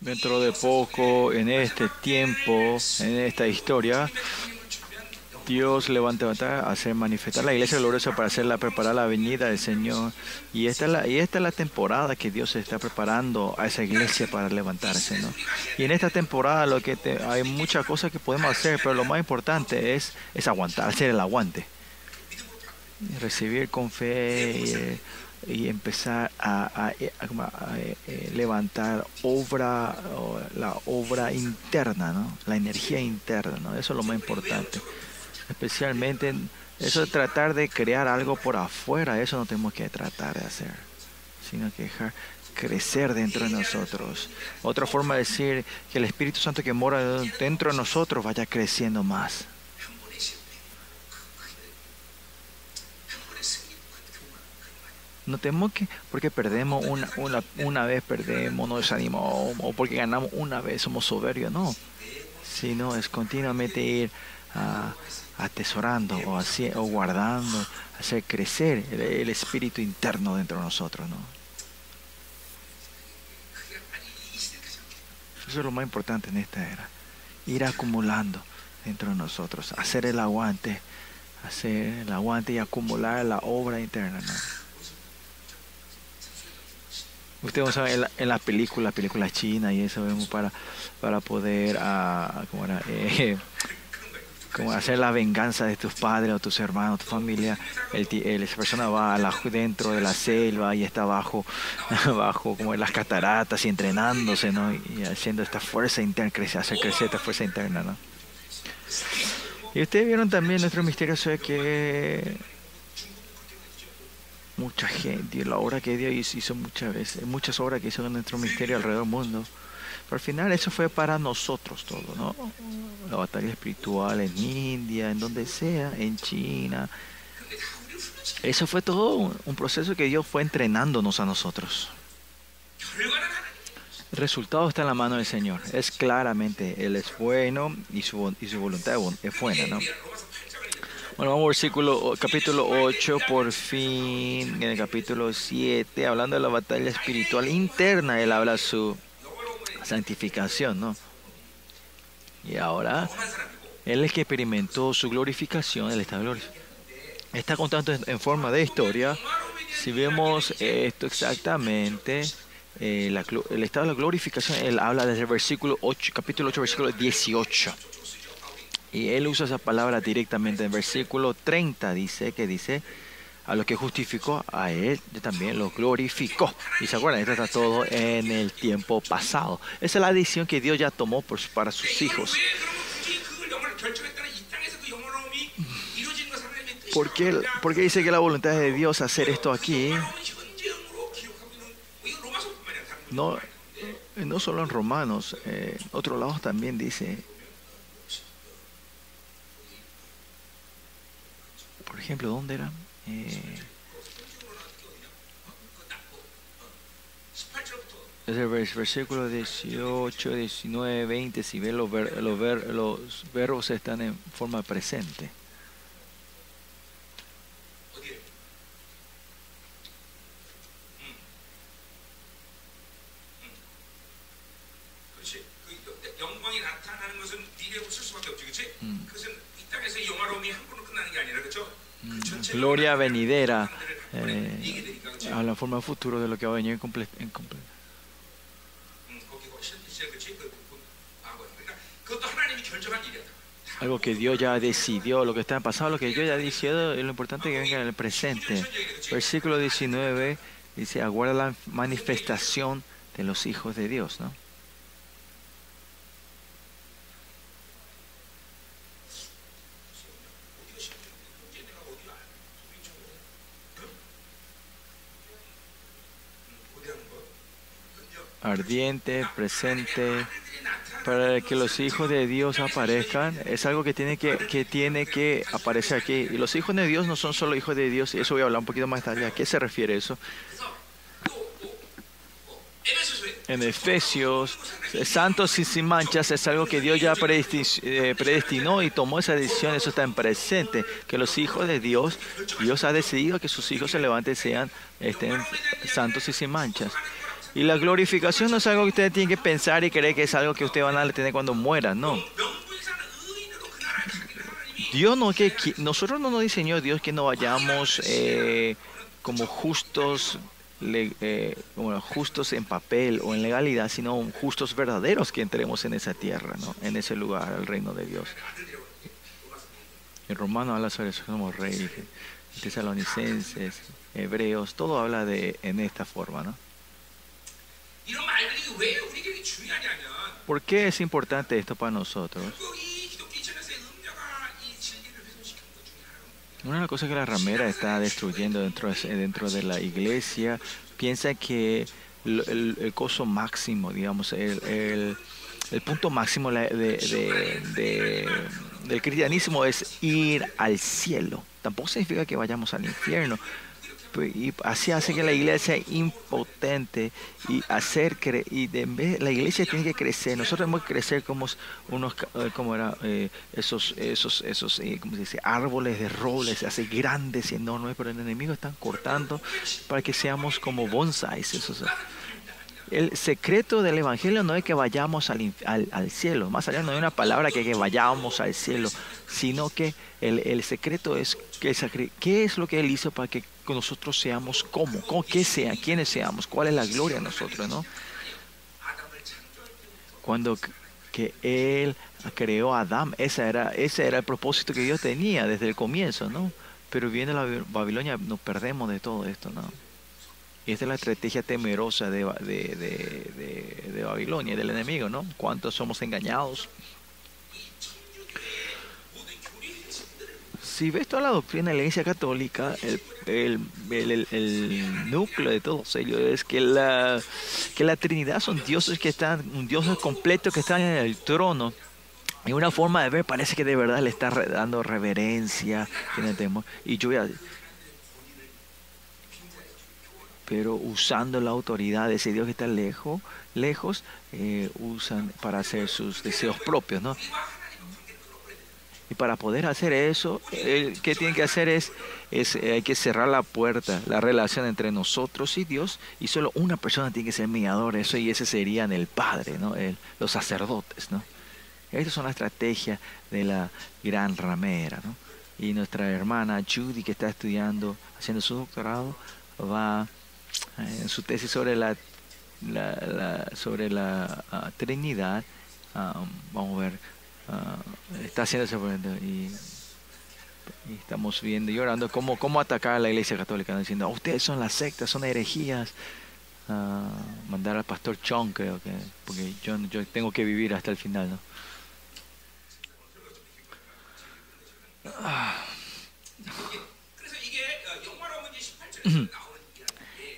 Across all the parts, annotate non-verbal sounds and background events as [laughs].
Dentro de poco, en este tiempo, en esta historia, Dios levanta a hacer manifestar la iglesia gloriosa para hacerla preparar la venida del Señor. Y esta es la, y esta es la temporada que Dios está preparando a esa iglesia para levantarse. ¿no? Y en esta temporada lo que hay muchas cosas que podemos hacer, pero lo más importante es, es aguantar, hacer el aguante. Recibir con fe y, empezar a, eh, levantar obra, la obra interna, ¿no? la energía interna. ¿no? Eso es lo más importante especialmente eso de tratar de crear algo por afuera, eso no tenemos que tratar de hacer, sino que dejar crecer dentro de nosotros. Otra forma de decir que el Espíritu Santo que mora dentro de nosotros vaya creciendo más. No tenemos que, porque perdemos una, una, una vez, perdemos, nos desanimamos, o porque ganamos una vez, somos soberbios, no. Sino es continuamente ir a atesorando o, así, o guardando, hacer crecer el, espíritu interno dentro de nosotros. ¿no? Eso es lo más importante en esta era. Ir acumulando dentro de nosotros, hacer el aguante, hacer el aguante y acumular la obra interna. ¿no? Ustedes saben, en, la, en las películas, películas chinas y eso vemos para, para poder, uh, ¿cómo era? Eh, como hacer la venganza de tus padres o tus hermanos, tu familia. El, esa persona va dentro de la selva y está bajo, [laughs] bajo como en las cataratas y entrenándose, ¿no? Y haciendo esta fuerza interna, crecer, hacer crecer esta fuerza interna, ¿no? Y ustedes vieron también nuestro misterio, o que mucha gente, la obra que Dios hizo muchas veces, muchas obras que hizo en nuestro misterio alrededor del mundo pero al final eso fue para nosotros todo, ¿no? La batalla espiritual en India, en donde sea, en China. Eso fue todo un proceso que Dios fue entrenándonos a nosotros. El resultado está en la mano del Señor. Es claramente, Él es bueno y su, y su voluntad es buena, ¿no? Bueno, vamos al versículo, capítulo 8, por fin, en el capítulo 7, hablando de la batalla espiritual interna, Él habla su santificación, ¿no? Y ahora, Él es que experimentó su glorificación, Él está glorificado. Está contando en forma de historia. Si vemos esto exactamente, eh, el estado de la glorificación, Él habla desde el versículo 8, capítulo 8, versículo 18. Y Él usa esa palabra directamente en versículo 30, dice que dice, a lo que justificó, a Él también lo glorificó. Y se acuerdan, esto está todo en el tiempo pasado. Esa es la decisión que Dios ya tomó para sus hijos. ¿Por qué, dice que la voluntad de Dios hacer esto aquí? No, no solo en Romanos, en otros lados también dice, por ejemplo, ¿dónde era? Eh, es el versículo 18, 19, 20, si ven los, los, los verbos están en forma presente. Gloria venidera, eh, a la forma futuro de lo que va a venir en completo. Algo que Dios ya decidió, lo que está pasando, lo que Dios ya decidió, es lo importante que venga en el presente. Versículo 19 dice, aguarda la manifestación de los hijos de Dios, ¿no? Ardiente, presente, para que los hijos de Dios aparezcan, es algo que tiene que, que tiene que aparecer aquí. Y los hijos de Dios no son solo hijos de Dios, y eso voy a hablar un poquito más tarde. ¿A qué se refiere eso? En Efesios, santos y sin manchas es algo que Dios ya eh, predestinó y tomó esa decisión, eso está en presente, que los hijos de Dios, Dios ha decidido que sus hijos se levanten sean estén santos y sin manchas. Y la glorificación no es algo que ustedes tienen que pensar y creer que es algo que ustedes van a tener cuando mueran, no. Dios no que nosotros no nos diseñó Dios que no vayamos eh, como justos eh, como justos en papel o en legalidad, sino justos verdaderos que entremos en esa tierra, ¿no? en ese lugar, al reino de Dios. En Romano habla sobre eso, somos reyes, tesalonicenses, hebreos, todo habla de en esta forma. ¿no? ¿Por qué es importante esto para nosotros? Una de las cosas que la ramera está destruyendo dentro, dentro de la iglesia, piensa que el, el, coso máximo, digamos, el, el, punto máximo de, de, del cristianismo es ir al cielo. Tampoco significa que vayamos al infierno, y así hace que la iglesia sea impotente y hacer cre y de vez, la iglesia tiene que crecer. Nosotros tenemos que crecer como unos eh, como era eh, esos esos esos eh, ¿cómo se dice? árboles de robles hace grandes y enormes pero el enemigo están cortando para que seamos como bonsais el secreto del Evangelio no es que vayamos al, al, al, cielo, más allá no hay una palabra que, que vayamos al cielo, sino que el, el secreto es que, qué es lo que Él hizo para que nosotros seamos como, como qué sea, quiénes seamos, cuál es la gloria de nosotros, ¿no? Cuando que Él creó a Adán, esa era, ese era el propósito que Dios tenía desde el comienzo, ¿no? Pero viene la Babilonia, nos perdemos de todo esto, ¿no? Y esta es la estrategia temerosa de, de Babilonia, del enemigo, ¿no? ¿Cuántos somos engañados? Si ves toda la doctrina de la Iglesia Católica, el, el, el, núcleo de todos ellos es que la, que la Trinidad son dioses que están, un dios completo que están en el trono. Y una forma de ver parece que de verdad le está dando reverencia. Y yo voy pero usando la autoridad de ese Dios que está lejos, lejos eh, usan para hacer sus deseos propios, ¿no? Y para poder hacer eso, el que tiene que hacer es, es, eh, hay que cerrar la puerta, la relación entre nosotros y Dios, y solo una persona tiene que ser mediador, eso y ese serían el Padre, ¿no? El, los sacerdotes, ¿no? Estas son las estrategias de la gran ramera, ¿no? Y nuestra hermana Judy, que está estudiando, haciendo su doctorado, va eh, en su tesis sobre la, sobre la uh, Trinidad, um, vamos a ver, uh, está haciendo ese y, y, estamos viendo y orando cómo, cómo atacar a la iglesia católica, diciendo, oh, ustedes son las sectas, son herejías. Uh, mandar al pastor Chong, creo que, porque yo, yo tengo que vivir hasta el final, ¿no? [coughs] [coughs]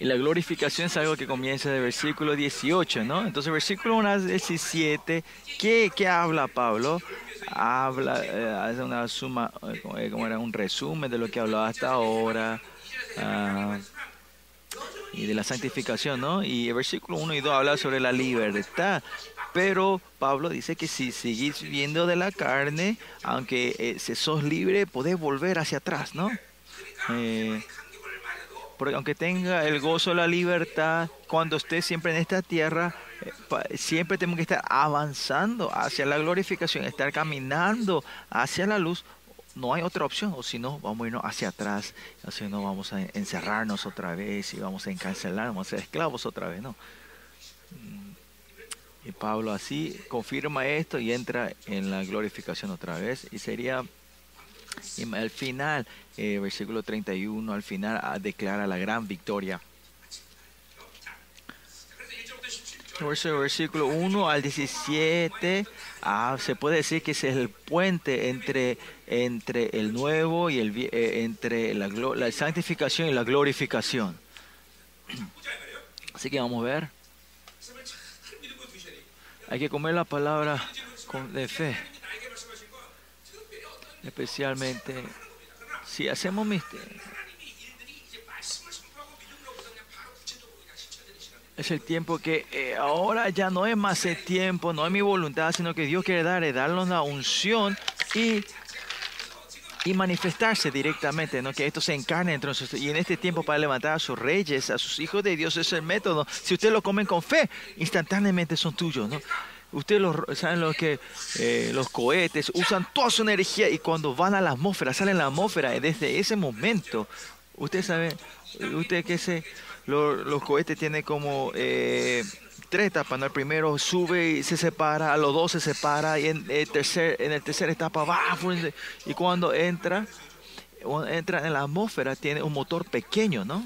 Y la glorificación es algo que comienza de versículo 18, ¿no? Entonces, versículo 1 al 17, ¿qué, ¿qué, habla Pablo? Habla, eh, hace una suma, eh, como era un resumen de lo que hablaba hasta ahora. Uh, y de la santificación, ¿no? Y el versículo 1 y 2 habla sobre la libertad. Pero Pablo dice que si seguís viendo de la carne, aunque eh, se sos libre, podés volver hacia atrás, ¿no? Eh, porque aunque tenga el gozo la libertad, cuando esté siempre en esta tierra, eh, siempre tenemos que estar avanzando hacia la glorificación, estar caminando hacia la luz. No hay otra opción, o si no, vamos a irnos hacia atrás, o si no, vamos a encerrarnos otra vez y vamos a encarcelar, vamos a ser esclavos otra vez, ¿no? Mm. Y Pablo así confirma esto y entra en la glorificación otra vez. Y sería y al final, eh, versículo 31, al final ah, declara la gran victoria. Versículo 1 al 17, ah, se puede decir que es el puente entre, entre el nuevo y el eh, entre la, la santificación y la glorificación. Así que vamos a ver. Hay que comer la palabra de fe especialmente si hacemos es el tiempo que eh, ahora ya no es más el tiempo, no es mi voluntad, sino que Dios quiere dar, darnos la unción y y manifestarse directamente, ¿no? que esto se encarne entre nosotros. Y en este tiempo para levantar a sus reyes, a sus hijos de Dios, es el método. Si ustedes lo comen con fe, instantáneamente son tuyos. ¿no? Ustedes saben lo que eh, los cohetes usan toda su energía y cuando van a la atmósfera, salen a la atmósfera, desde ese momento, ustedes saben, ustedes que se, los cohetes tienen como eh, tres etapas. ¿no? El primero sube y se separa, a los dos se separa y en el tercer, en el tercera etapa va y cuando entra, entra en la atmósfera tiene un motor pequeño, ¿no?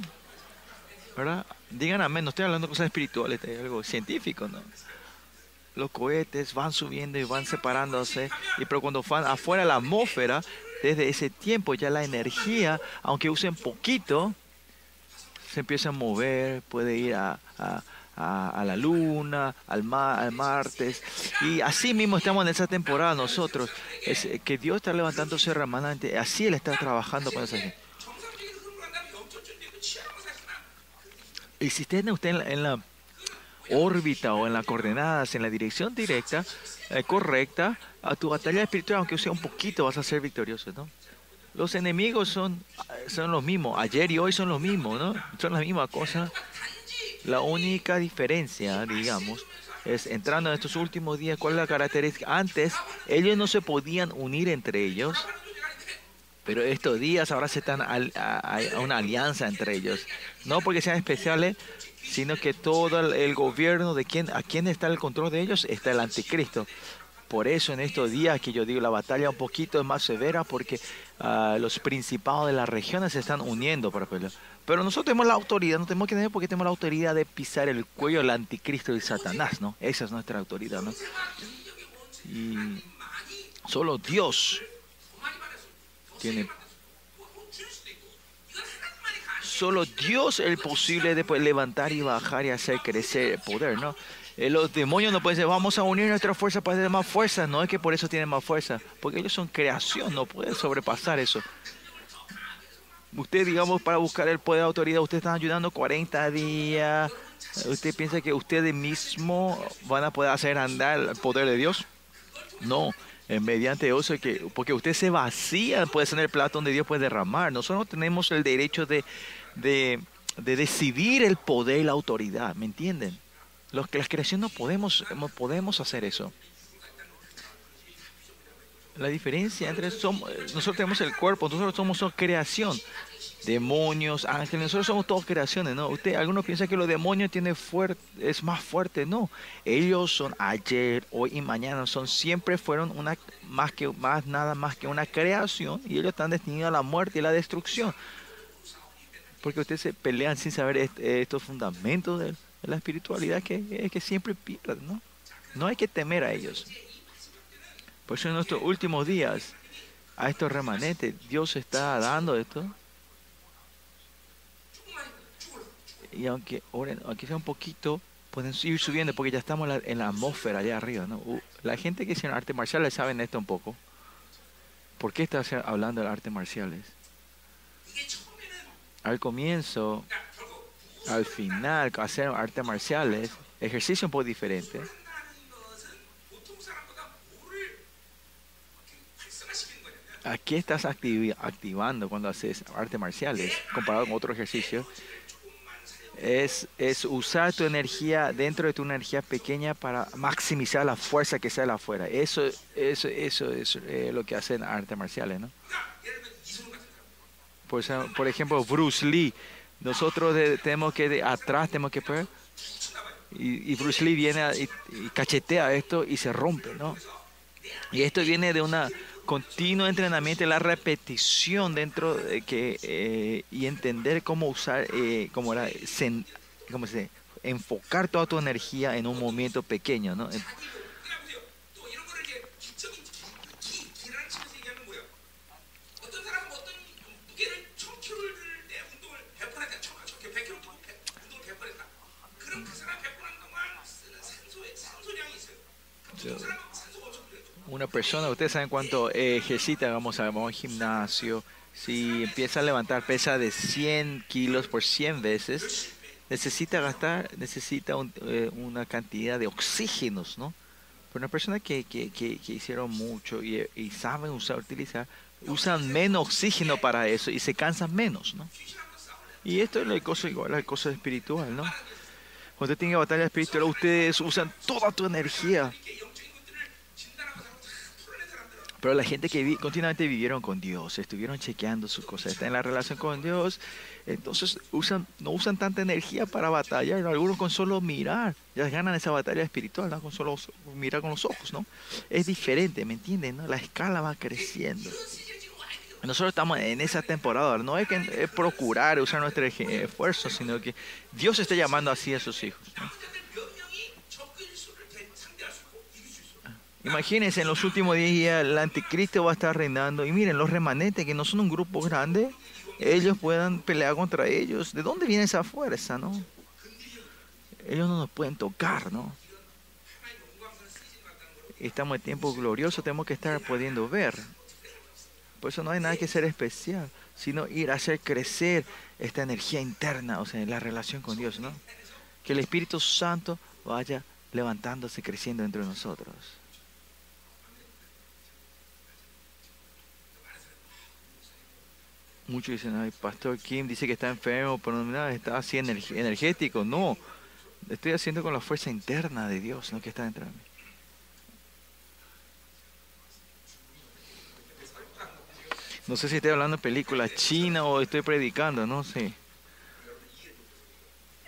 ¿Verdad? Digan amén, no estoy hablando de cosas espirituales, es algo científico, ¿no? Los cohetes van subiendo y van separándose, y pero cuando van afuera de la atmósfera, desde ese tiempo ya la energía, aunque usen poquito, se empieza a mover, puede ir a a, la luna, al, al martes. Y así mismo estamos en esa temporada nosotros. Es que Dios está levantándose remanente. Así Él está trabajando con esa gente. Y si usted, usted en la, órbita o en las coordenadas, en la dirección directa, eh, correcta, a tu batalla espiritual, aunque sea un poquito, vas a ser victorioso, ¿no? Los enemigos son, son los mismos. Ayer y hoy son los mismos, ¿no? Son la misma cosa. La única diferencia, digamos, es entrando en estos últimos días, ¿cuál es la característica? Antes ellos no se podían unir entre ellos, pero estos días ahora se están a, una alianza entre ellos. No porque sean especiales, sino que todo el, gobierno de quién, a quién está el control de ellos está el anticristo. Por eso en estos días que yo digo la batalla un poquito es más severa porque ah, los principados de las regiones se están uniendo para pelear. Pero nosotros tenemos la autoridad, no tenemos que tener porque tenemos la autoridad de pisar el cuello del anticristo y Satanás, ¿no? Esa es nuestra autoridad, ¿no? Y solo Dios tiene solo Dios es el posible de levantar y bajar y hacer crecer el poder, ¿no? Eh, los demonios no pueden decir, vamos a unir nuestra fuerza para tener más fuerza. No es que por eso tienen más fuerza, porque ellos son creación, no pueden sobrepasar eso. Usted, digamos, para buscar el poder de autoridad, usted está ayudando 40 días. ¿Usted piensa que ustedes mismos van a poder hacer andar el poder de Dios? No, mediante eso, que, porque usted se vacía, puede ser el plato donde Dios puede derramar. Nosotros tenemos el derecho de, de, de decidir el poder y la autoridad, ¿me entienden? Los las creaciones no podemos, no podemos hacer eso. La diferencia entre somos, nosotros tenemos el cuerpo, nosotros somos creación. Demonios, ángeles, nosotros somos todos creaciones, ¿no? Usted, algunos piensan que los demonios tiene fuerte, es más fuerte, no. Ellos son ayer, hoy y mañana, son siempre fueron una más que más nada más que una creación y ellos están destinados a la muerte y la destrucción. Porque ustedes se pelean sin saber estos fundamentos de la espiritualidad que, que siempre pierden, ¿no? No hay que temer a ellos. Por eso en nuestros últimos días, a estos remanentes, Dios está dando esto. Y aunque, aunque sea un poquito, pueden ir subiendo porque ya estamos en la atmósfera allá arriba. ¿no? Uh, la gente que hace arte marciales saben esto un poco. ¿Por qué está hablando de artes marciales? Al comienzo, al final, hacer artes marciales, ejercicio un poco diferente. ¿A qué estás activando cuando haces artes marciales comparado con otro ejercicio? Es, es usar tu energía dentro de tu energía pequeña para maximizar la fuerza que sale afuera. Eso, eso, eso es lo que hacen artes marciales, ¿no? Por, ejemplo, Bruce Lee. Nosotros tenemos que, de atrás tenemos que poner. Y, Bruce Lee viene y, cachetea esto y se rompe, ¿no? Y esto viene de una continuo entrenamiento, la repetición dentro de que eh, y entender cómo usar, eh, cómo era, cómo se, enfocar toda tu energía en un momento pequeño, ¿no? Una persona, ustedes saben cuánto ejercita, vamos a vamos al gimnasio, si empieza a levantar pesa de 100 kilos por 100 veces, necesita gastar, necesita eh, una cantidad de oxígenos, ¿no? Pero una persona que, que, que, hicieron mucho y, y, saben usar, utilizar, usan menos oxígeno para eso y se cansan menos, ¿no? Y esto es la cosa igual, la cosa espiritual, ¿no? Cuando usted tiene batalla espiritual, ustedes usan toda tu energía. Pero la gente que continuamente vivieron con Dios, estuvieron chequeando sus cosas, están en la relación con Dios, entonces usan, no usan tanta energía para batallar. Algunos con solo mirar, ya ganan esa batalla espiritual, con solo mirar con los ojos, ¿no? Es diferente, ¿me entienden? La escala va creciendo. Nosotros estamos en esa temporada, no es que procurar usar nuestro esfuerzo, sino que Dios está llamando así a sus hijos. Imagínense, en los últimos días el anticristo va a estar reinando. Y miren, los remanentes, que no son un grupo grande, ellos puedan pelear contra ellos. ¿De dónde viene esa fuerza, no? Ellos no nos pueden tocar, ¿no? Estamos en tiempo glorioso, tenemos que estar pudiendo ver. Por eso no hay nada que ser especial, sino ir a hacer crecer esta energía interna, o sea, la relación con Dios, ¿no? Que el Espíritu Santo vaya levantándose, creciendo entre nosotros. Muchos dicen, ay, Pastor Kim dice que está enfermo, pero no, está así energético. No, estoy haciendo con la fuerza interna de Dios, no que está dentro de mí. No sé si estoy hablando de película china o estoy predicando, no sé.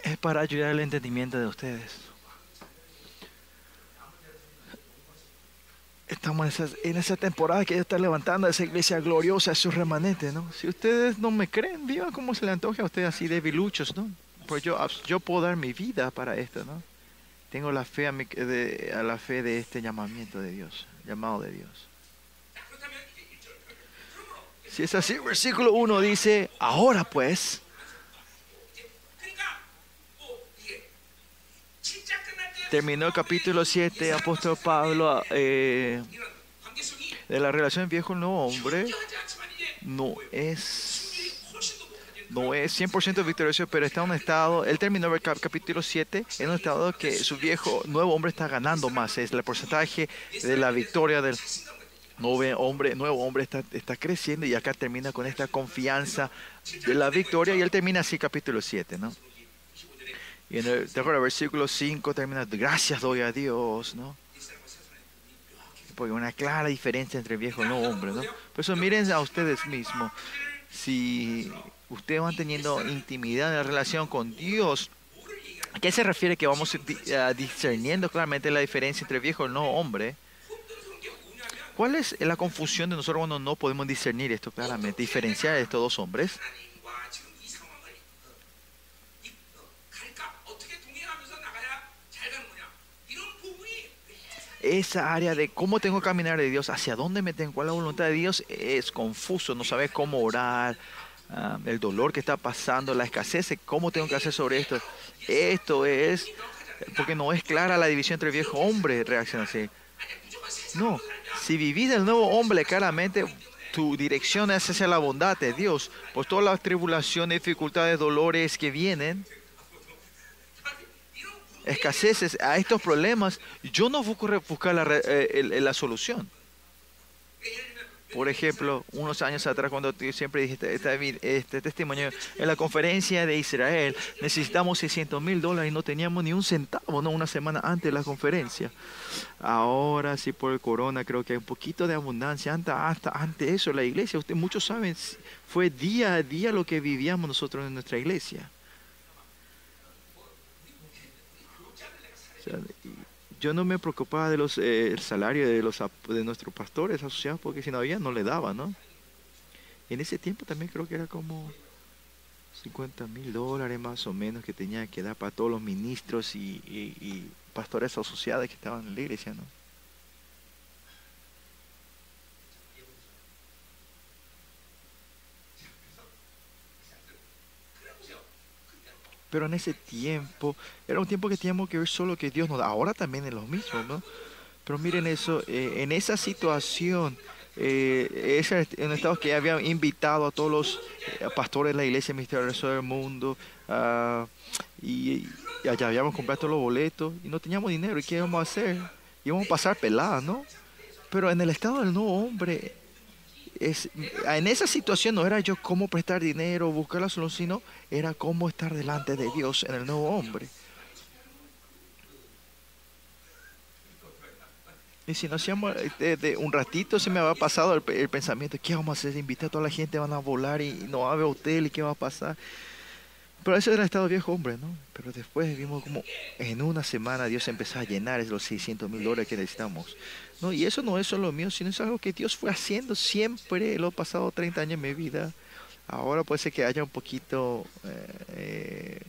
Es para ayudar al entendimiento de ustedes. Estamos en esa, temporada que Dios está levantando esa iglesia gloriosa, esos remanentes, ¿no? Si ustedes no me creen, vivan como se le antoje a ustedes así de biluchos, ¿no? Pues yo, yo puedo dar mi vida para esto, ¿no? Tengo la fe a, a la fe de este llamamiento de Dios, llamado de Dios. Si es así, versículo 1 dice, ahora pues, terminó el capítulo 7, apóstol Pablo, eh, de la relación viejo nuevo hombre, no es, no es 100% victorioso, pero está en un estado, él terminó el capítulo 7 en un estado que su viejo nuevo hombre está ganando más, es el porcentaje de la victoria del nuevo hombre, nuevo hombre está, está creciendo y acá termina con esta confianza de la victoria y él termina así capítulo 7, ¿no? Y en el, versículo 5 termina, gracias doy a Dios, ¿no? Porque una clara diferencia entre viejo y nuevo hombre, ¿no? Por eso miren a ustedes mismos. Si ustedes van teniendo intimidad en la relación con Dios, ¿a qué se refiere que vamos discerniendo claramente la diferencia entre viejo y nuevo hombre? ¿Cuál es la confusión de nosotros cuando no podemos discernir esto claramente, diferenciar estos dos hombres? Esa área de cómo tengo que caminar de Dios, hacia dónde me tengo, cuál es la voluntad de Dios, es confuso, no sabes cómo orar, ah, el dolor que está pasando, la escasez, cómo tengo que hacer sobre esto. Esto es, porque no es clara la división entre viejo hombre, reacciona así. No, si vivís el nuevo hombre claramente, tu dirección es hacia la bondad de Dios. Por todas las tribulaciones, dificultades, dolores que vienen, escaseces a estos problemas, yo no busco buscar la, eh, la solución. Por ejemplo, unos años atrás, cuando siempre dije este, este, testimonio, en la conferencia de Israel, necesitamos 600 mil dólares y no teníamos ni un centavo, ¿no? Una semana antes de la conferencia. Ahora, sí, por el corona, creo que hay un poquito de abundancia. Hasta, hasta antes eso, la iglesia, ustedes muchos saben, fue día a día lo que vivíamos nosotros en nuestra iglesia yo no me preocupaba de los eh, salario de los de nuestros pastores asociados porque si no había no le daba, ¿no? En ese tiempo también creo que era como 50 mil dólares más o menos que tenía que dar para todos los ministros y, y pastores asociados que estaban en la iglesia, ¿no? Pero en ese tiempo, era un tiempo que teníamos que ver solo que Dios nos da. Ahora también es lo mismo, ¿no? Pero miren eso, eh, en esa situación, eh, en estado que había invitado a todos los eh, pastores de la iglesia misteriosa del mundo, uh, y, allá habíamos comprado todos los boletos y no teníamos dinero. ¿Y qué íbamos a hacer? Íbamos a pasar peladas, ¿no? Pero en el estado del nuevo hombre, es, en esa situación no era yo cómo prestar dinero, buscar la solución, sino era cómo estar delante de Dios en el nuevo hombre. Y si no hacíamos de, un ratito se me había pasado el, pensamiento, ¿qué vamos a hacer? Invitar a toda la gente, van a volar y no va a haber hotel y qué va a pasar. Pero eso era el estado viejo hombre, ¿no? Pero después vimos como en una semana Dios empezó a llenar los 600 mil dólares que necesitamos. ¿No? Y eso no es solo mío, sino es algo que Dios fue haciendo siempre los pasados 30 años de mi vida. Ahora puede ser que haya un poquito, eh,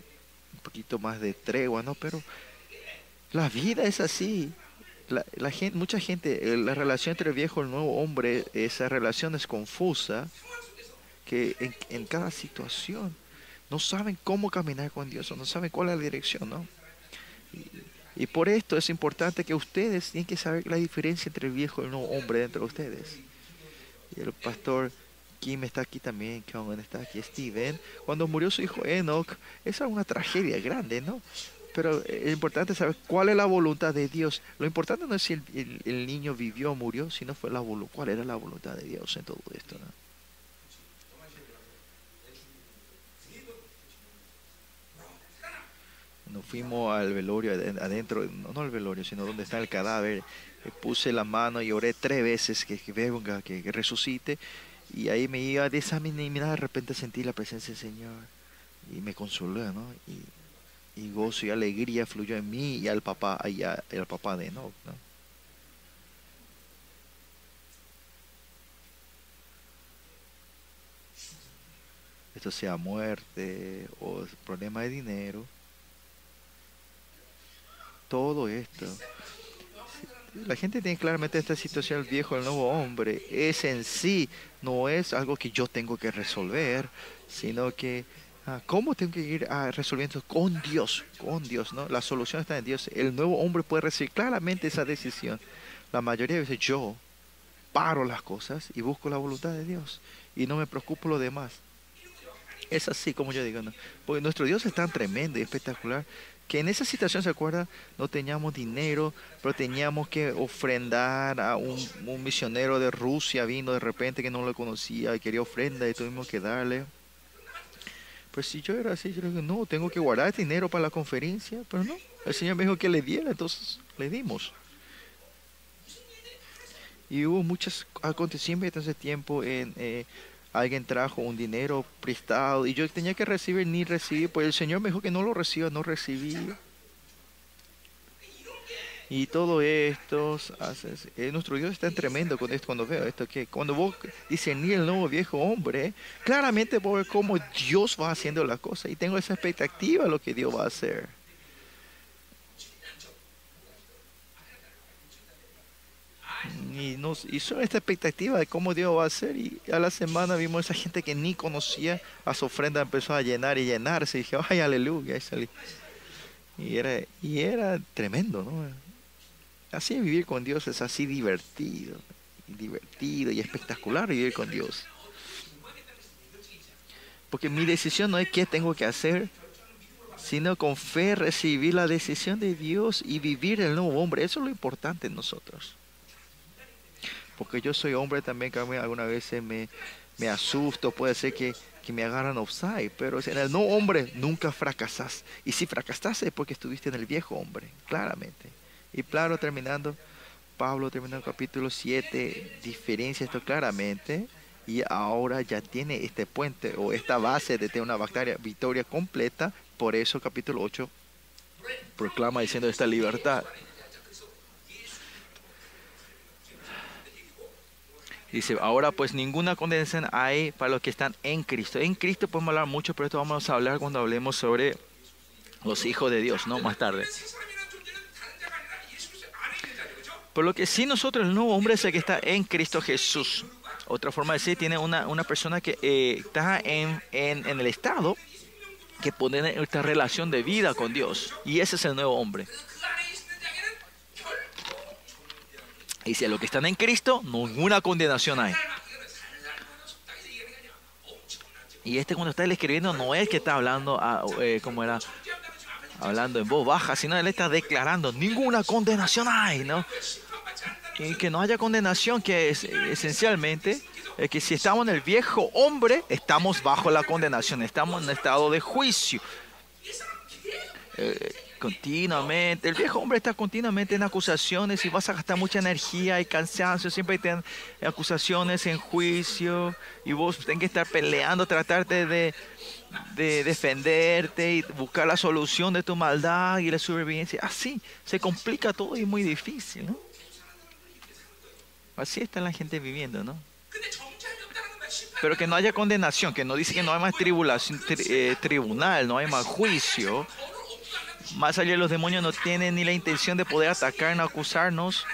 un poquito más de tregua, ¿no? Pero la vida es así la, gente, mucha gente, eh, la relación entre el viejo y el nuevo hombre, esa relación es confusa, que en, cada situación no saben cómo caminar con Dios, no saben cuál es la dirección, ¿no? Por esto es importante que ustedes tienen que saber la diferencia entre el viejo y el nuevo hombre dentro de ustedes. Y el pastor Kim está aquí también, Kevin está aquí, Steven. Cuando murió su hijo Enoch, esa es una tragedia grande, ¿no? pero es importante saber cuál es la voluntad de Dios. Lo importante no es si el, niño vivió o murió, sino fue la cuál era la voluntad de Dios en todo esto. Nos fuimos al velorio adentro, no, al velorio, sino donde está el cadáver. Eh, puse la mano y oré tres veces que, que venga, que, resucite. Y ahí me iba a examinar, de repente sentí la presencia del Señor. Y me consoló, ¿no? Y y gozo y alegría fluyó en mí y al papá, y al papá de Enoch. ¿no? Esto sea muerte o problema de dinero. Todo esto. La gente tiene claramente esta situación, el viejo, el nuevo hombre. Es en sí, no es algo que yo tengo que resolver, sino que Ah, ¿Cómo tengo que ir a resolviendo con Dios? Con Dios, ¿no? La solución está en Dios. El nuevo hombre puede recibir claramente esa decisión. La mayoría de veces yo paro las cosas y busco la voluntad de Dios y no me preocupo lo demás. Es así como yo digo, ¿no? Porque nuestro Dios es tan tremendo y espectacular que en esa situación, ¿se acuerda? No teníamos dinero, pero teníamos que ofrendar a un, un misionero de Rusia, vino de repente que no lo conocía y quería ofrenda y tuvimos que darle. Pues si yo era así, yo dije, no, tengo que guardar dinero para la conferencia, pero no, el Señor me dijo que le diera, entonces le dimos. Y hubo muchos acontecimientos en ese tiempo, en, eh, alguien trajo un dinero prestado y yo tenía que recibir ni recibir, pues el Señor me dijo que no lo reciba, no recibí. Y todo esto, eh, nuestro Dios está tremendo con esto, cuando veo esto, que cuando vos ni el nuevo viejo hombre, claramente vos ver cómo Dios va haciendo la cosa y tengo esa expectativa de lo que Dios va a hacer. Y, nos, hizo esta expectativa de cómo Dios va a hacer y a la semana vimos esa gente que ni conocía a su ofrenda empezó a llenar y llenarse y dije, ay, aleluya, y salí. Y era, y era tremendo, ¿no? Así vivir con Dios es así divertido, divertido y espectacular vivir con Dios. Porque mi decisión no es qué tengo que hacer, sino con fe recibir la decisión de Dios y vivir el nuevo hombre. Eso es lo importante en nosotros. Porque yo soy hombre también, que alguna vez me, me asusto, puede ser que, que me agarran offside, pero en el nuevo hombre nunca fracasas. Y si fracasaste es porque estuviste en el viejo hombre, claramente. Y claro, terminando, Pablo terminando el capítulo 7, diferencia esto claramente y ahora ya tiene este puente o esta base de tener una victoria completa. Por eso capítulo 8 proclama diciendo esta libertad. Dice, ahora pues ninguna condenación hay para los que están en Cristo. En Cristo podemos hablar mucho, pero esto vamos a hablar cuando hablemos sobre los hijos de Dios, ¿no? Más tarde. Por lo que sí nosotros, el nuevo hombre es el que está en Cristo Jesús. Otra forma de decir, tiene una, una persona que eh, está en, en, en, el estado que pone esta relación de vida con Dios. Y ese es el nuevo hombre. Y a los que están en Cristo, ninguna condenación hay. Y este cuando está escribiendo no es que está hablando a, eh, como era hablando en voz baja, sino él está declarando ninguna condenación hay, ¿no? que, no haya condenación, que es, esencialmente es que si estamos en el viejo hombre, estamos bajo la condenación, estamos en estado de juicio. Eh, continuamente, el viejo hombre está continuamente en acusaciones y vas a gastar mucha energía y cansancio, siempre hay acusaciones en juicio y vos tenés que estar peleando, tratarte de, de defenderte y buscar la solución de tu maldad y la supervivencia. Así se complica todo y es muy difícil, ¿no? Así está la gente viviendo, ¿no? Pero que no haya condenación, que no dice que no hay más eh, tribunal, no hay más juicio. Más allá los demonios no tienen ni la intención de poder atacarnos, acusarnos.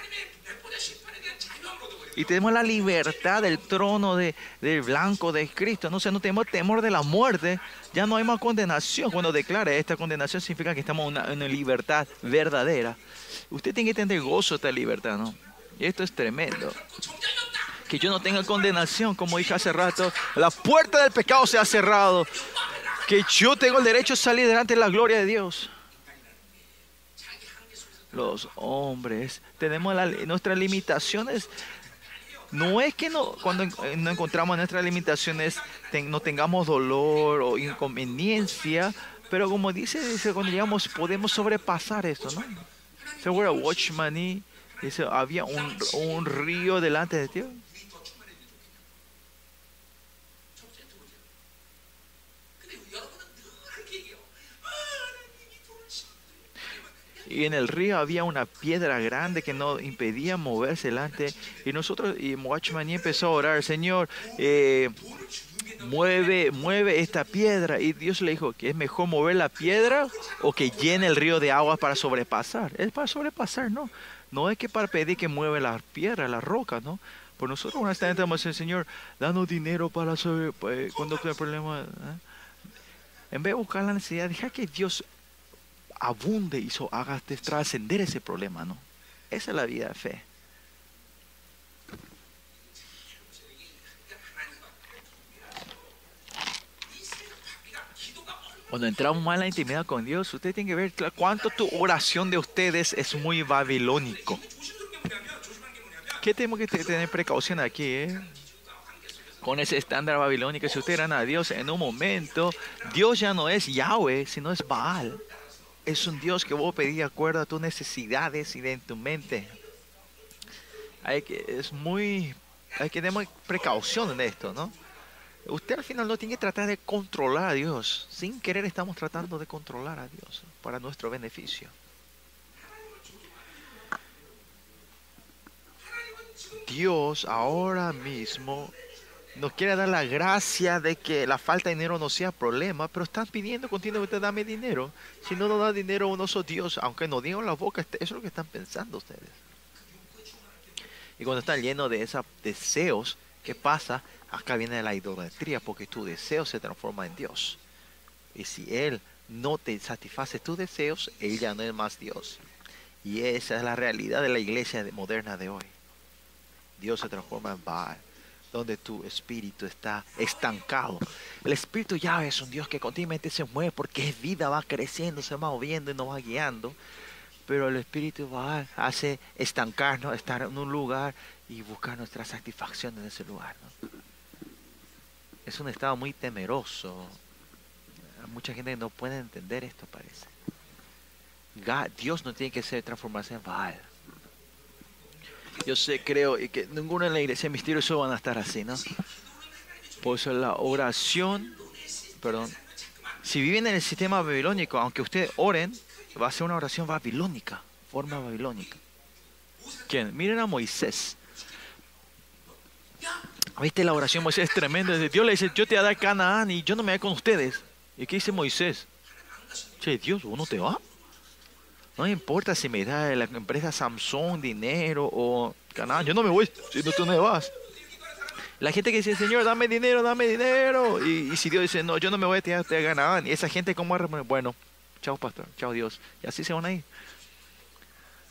Y tenemos la libertad del trono de, del blanco de Cristo. No sé, no tenemos temor de la muerte. Ya no hay más condenación. Cuando declara esta condenación significa que estamos en una, libertad verdadera. Usted tiene que tener gozo esta libertad, ¿no? Y esto es tremendo. Que yo no tenga condenación, como dije hace rato. La puerta del pecado se ha cerrado. Que yo tengo el derecho a salir delante de la gloria de Dios. Los hombres tenemos nuestras limitaciones. No es que no, cuando no encontramos nuestras limitaciones no tengamos dolor o inconveniencia, pero como dice, dice cuando llegamos podemos sobrepasar esto, ¿no? Seguro Watchman Dice, había un, un río delante de ti. Y en el río había una piedra grande que no impedía moverse delante. Y nosotros, y Watchman empezó a orar, Señor, eh, mueve, mueve esta piedra. Y Dios le dijo que es mejor mover la piedra o que llene el río de agua para sobrepasar. Es para sobrepasar, ¿no? No es que para pedir que mueve las piedras, las rocas, ¿no? Por nosotros honestamente vamos a decir, Señor, danos dinero para sobre, eh, cuando hay problema. ¿eh? En vez de buscar la necesidad, deja que Dios abunde y so, haga trascender ese problema, ¿no? Esa es la vida de fe. Cuando entramos más en la intimidad con Dios, usted tiene que ver cuánto tu oración de ustedes es muy babilónico. ¿Qué tenemos que tener precaución aquí? Eh? Con ese estándar babilónico, si ustedes eran a Dios en un momento, Dios ya no es Yahweh, sino es Baal. Es un Dios que vos pedís de acuerdo a tus necesidades y de tu mente. Hay que, es muy, hay que tener precaución en esto, ¿no? Usted al final no tiene que tratar de controlar a Dios. Sin querer estamos tratando de controlar a Dios para nuestro beneficio. Dios ahora mismo nos quiere dar la gracia de que la falta de dinero no sea problema, pero están pidiendo continuamente dame dinero. Si no nos da dinero, uno sos Dios, aunque no digan la boca, eso es lo que están pensando ustedes. Y cuando están llenos de esos deseos, ¿qué pasa? Acá viene la idolatría porque tu deseo se transforma en Dios. Y si Él no te satisface tus deseos, Él ya no es más Dios. Y esa es la realidad de la iglesia moderna de hoy. Dios se transforma en Baal, donde tu espíritu está estancado. El espíritu ya es un Dios que continuamente se mueve porque es vida, va creciendo, se va moviendo y nos va guiando. Pero el espíritu Baal hace estancarnos, estar en un lugar y buscar nuestra satisfacción en ese lugar. es un estado muy temeroso. Mucha gente no puede entender esto, parece. Dios no tiene que ser transformarse en Baal. Yo sé, creo, y que ninguno en la iglesia misterioso van a estar así, ¿no? Por eso la oración, perdón, si viven en el sistema babilónico, aunque ustedes oren, va a ser una oración babilónica, forma babilónica. ¿Quién? Miren a Moisés. ¿Viste la oración Moisés es tremenda? Dios le dice, yo te voy a Canaán y yo no me voy con ustedes. ¿Y qué dice Moisés? Che, Dios, ¿vos no te vas? No importa si me da la empresa Samsung dinero o Canaán, yo no me voy si no tú no vas. La gente que dice, Señor, dame dinero, dame dinero. Y, si Dios dice, no, yo no me voy a tirar a Canaán. Y esa gente, ¿cómo va Bueno, chao pastor, chao Dios. Y así se van a ir.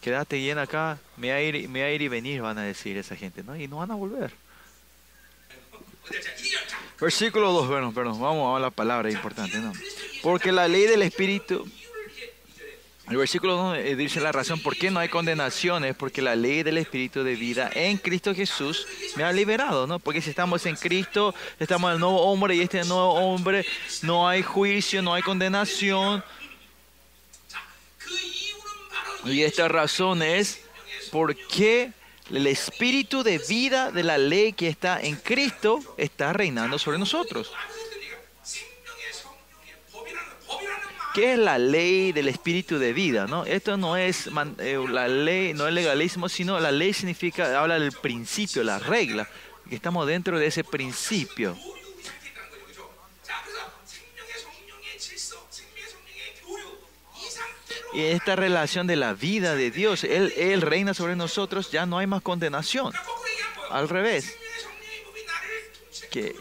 Quédate bien acá, me voy a ir, me a ir y venir, van a decir esa gente. ¿no? Y no van a volver. Versículo 2, bueno, perdón, vamos a la palabra importante, ¿no? Porque la ley del Espíritu, El versículo 2 eh, dice la razón por qué no hay condenaciones, porque la ley del Espíritu de vida en Cristo Jesús me ha liberado, ¿no? Porque si estamos en Cristo, estamos en el nuevo hombre y este nuevo hombre, no hay juicio, no hay condenación. Y esta razón es porque el espíritu de vida de la ley que está en Cristo está reinando sobre nosotros. ¿Qué es la ley del espíritu de vida? ¿no? Esto no es eh, la ley, no es legalismo, sino la ley significa, habla del principio, la regla, estamos dentro de ese principio. Y esta relación de la vida de Dios, Él, Él reina sobre nosotros, ya no hay más condenación. Al revés. Que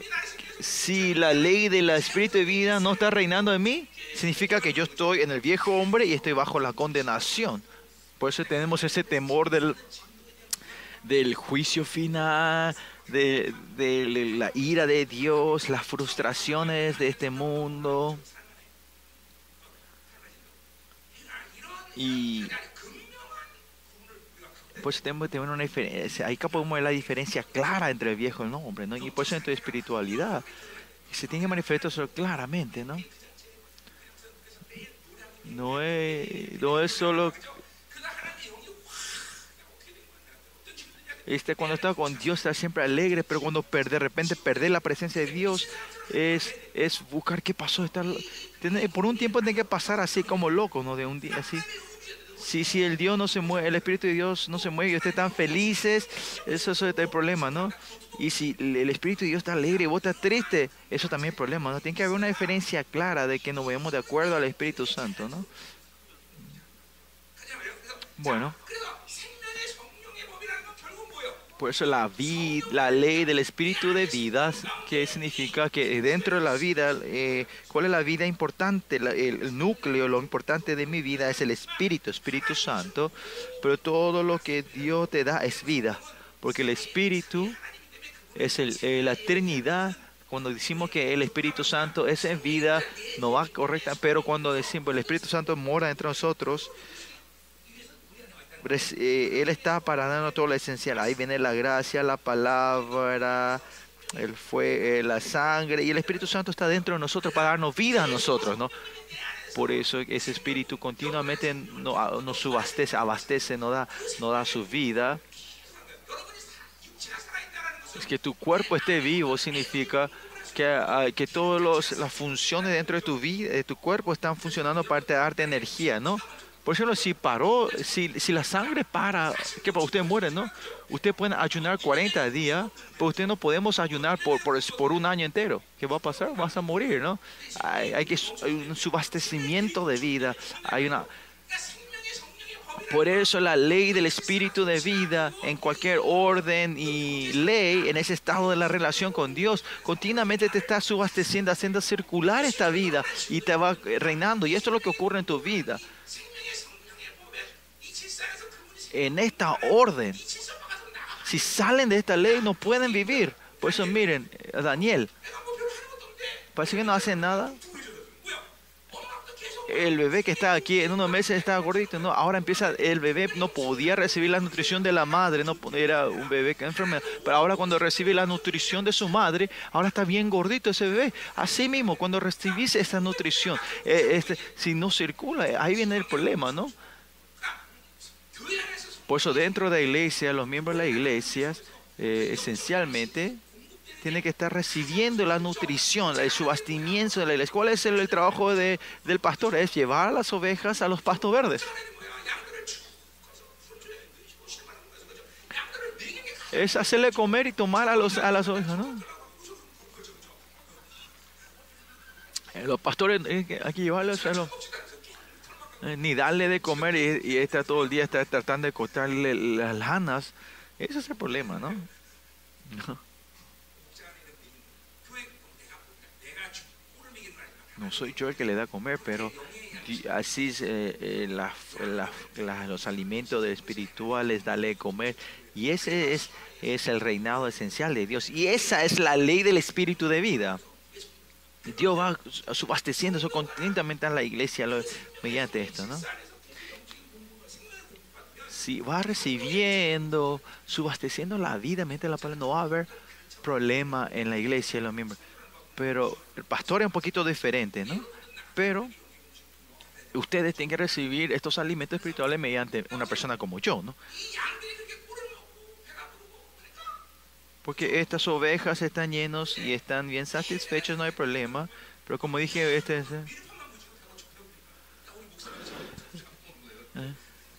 si la ley del espíritu de vida no está reinando en mí, significa que yo estoy en el viejo hombre y estoy bajo la condenación. Por eso tenemos ese temor del, del juicio final, de, de la ira de Dios, las frustraciones de este mundo. Y pues tenemos que tener una diferencia. Ahí podemos ver la diferencia clara entre el viejo y el hombre, ¿no? Y por eso en tu espiritualidad se tiene que manifestar eso claramente, ¿no? No es, no es solo este, cuando está con Dios está siempre alegre, pero cuando de repente perder la presencia de Dios es, es buscar qué pasó. Estar, por un tiempo tiene que pasar así como loco, ¿no? De un día así. Si, si el Dios no se mueve, el Espíritu de Dios no se mueve y ustedes están felices, eso, eso es el problema, ¿no? Y si el Espíritu de Dios está alegre y vos estás triste, eso también es problema, ¿no? Tiene que haber una diferencia clara de que nos vemos de acuerdo al Espíritu Santo, ¿no? Bueno. Por eso la, vida, la ley del espíritu de vida, que significa que dentro de la vida, eh, ¿cuál es la vida importante? el, núcleo, lo importante de mi vida es el espíritu, Espíritu Santo, pero todo lo que Dios te da es vida, porque el espíritu es el, eh, la Trinidad. Cuando decimos que el Espíritu Santo es en vida, no va correcta, pero cuando decimos el Espíritu Santo mora entre nosotros, él está para darnos todo lo esencial. Ahí viene la gracia, la palabra, el fue, eh, la sangre y el Espíritu Santo está dentro de nosotros para darnos vida a nosotros, ¿no? Por eso ese Espíritu continuamente nos abastece, abastece, nos da, nos da su vida. Es que tu cuerpo esté vivo significa que, ah, que todas las funciones dentro de tu vida, de tu cuerpo están funcionando para darte energía, ¿no? Por ejemplo, si paró, si, si la sangre para, que para usted muere, ¿no? Usted puede ayunar 40 días, pero usted no podemos ayunar por, por, por, un año entero. ¿Qué va a pasar? Vas a morir, ¿no? Hay, hay, que, hay un subastecimiento de vida, hay una... Por eso la ley del espíritu de vida en cualquier orden y ley, en ese estado de la relación con Dios, continuamente te está subasteciendo, haciendo circular esta vida y te va reinando. Y esto es lo que ocurre en tu vida en esta orden. Si salen de esta ley no pueden vivir. Por eso miren, a Daniel, parece que no hace nada. El bebé que está aquí en unos meses estaba gordito, ¿no? Ahora empieza, el bebé no podía recibir la nutrición de la madre, no era un bebé que enfermedad. Pero ahora cuando recibe la nutrición de su madre, ahora está bien gordito ese bebé. Así mismo, cuando recibís esa nutrición, eh, este, si no circula, ahí viene el problema, ¿no? Por eso dentro de la iglesia, los miembros de la iglesia, eh, esencialmente, tienen que estar recibiendo la nutrición, el subastimiento de la iglesia. ¿Cuál es el, trabajo de, del pastor? Es llevar a las ovejas a los pastos verdes. Es hacerle comer y tomar a, los, las ovejas, ¿no? Eh, los pastores, eh, hay que llevarlos a los ni darle de comer y, está todo el día está tratando de cortarle las lanas. Ese es el problema, ¿no? No soy yo el que le da a comer, pero así eh, eh, los alimentos espirituales, dale de comer. Y ese es, es el reinado esencial de Dios. Y esa es la ley del espíritu de vida. Dios va subasteciendo eso continuamente en la iglesia mediante esto, ¿no? si va recibiendo, subasteciendo la vida, mente la palabra, no va a haber problema en la iglesia y los miembros. Pero el pastor es un poquito diferente, ¿no? Pero ustedes tienen que recibir estos alimentos espirituales mediante una persona como yo, ¿no? Porque estas ovejas están llenos y están bien satisfechos, no hay problema. Pero como dije, este es...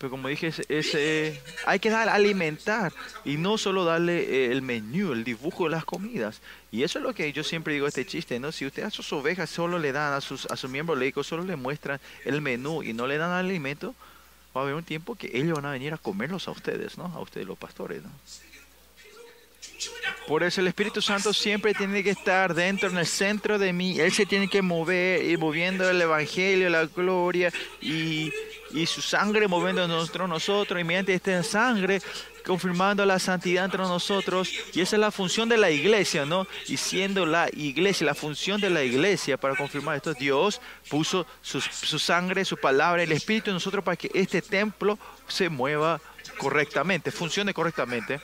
Como dije, ese, hay que dar alimentar y no solo darle eh, el menú, el dibujo de las comidas. Y eso es lo que yo siempre digo este chiste, ¿no? Si usted a sus ovejas solo le dan, a sus, a sus miembros leicos solo le muestran el menú y no le dan alimento, va a haber un tiempo que ellos van a venir a comerlos a ustedes, ¿no? A ustedes los pastores, ¿no? Por eso el Espíritu Santo siempre tiene que estar dentro, en el centro de mí. Él se tiene que mover y moviendo el Evangelio, la gloria y, y su sangre moviendo entre nosotros. Y mediante esta sangre confirmando la santidad entre nosotros. Y esa es la función de la iglesia, ¿no? Y siendo la iglesia, la función de la iglesia para confirmar esto, Dios puso su, su sangre, su palabra, el Espíritu en nosotros para que este templo se mueva correctamente, funcione correctamente.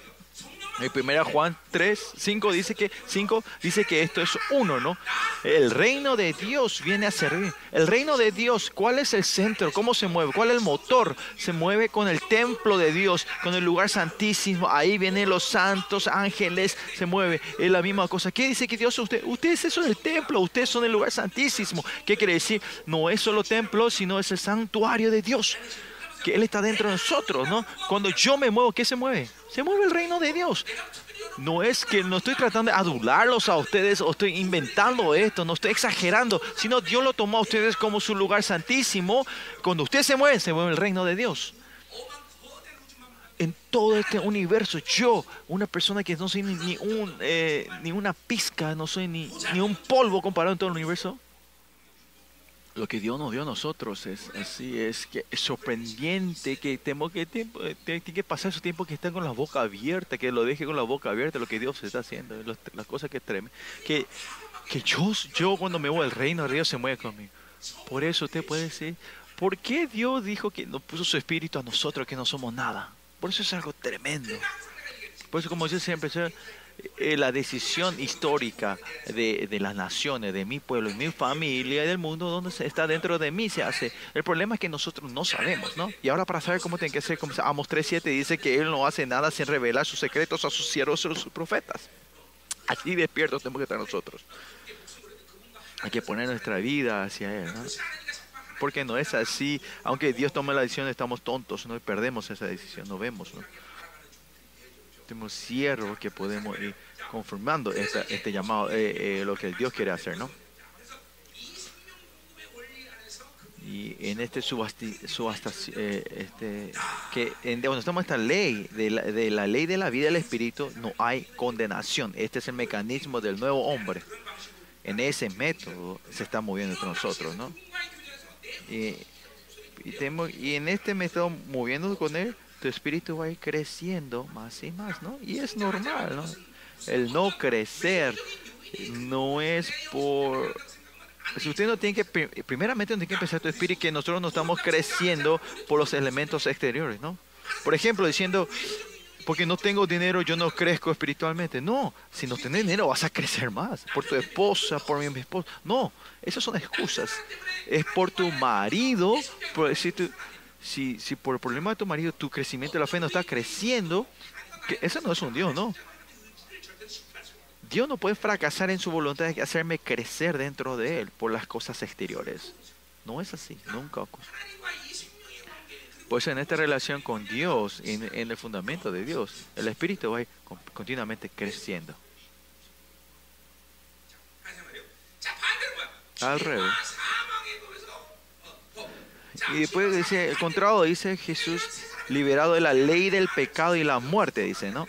En primera Juan 3, 5 dice que 5 dice que esto es uno, ¿no? El reino de Dios viene a servir. El reino de Dios, ¿cuál es el centro? ¿Cómo se mueve? ¿Cuál es el motor? Se mueve con el templo de Dios, con el lugar santísimo. Ahí vienen los santos ángeles, se mueve. Es la misma cosa. ¿Qué dice que Dios usted? Ustedes son el templo, ustedes son el lugar santísimo. ¿Qué quiere decir? No es solo templo, sino es el santuario de Dios que Él está dentro de nosotros, ¿no? Cuando yo me muevo, ¿qué se mueve? Se mueve el reino de Dios. No es que no estoy tratando de adularlos a ustedes o estoy inventando esto, no estoy exagerando, sino Dios lo tomó a ustedes como su lugar santísimo. Cuando usted se mueve, se mueve el reino de Dios. En todo este universo, yo, una persona que no soy ni, un, eh, ni una pizca, no soy ni, ni un polvo comparado en todo el universo, lo que Dios nos dio a nosotros es así, es que es sorprendente que tenemos que tiempo, eh, tiene que pasar su tiempo que está con la boca abierta, que lo deje con la boca abierta, lo que Dios está haciendo, las cosas que tremen, que, que yo, yo cuando me voy al reino de Dios se mueve conmigo. Por eso usted puede decir, ¿por qué Dios dijo que nos puso su espíritu a nosotros que no somos nada? Por eso es algo tremendo. Por eso como yo siempre, eh, la decisión histórica de, de, las naciones, de mi pueblo y mi familia y del mundo donde está dentro de mí se hace. El problema es que nosotros no sabemos, ¿no? Y ahora para saber cómo tiene que ser, como Amos 3.7 dice que Él no hace nada sin revelar sus secretos a sus siervos a sus profetas. Así despiertos tenemos que estar nosotros. Hay que poner nuestra vida hacia Él, ¿no? Porque no es así. Aunque Dios tome la decisión, estamos tontos, ¿no? Y perdemos esa decisión, no vemos, ¿no? Tenemos siervos que podemos ir confirmando este llamado, eh, eh, lo que Dios quiere hacer, ¿no? Y en este subasta, eh, este, que en, cuando estamos en esta ley, de la, de la ley de la vida del Espíritu, no hay condenación. Este es el mecanismo del nuevo hombre. En ese método se está moviendo entre nosotros, ¿no? Y, y, y en este método, moviéndonos con él, tu espíritu va a ir creciendo más y más, ¿no? Y es normal, ¿no? El no crecer no es por... Si usted no tiene que, primeramente tiene que empezar tu espíritu que nosotros no estamos creciendo por los elementos exteriores, ¿no? Por ejemplo, diciendo, porque no tengo dinero yo no crezco espiritualmente. No, si no tienes dinero vas a crecer más. Por tu esposa, por mi esposa. No, esas son excusas. Es por tu marido, por decir, si, si por el problema de tu marido tu crecimiento de la fe no está creciendo, que ese no es un Dios, ¿no? Dios no puede fracasar en su voluntad de hacerme crecer dentro de Él por las cosas exteriores. No es así, nunca ocurre. Pues en esta relación con Dios, en, en el fundamento de Dios, el Espíritu va continuamente creciendo. Al revés. Y después dice, el contrario, dice Jesús, liberado de la ley del pecado y la muerte, dice, ¿no?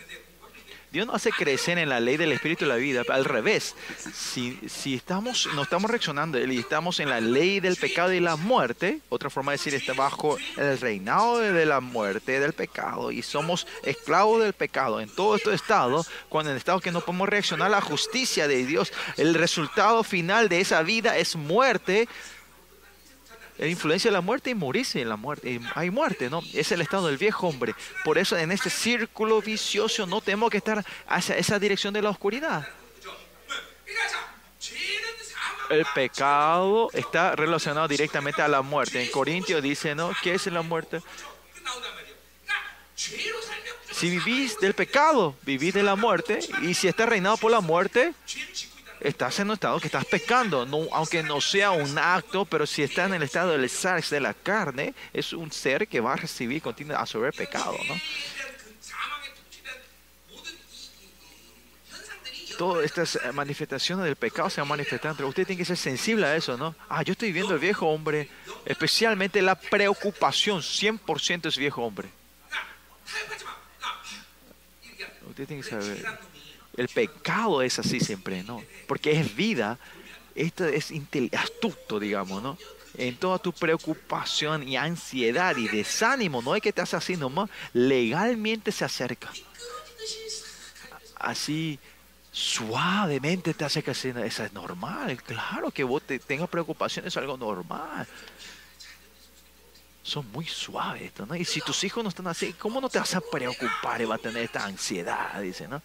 Dios no hace crecer en la ley del espíritu y la vida, al revés. Si, si estamos, no estamos reaccionando y estamos en la ley del pecado y la muerte, otra forma de decir, está bajo el reinado de la muerte, del pecado, y somos esclavos del pecado en todo este estado, cuando en el estado que no podemos reaccionar a la justicia de Dios, el resultado final de esa vida es muerte, la influencia de la muerte y morirse en la muerte. hay muerte, ¿no? Es el estado del viejo hombre. Por eso en este círculo vicioso no tenemos que estar hacia esa dirección de la oscuridad. El pecado está relacionado directamente a la muerte. En Corintios dice, ¿no? ¿Qué es la muerte? Si vivís del pecado, vivís de la muerte. Y si estás reinado por la muerte, estás en un estado que estás pecando, no, aunque no sea un acto, pero si estás en el estado del sex de la carne, es un ser que va a recibir continuamente a sobre pecado, ¿no? Todas estas manifestaciones del pecado se van manifestando, pero usted tiene que ser sensible a eso, ¿no? Ah, yo estoy viendo el viejo hombre, especialmente la preocupación, 100% es viejo hombre. Usted tiene que saber. El pecado es así siempre, ¿no? Porque es vida. Esto es astuto, digamos, ¿no? En toda tu preocupación y ansiedad y desánimo, no es que estás así nomás, legalmente se acerca. Así suavemente te acerca, eso es normal, claro que vos te tengas preocupación, es algo normal. Son muy suaves ¿no? Y si tus hijos no están así, ¿cómo no te vas a preocupar y va a tener esta ansiedad? Dice, ¿no?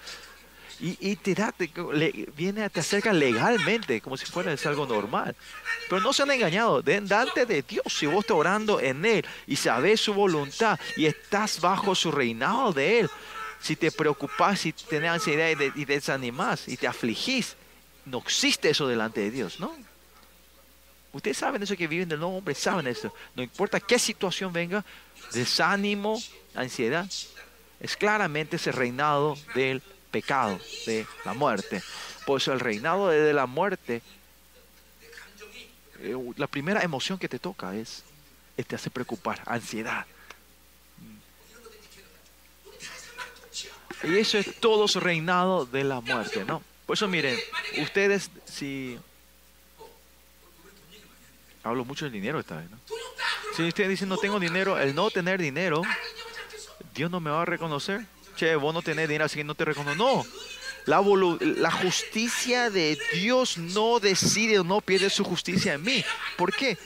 Y, te da, le, viene, te acerca legalmente, como si fuera algo normal. Pero no se han engañado, delante de Dios, si vos estás orando en Él y sabes su voluntad y estás bajo su reinado de Él, si te preocupas, si tenés ansiedad y, te, y desanimas y te afligís, no existe eso delante de Dios, ¿no? Ustedes saben eso que viven del nuevo hombre, saben eso. No importa qué situación venga, desánimo, ansiedad, es claramente ese reinado del pecado, de la muerte. Por eso el reinado de la muerte, eh, la primera emoción que te toca es, te hace preocupar, ansiedad. Y eso es todo su reinado de la muerte, ¿no? Por eso miren, ustedes si... Hablo mucho del dinero esta vez. Si ustedes dicen no tengo dinero, el no tener dinero, Dios no me va a reconocer che, vos no tenés dinero, así que no te reconozco. No, la, justicia de Dios no decide o no pierde su justicia en mí. ¿Por qué?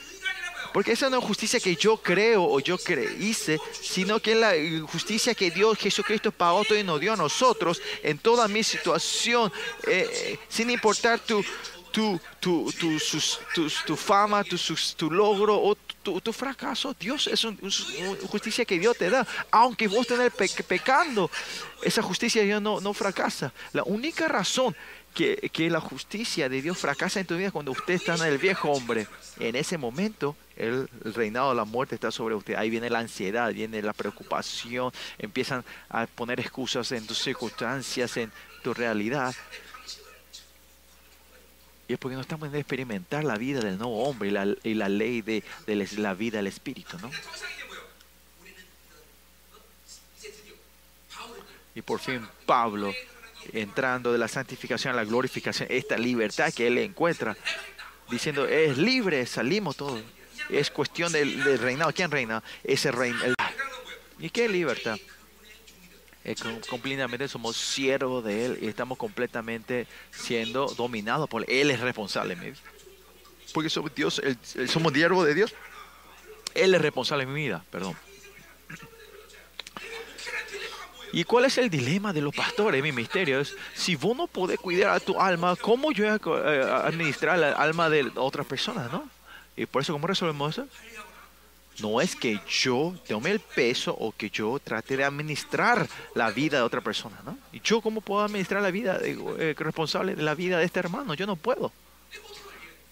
Porque esa no es justicia que yo creo o yo hice, sino que es la justicia que Dios, Jesucristo pagó todo y nos dio a nosotros en toda mi situación, eh, eh, sin importar tu, tu, tu, tu, tu fama, tu, tu logro o tu, fracaso. Dios es una justicia que Dios te da. Aunque vos tenés pecando, esa justicia de Dios no, no fracasa. La única razón que, que, la justicia de Dios fracasa en tu vida cuando usted está en el viejo hombre. En ese momento, el, reinado de la muerte está sobre usted. Ahí viene la ansiedad, viene la preocupación, empiezan a poner excusas en tus circunstancias, en tu realidad. Es porque no estamos en experimentar la vida del nuevo hombre y la, ley de, la vida del Espíritu, ¿no? Y por fin Pablo, entrando de la santificación a la glorificación, esta libertad que él encuentra, diciendo, es libre, salimos todos. Es cuestión del, reinado. ¿Quién reina? Ese reino. ¿Y qué libertad? Eh, completamente somos siervos de Él y estamos completamente siendo dominados por Él. Él es responsable. Porque somos Dios, somos siervos de Dios. Él es responsable de mi vida, perdón. ¿Y cuál es el dilema de los pastores? Mi misterio es, si vos no podés cuidar a tu alma, ¿cómo yo voy a eh, administrar la alma de otras personas? ¿no? Y por eso, ¿cómo resolvemos eso? No es que yo tome el peso o que yo trate de administrar la vida de otra persona, ¿no? ¿Y yo cómo puedo administrar la vida eh, responsable de la vida de este hermano? Yo no puedo.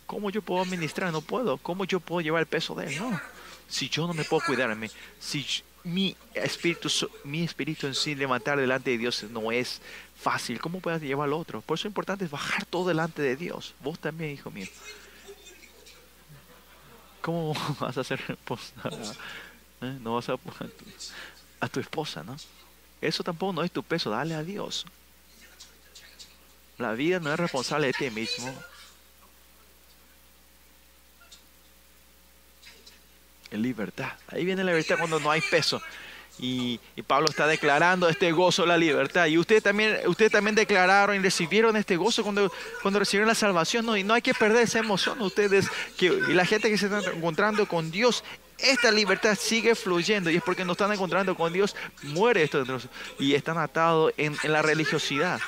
¿Cómo yo puedo administrar? No puedo. ¿Cómo yo puedo llevar el peso de él? No. Si yo no me puedo cuidar a mí, si mi espíritu, mi espíritu en sí levantar delante de Dios no es fácil, ¿cómo puedo llevar al otro? Por eso es importante bajar todo delante de Dios. Vos también, hijo mío. ¿Cómo [laughs] vas a ser esposa? ¿Eh? No vas a, a tu esposa, ¿no? Eso tampoco no es tu peso, dale a Dios. La vida no es responsable de ti mismo. Libertad. Ahí viene la libertad cuando no hay peso. Y, Pablo está declarando este gozo, la libertad. Y ustedes también, ustedes también declararon y recibieron este gozo cuando, cuando recibieron la salvación. No, y no hay que perder esa emoción. Ustedes que, y la gente que se está encontrando con Dios, esta libertad sigue fluyendo. Y es porque no están encontrando con Dios, muere esto dentro Y están atados en la religiosidad.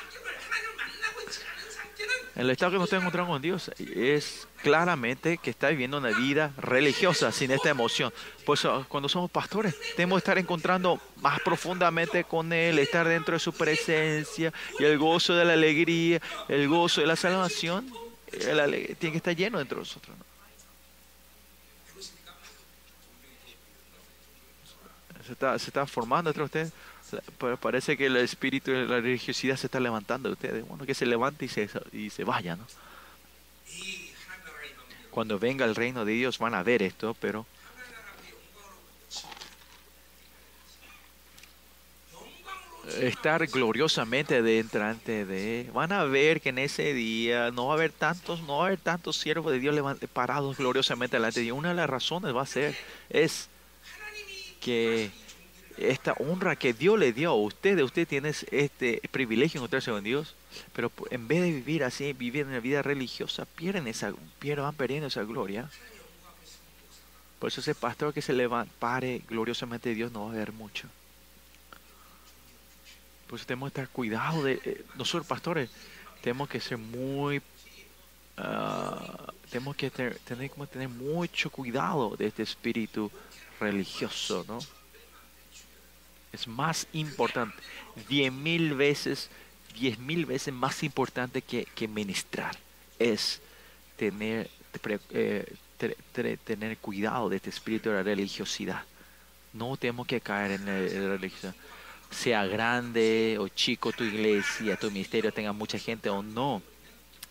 El estado que nos está encontrando con Dios es claramente que está viviendo una vida religiosa sin esta emoción. Por eso, cuando somos pastores, tenemos que estar encontrando más profundamente con Él, estar dentro de su presencia y el gozo de la alegría, el gozo de la salvación, tiene que estar lleno dentro de nosotros. Se, está, se está formando entre ustedes. Parece que el espíritu de la religiosidad se está levantando de ustedes. Bueno, que se levante y se, y se vaya, ¿no? Cuando venga el reino de Dios van a ver esto, pero estar gloriosamente delante de van a ver que en ese día no va a haber tantos no va a haber tantos siervos de Dios parados gloriosamente delante de Dios una de las razones va a ser es que esta honra que Dios le dio a ustedes, usted tiene este privilegio de encontrarse con Dios, pero en vez de vivir así, vivir en la vida religiosa, pierden esa, pierden, van perdiendo esa gloria. Por eso ese pastor que se levanta, pare gloriosamente Dios no va a ver mucho. Por eso tenemos que estar cuidado de eh, nosotros pastores, tenemos que ser muy ah, tenemos que tener, tener, que tener mucho cuidado de este espíritu religioso, ¿no? Es más importante, diez mil veces, diez mil veces más importante que, ministrar. Es tener, eh, tener cuidado de este espíritu de la religiosidad. No tenemos que caer en la, religiosidad. Sea grande o chico tu iglesia, tu ministerio tenga mucha gente o no.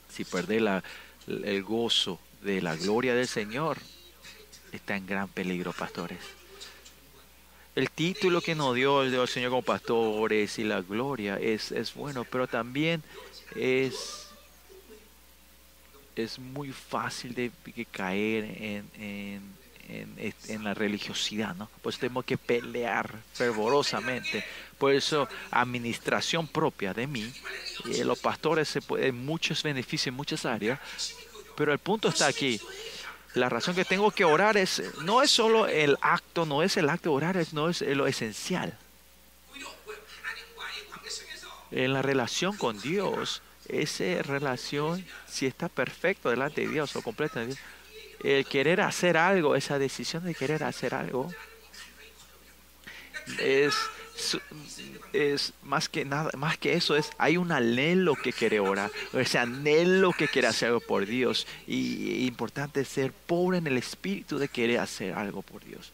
Si perder la, el gozo de la gloria del Señor, está en gran peligro, pastores el título que nos dio el Señor como pastores y la gloria es, es bueno, pero también es, es muy fácil de, caer en, en, en, la religiosidad, ¿no? Pues tenemos que pelear fervorosamente. Por eso, administración propia de mí, eh, los pastores se pueden muchos beneficios en muchas áreas, pero el punto está aquí la razón que tengo que orar es, no es solo el acto, no es el acto de orar, es, no es lo esencial. En la relación con Dios, esa relación, si está perfecto delante de Dios o completa el querer hacer algo, esa decisión de querer hacer algo, es es más que nada, más que eso es, hay un anhelo que quiere orar, ese anhelo que quiere hacer algo por Dios. Y importante ser pobre en el espíritu de querer hacer algo por Dios.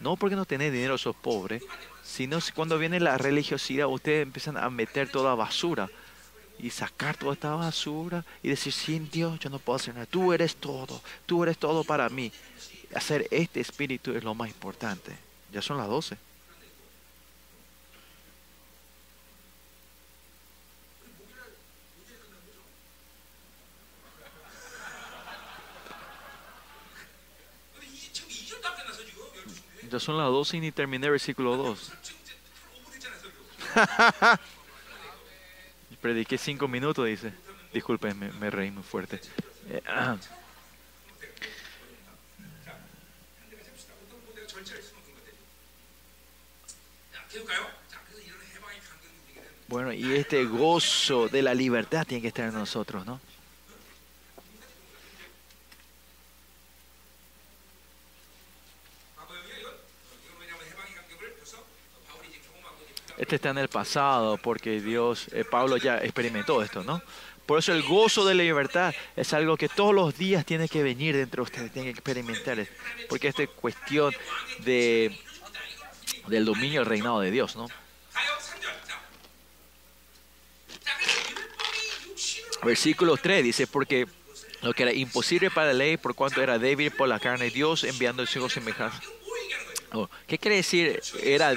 No porque no tenés dinero sos pobre, sino cuando viene la religiosidad, ustedes empiezan a meter toda basura y sacar toda esta basura y decir, sin Dios yo no puedo hacer nada, tú eres todo, tú eres todo para mí. Hacer este espíritu es lo más importante. Ya son las 12. Ya son las 12 y ni terminé versículo 2. [laughs] Prediqué 5 minutos, dice. Disculpen, me, reí muy fuerte. Eh, bueno, y este gozo de la libertad tiene que estar en nosotros, ¿no? Este está en el pasado porque Dios, eh, Pablo ya experimentó esto, ¿no? Por eso el gozo de la libertad es algo que todos los días tiene que venir dentro de ustedes, tiene que experimentar, porque esta es cuestión de, del dominio del reinado de Dios, ¿no? Versículo 3 dice, porque lo que era imposible para la ley, por cuanto era débil por la carne, Dios enviando el Hijo semejante. Oh, ¿Qué quiere decir? Era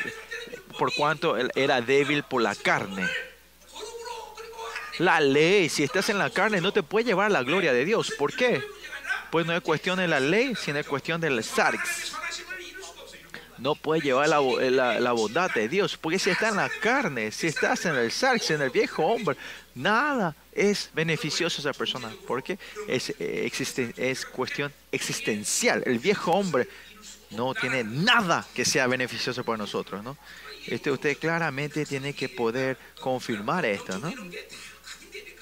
por cuanto él era débil por la carne. La ley, si estás en la carne, no te puede llevar la gloria de Dios. ¿Por qué? Pues no es cuestión de la ley, sino es cuestión del sarx. no puede llevar la, la, la, bondad de Dios. Porque si está en la carne, si estás en el sarx, en el viejo hombre, nada es beneficioso a esa persona. Porque es, existe, es cuestión existencial. El viejo hombre no tiene nada que sea beneficioso para nosotros. ¿no? Este, usted claramente tiene que poder confirmar esto. ¿no?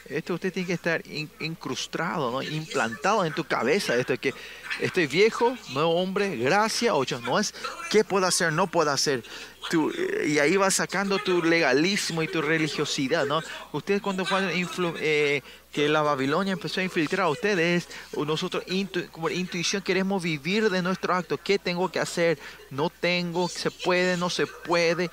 Esto usted tiene que estar incrustado, ¿no? implantado en tu cabeza. Esto es que estoy viejo, nuevo hombre, gracia, ocho. No es qué puedo hacer, no puedo hacer. Tú, y ahí vas sacando tu legalismo y tu religiosidad, ¿no? Ustedes cuando fueron eh, que la Babilonia empezó a infiltrar a ustedes, nosotros como intuición queremos vivir de nuestro acto. ¿Qué tengo que hacer? No tengo, se puede, no se puede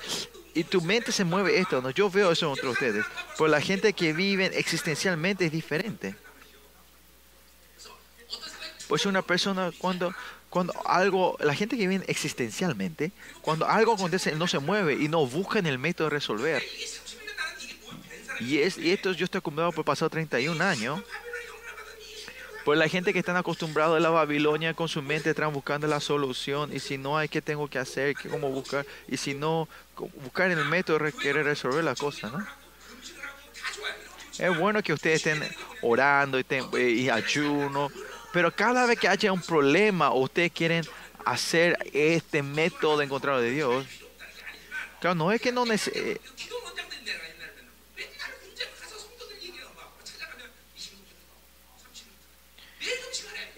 y tu mente se mueve esto, ¿no? Yo veo eso entre ustedes. Pero la gente que vive existencialmente es diferente. Pues una persona cuando, cuando algo, la gente que vive existencialmente, cuando algo acontece, no se mueve y no busca en el método de resolver. Y, es, y esto yo estoy acostumbrado por pasar 31 años. Pues la gente que están acostumbrados a la Babilonia con su mente están buscando la solución y si no hay qué tengo que hacer, qué cómo buscar y si no buscar el método de querer resolver la cosa, ¿no? Es bueno que ustedes estén orando y, ayuno, pero cada vez que haya un problema ustedes quieren hacer este método de encontrar de Dios, claro, no es que no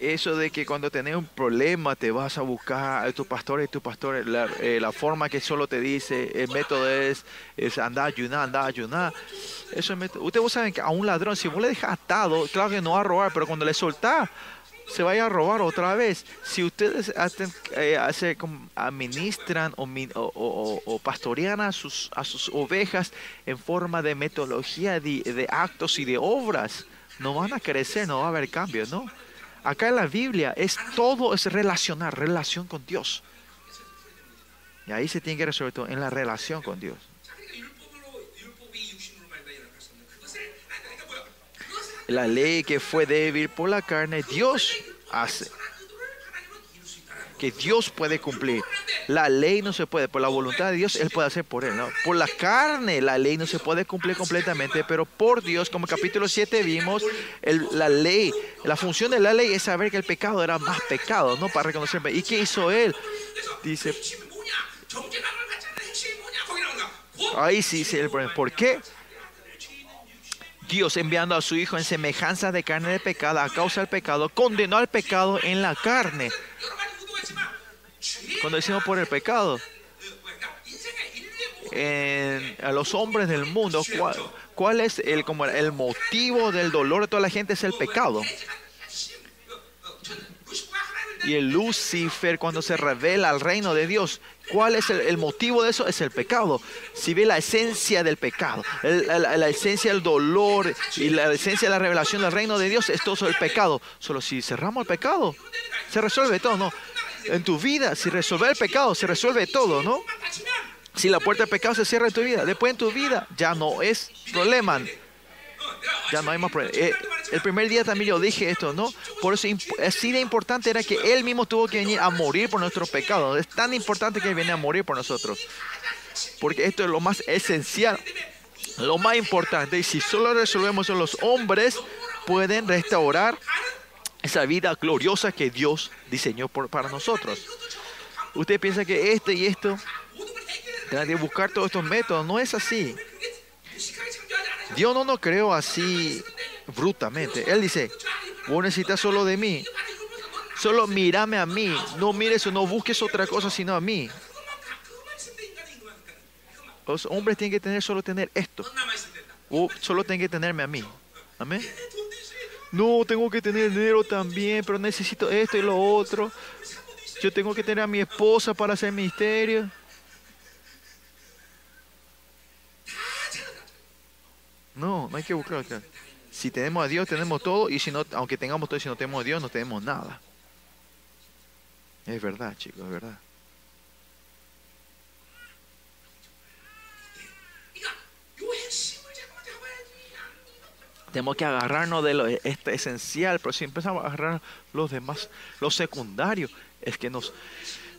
eso de que cuando tenés un problema te vas a buscar a tu pastor y tu pastor, la, eh, la forma que solo te dice, el método es, es andar a ayunar, andar ayunar. Eso es Ustedes saben que a un ladrón, si vos le dejas atado, claro que no va a robar, pero cuando le soltás, se vaya a robar otra vez. Si ustedes hacen, eh, administran o, o, o, pastorean a sus, a sus ovejas en forma de metodología, de, de actos y de obras, no van a crecer, no va a haber cambios, ¿no? Acá en la Biblia es todo es relacionar, relación con Dios. Y ahí se tiene que resolver todo, en la relación con Dios. La ley que fue débil por la carne, Dios hace que Dios puede cumplir. La ley no se puede, por la voluntad de Dios, Él puede hacer por Él. ¿no? Por la carne, la ley no se puede cumplir completamente, pero por Dios, como capítulo 7 vimos, la ley, la función de la ley es saber que el pecado era más pecado, ¿no? Para reconocer. ¿Y qué hizo Él? Dice, ahí sí dice el problema. ¿Por qué? Dios enviando a su Hijo en semejanza de carne de pecado a causa del pecado, condenó al pecado en la carne cuando decimos por el pecado, a los hombres del mundo, ¿cuál, es el, como el motivo del dolor de toda la gente? Es el pecado. Y el Lucifer cuando se revela al reino de Dios, ¿cuál es el, motivo de eso? Es el pecado. Si ve la esencia del pecado, la, esencia del dolor y la esencia de la revelación del reino de Dios, es todo el pecado. Solo si cerramos el pecado, se resuelve todo, ¿no? En tu vida, si resuelve el pecado, se resuelve todo, ¿no? Si la puerta del pecado se cierra en tu vida, después en tu vida ya no es problema. Ya no hay más problema. Eh, el primer día también yo dije esto, ¿no? Por eso así de importante era que Él mismo tuvo que venir a morir por nuestros pecados. Es tan importante que Él viene a morir por nosotros. Porque esto es lo más esencial, lo más importante. Y si solo resolvemos eso, los hombres pueden restaurar esa vida gloriosa que Dios diseñó para nosotros. Usted piensa que este y esto, que buscar todos estos métodos, no es así. Dios no nos creó así brutamente. Él dice, vos necesitas solo de mí. Solo mírame a mí. No mires o no busques otra cosa sino a mí. Los hombres tienen que tener solo tener esto. Solo tienen que tenerme a mí. Amén no, tengo que tener dinero también, pero necesito esto y lo otro. Yo tengo que tener a mi esposa para hacer misterio. No, no hay que buscar. Si tenemos a Dios, tenemos todo, y si no, aunque tengamos todo, si no tenemos a Dios, no tenemos nada. Es verdad, chicos, es verdad. Tenemos que agarrarnos de lo este esencial, pero si empezamos a agarrar los demás, los secundarios, es que nos,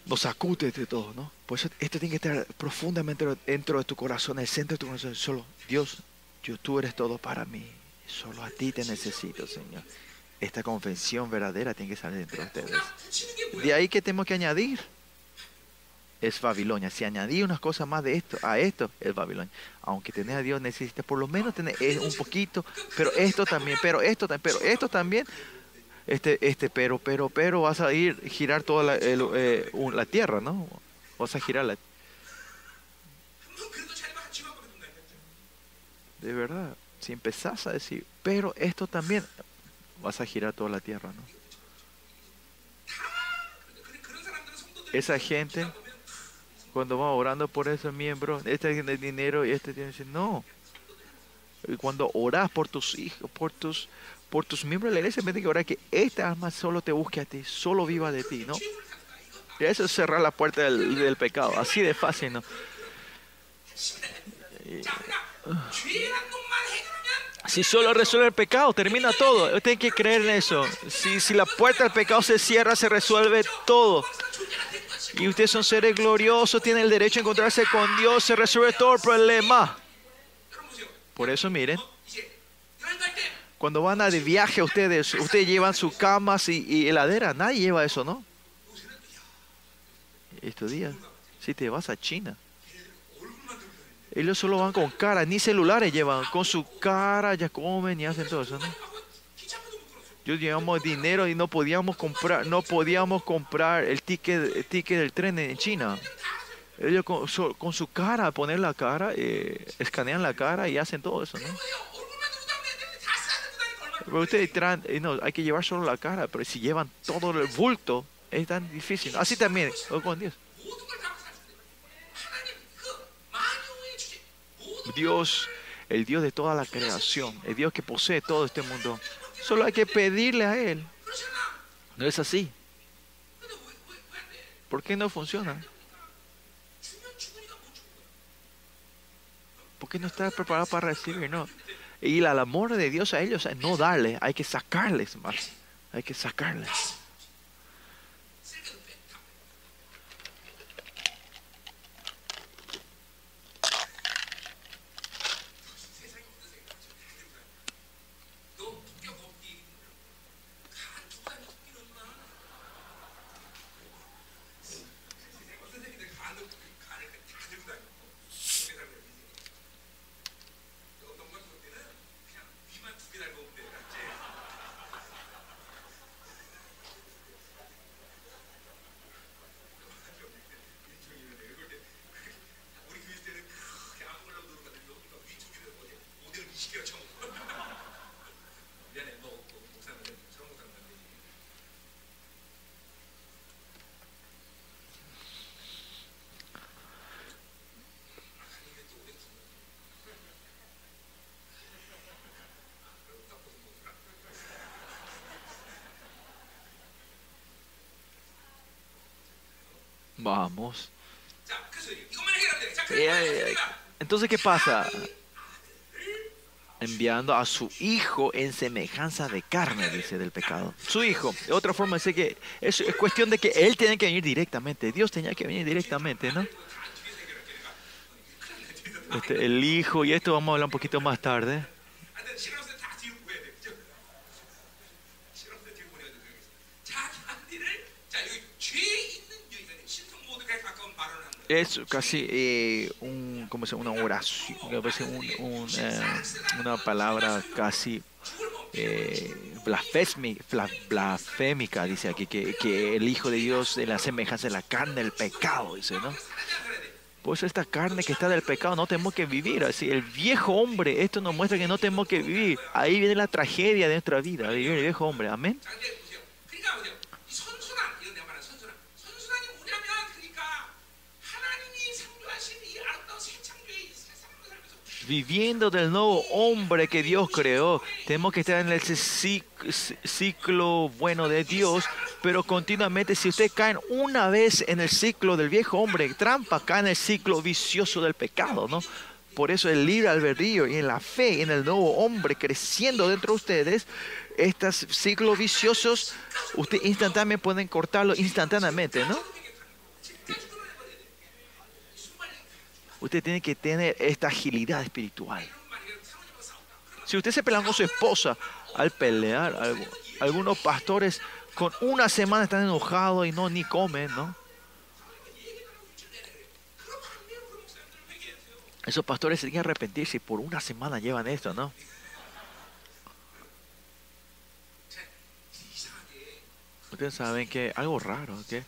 nos de todo, ¿no? Por eso esto tiene que estar profundamente dentro de tu corazón, el centro de tu corazón. Solo, Dios, yo, tú eres todo para mí. Solo a ti te necesito, Señor. Esta confesión verdadera tiene que salir dentro de ustedes. De ahí que tenemos que añadir es Babilonia. Si añadí unas cosas más de esto, a esto es Babilonia. Aunque tener a Dios necesita por lo menos tener un poquito, pero esto también, pero esto también, pero esto también, este, este, pero, pero, pero vas a ir girar toda la, eh, la tierra, ¿no? Vas a girar la De verdad, si empezás a decir, pero esto también, vas a girar toda la tierra, ¿no? Esa gente cuando va orando por esos miembros, este tiene dinero y este tiene no. Cuando oras por tus hijos, por tus, por tus miembros de la iglesia, tiene que orar que esta alma solo te busque a ti, solo viva de ti, ¿no? Y eso es cerrar la puerta del, pecado, así de fácil, ¿no? Si solo resuelve el pecado, termina todo. Usted tiene que creer en eso. Si, si la puerta del pecado se cierra, se resuelve todo. Y ustedes son seres gloriosos, tienen el derecho a encontrarse con Dios, se resuelve todo el problema. Por eso miren, cuando van a de viaje ustedes, ustedes llevan sus camas y, heladera, nadie lleva eso, ¿no? Estos días, si te vas a China, ellos solo van con cara, ni celulares llevan, con su cara ya comen y hacen todo eso, ¿no? Yo llevamos dinero y no podíamos comprar, no podíamos comprar el ticket, ticket del tren en China. Ellos con, su cara, poner la cara, eh, escanean la cara y hacen todo eso, ¿no? Pero ustedes eh, no, hay que llevar solo la cara, pero si llevan todo el bulto, es tan difícil. Así también, oh, con Dios. Dios, el Dios de toda la creación, el Dios que posee todo este mundo, Solo hay que pedirle a Él. No es así. ¿Por qué no funciona? ¿Por qué no está preparado para recibir? No. Y el amor de Dios a ellos es no darle, hay que sacarles más. Hay que sacarles. Vamos. Entonces, ¿qué pasa? Enviando a su hijo en semejanza de carne, dice del pecado. Su hijo. De otra forma, dice que es, cuestión de que él tiene que venir directamente. Dios tenía que venir directamente, ¿no? Este, el hijo, y esto vamos a hablar un poquito más tarde. Es casi eh, un, ¿cómo se una oración, eh, una palabra casi eh, blasfémica, dice aquí, que, el Hijo de Dios de la semejanza de la carne del pecado, dice, ¿no? Pues esta carne que está del pecado no tenemos que vivir. Así, el viejo hombre, esto nos muestra que no tenemos que vivir. Ahí viene la tragedia de nuestra vida, vivir el viejo hombre. Amén. Viviendo del nuevo hombre que Dios creó. Tenemos que estar en ese ciclo bueno de Dios, pero continuamente si usted cae una vez en el ciclo del viejo hombre, trampa, cae en el ciclo vicioso del pecado, ¿no? Por eso el libre albedrío y en la fe en el nuevo hombre creciendo dentro de ustedes, estos ciclos viciosos, usted instantáneamente pueden cortarlo instantáneamente, ¿no? Usted tiene que tener esta agilidad espiritual. Si usted se pelea con su esposa al pelear, algunos pastores con una semana están enojados y no ni comen, ¿no? Esos pastores tienen que arrepentirse y por una semana llevan esto, ¿no? Ustedes saben que algo raro, ¿qué?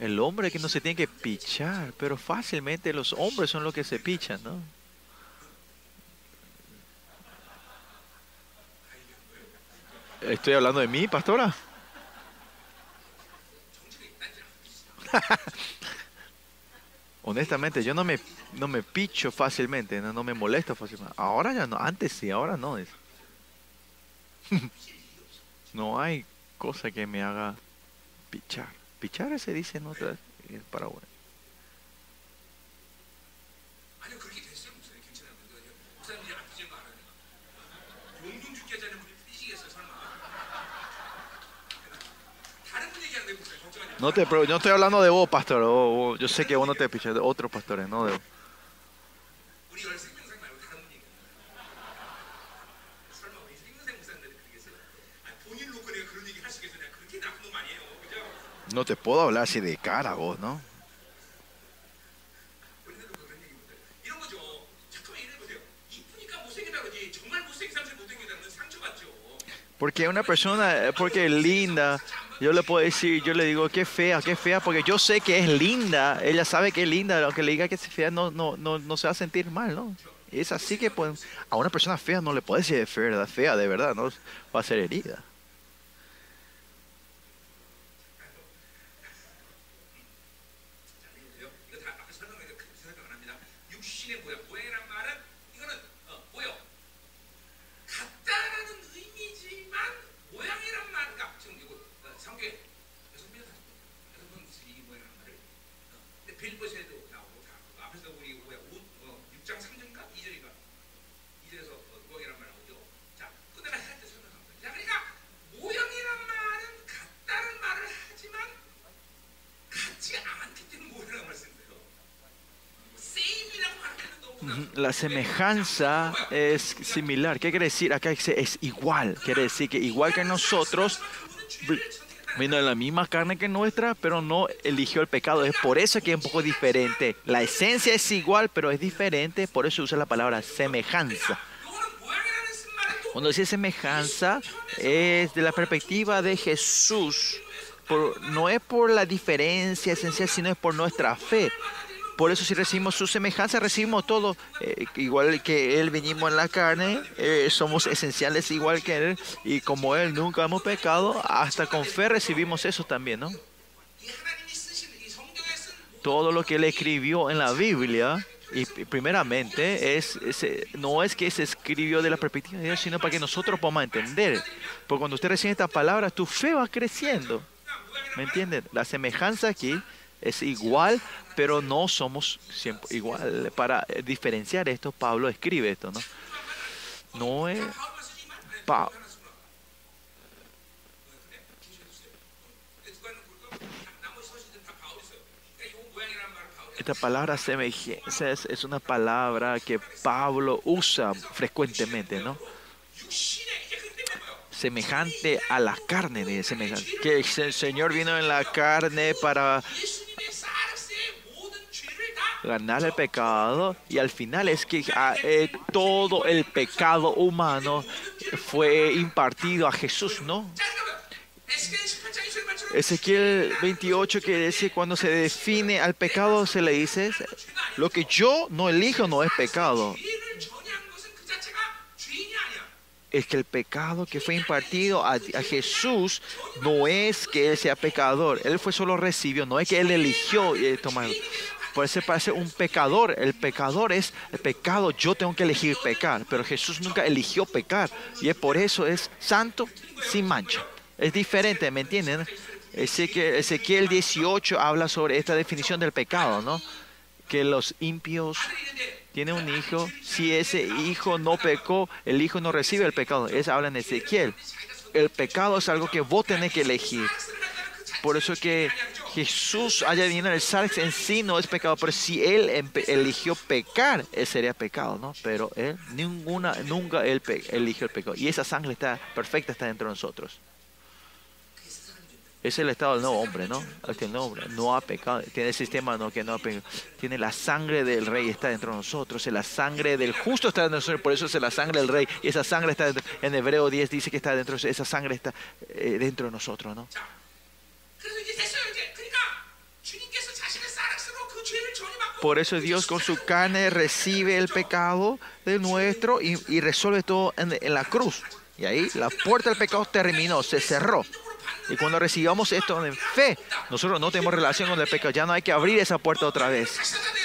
El hombre que no se tiene que pichar, pero fácilmente los hombres son los que se pichan, ¿no? ¿Estoy hablando de mí, pastora? [laughs] Honestamente, yo no me, no me picho fácilmente, no, no me molesto fácilmente. Ahora ya no, antes sí, ahora no. [laughs] No hay cosa que me haga pichar. Pichar se dice en otras en Paraguay. No, te, no estoy hablando de vos, pastor. yo sé que vos no te pichas, de otros pastores, no de vos. No te puedo hablar así de cara vos, ¿no? Porque una persona, porque es linda, yo le puedo decir, yo le digo, qué fea, qué fea, porque yo sé que es linda, ella sabe que es linda, aunque le diga que es fea, no, no, no, no se va a sentir mal, ¿no? Es así que pues, a una persona fea no le puede decir fea, fea de verdad, no va a ser herida. Semejanza es similar. ¿Qué quiere decir? Acá es igual. Quiere decir que igual que nosotros, vino de la misma carne que nuestra, pero no eligió el pecado. Es por eso que es un poco diferente. La esencia es igual, pero es diferente. Por eso usa la palabra semejanza. Cuando dice semejanza, es de la perspectiva de Jesús. no es por la diferencia esencial, sino es por nuestra fe. Por eso si recibimos su semejanza, recibimos todo. Eh, igual que Él venimos en la carne, eh, somos esenciales igual que Él. Y como Él nunca hemos pecado, hasta con fe recibimos eso también, ¿no? Todo lo que Él escribió en la Biblia, y primeramente, es, no es que se escribió de la perspectiva de Dios, sino para que nosotros podamos entender. Porque cuando usted recibe estas palabras, tu fe va creciendo. ¿Me entienden? La semejanza aquí es igual, pero no somos siempre igual. Para diferenciar esto, Pablo escribe esto, ¿no? No es... Esta palabra semejanza es, una palabra que Pablo usa frecuentemente, ¿no? Semejante a la carne, de semejante. Que el Señor vino en la carne para ganar el pecado y al final es que ah, eh, todo el pecado humano fue impartido a Jesús, ¿no? Ezequiel 28 que dice cuando se define al pecado se le dice lo que yo no elijo no es pecado. Es que el pecado que fue impartido a, Jesús no es que él sea pecador, él fue solo recibió, no es que él eligió eh, tomar. Por eso parece un pecador. El pecador es el pecado. Yo tengo que elegir pecar. Pero Jesús nunca eligió pecar. Y es por eso es santo sin mancha. Es diferente, ¿me entienden? Ezequiel 18 habla sobre esta definición del pecado, ¿no? Que los impios tienen un hijo. Si ese hijo no pecó, el hijo no recibe el pecado. Eso habla en Ezequiel. El pecado es algo que vos tenés que elegir. Por eso que Jesús haya venido en el sarx en sí no es pecado, pero si él eligió pecar, él sería pecado, ¿no? Pero él ninguna, nunca él eligió el pecado. Y esa sangre está perfecta, está dentro de nosotros. Es el estado del nuevo hombre, ¿no? El que no, no ha pecado, tiene el sistema no, que no ha pecado. Tiene la sangre del rey, está dentro de nosotros. La sangre del justo está dentro de nosotros, por eso es la sangre del rey. Y esa sangre está dentro, en Hebreo 10 dice que está dentro, esa sangre está eh, dentro de nosotros, ¿no? Por eso Dios con su carne recibe el pecado de nuestro y, resuelve todo en, en la cruz. Y ahí la puerta del pecado terminó, se cerró. Y cuando recibamos esto en fe, nosotros no tenemos relación con el pecado. Ya no hay que abrir esa puerta otra vez.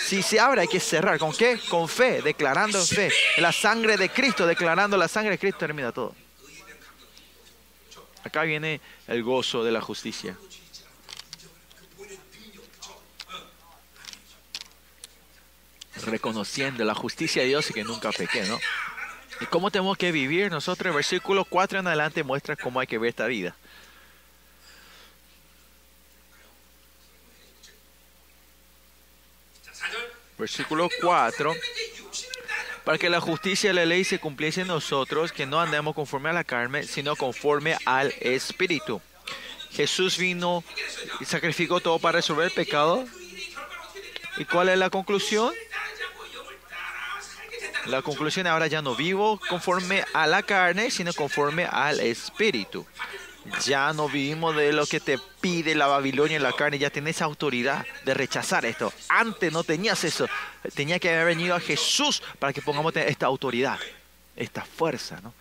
Si se abre, hay que cerrar. ¿Con qué? Con fe, declarando en fe. La sangre de Cristo, declarando la sangre de Cristo, termina todo. Acá viene el gozo de la justicia. Reconociendo la justicia de Dios y que nunca pequé, ¿no? ¿Y cómo tenemos que vivir? Nosotros, el versículo 4 en adelante muestra cómo hay que ver esta vida. versículo 4, para que la justicia de la ley se cumpliese en nosotros, que no andemos conforme a la carne, sino conforme al Espíritu. Jesús vino y sacrificó todo para resolver el pecado. ¿Y cuál es la conclusión? La conclusión ahora ya no vivo conforme a la carne, sino conforme al Espíritu. Ya no vivimos de lo que te pide la Babilonia en la carne, ya tienes autoridad de rechazar esto. Antes no tenías eso. Tenía que haber venido a Jesús para que pongamos esta autoridad, esta fuerza, ¿no?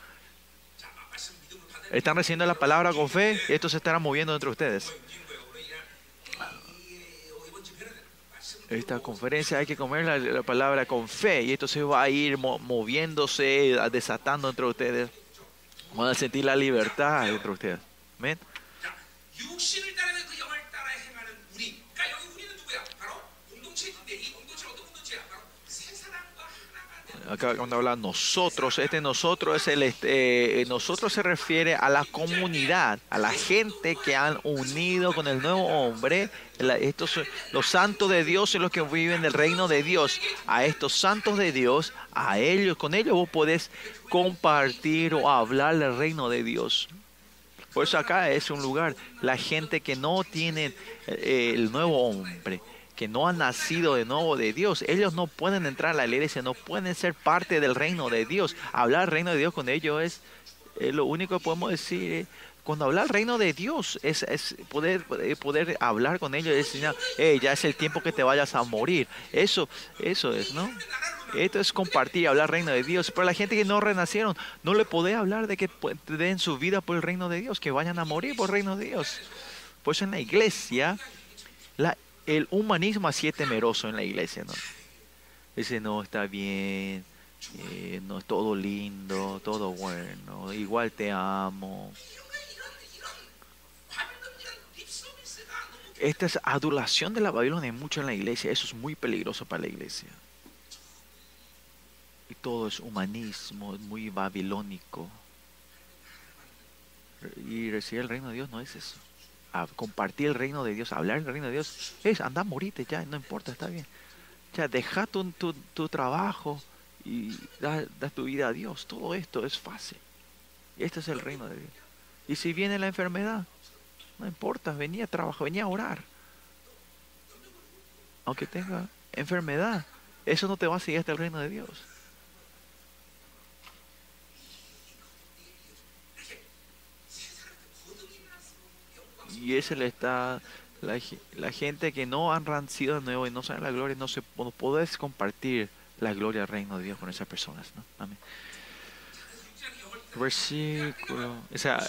Están recibiendo la palabra con fe y esto se estará moviendo entre ustedes. Esta conferencia hay que comer la, palabra con fe y esto se va a ir moviéndose, desatando entre ustedes. Van a sentir la libertad entre ustedes. Amén. Acá cuando habla nosotros, este nosotros es el este, eh, nosotros se refiere a la comunidad, a la gente que han unido con el nuevo hombre. estos, los santos de Dios son los que viven del reino de Dios. A estos santos de Dios, a ellos, con ellos vos podés compartir o hablar del reino de Dios. Por eso acá es un lugar, la gente que no tiene eh, el nuevo hombre que no han nacido de nuevo de Dios, ellos no pueden entrar a la iglesia, no pueden ser parte del reino de Dios. Hablar reino de Dios con ellos es, lo único que podemos decir. Eh, cuando hablar reino de Dios es, es poder, eh, poder hablar con ellos y decir, ya es el tiempo que te vayas a morir. Eso, eso es, ¿no? Esto es compartir, hablar reino de Dios. Pero la gente que no renacieron, no le puede hablar de que den su vida por el reino de Dios, que vayan a morir por el reino de Dios. Por eso en la iglesia, la el humanismo así es temeroso en la iglesia, ¿no? Dice, no, está bien, eh, no, todo lindo, todo bueno, igual te amo. Esta es adulación de la Babilonia mucho en la iglesia, eso es muy peligroso para la iglesia. Y todo es humanismo, muy babilónico. Y recibir el reino de Dios no es eso a compartir el reino de Dios, a hablar del reino de Dios, es anda, morite ya, no importa, está bien. Ya, deja tu, tu, trabajo y da, tu vida a Dios. Todo esto es fácil. Este es el reino de Dios. Y si viene la enfermedad, no importa, venía a trabajar, venía a orar. Aunque tenga enfermedad, eso no te va a seguir hasta el reino de Dios. Y es el está la, gente que no han nacido de nuevo y no saben la gloria, no se no podés compartir la gloria del reino de Dios con esas personas. ¿no? Amén. Versículo. O sea,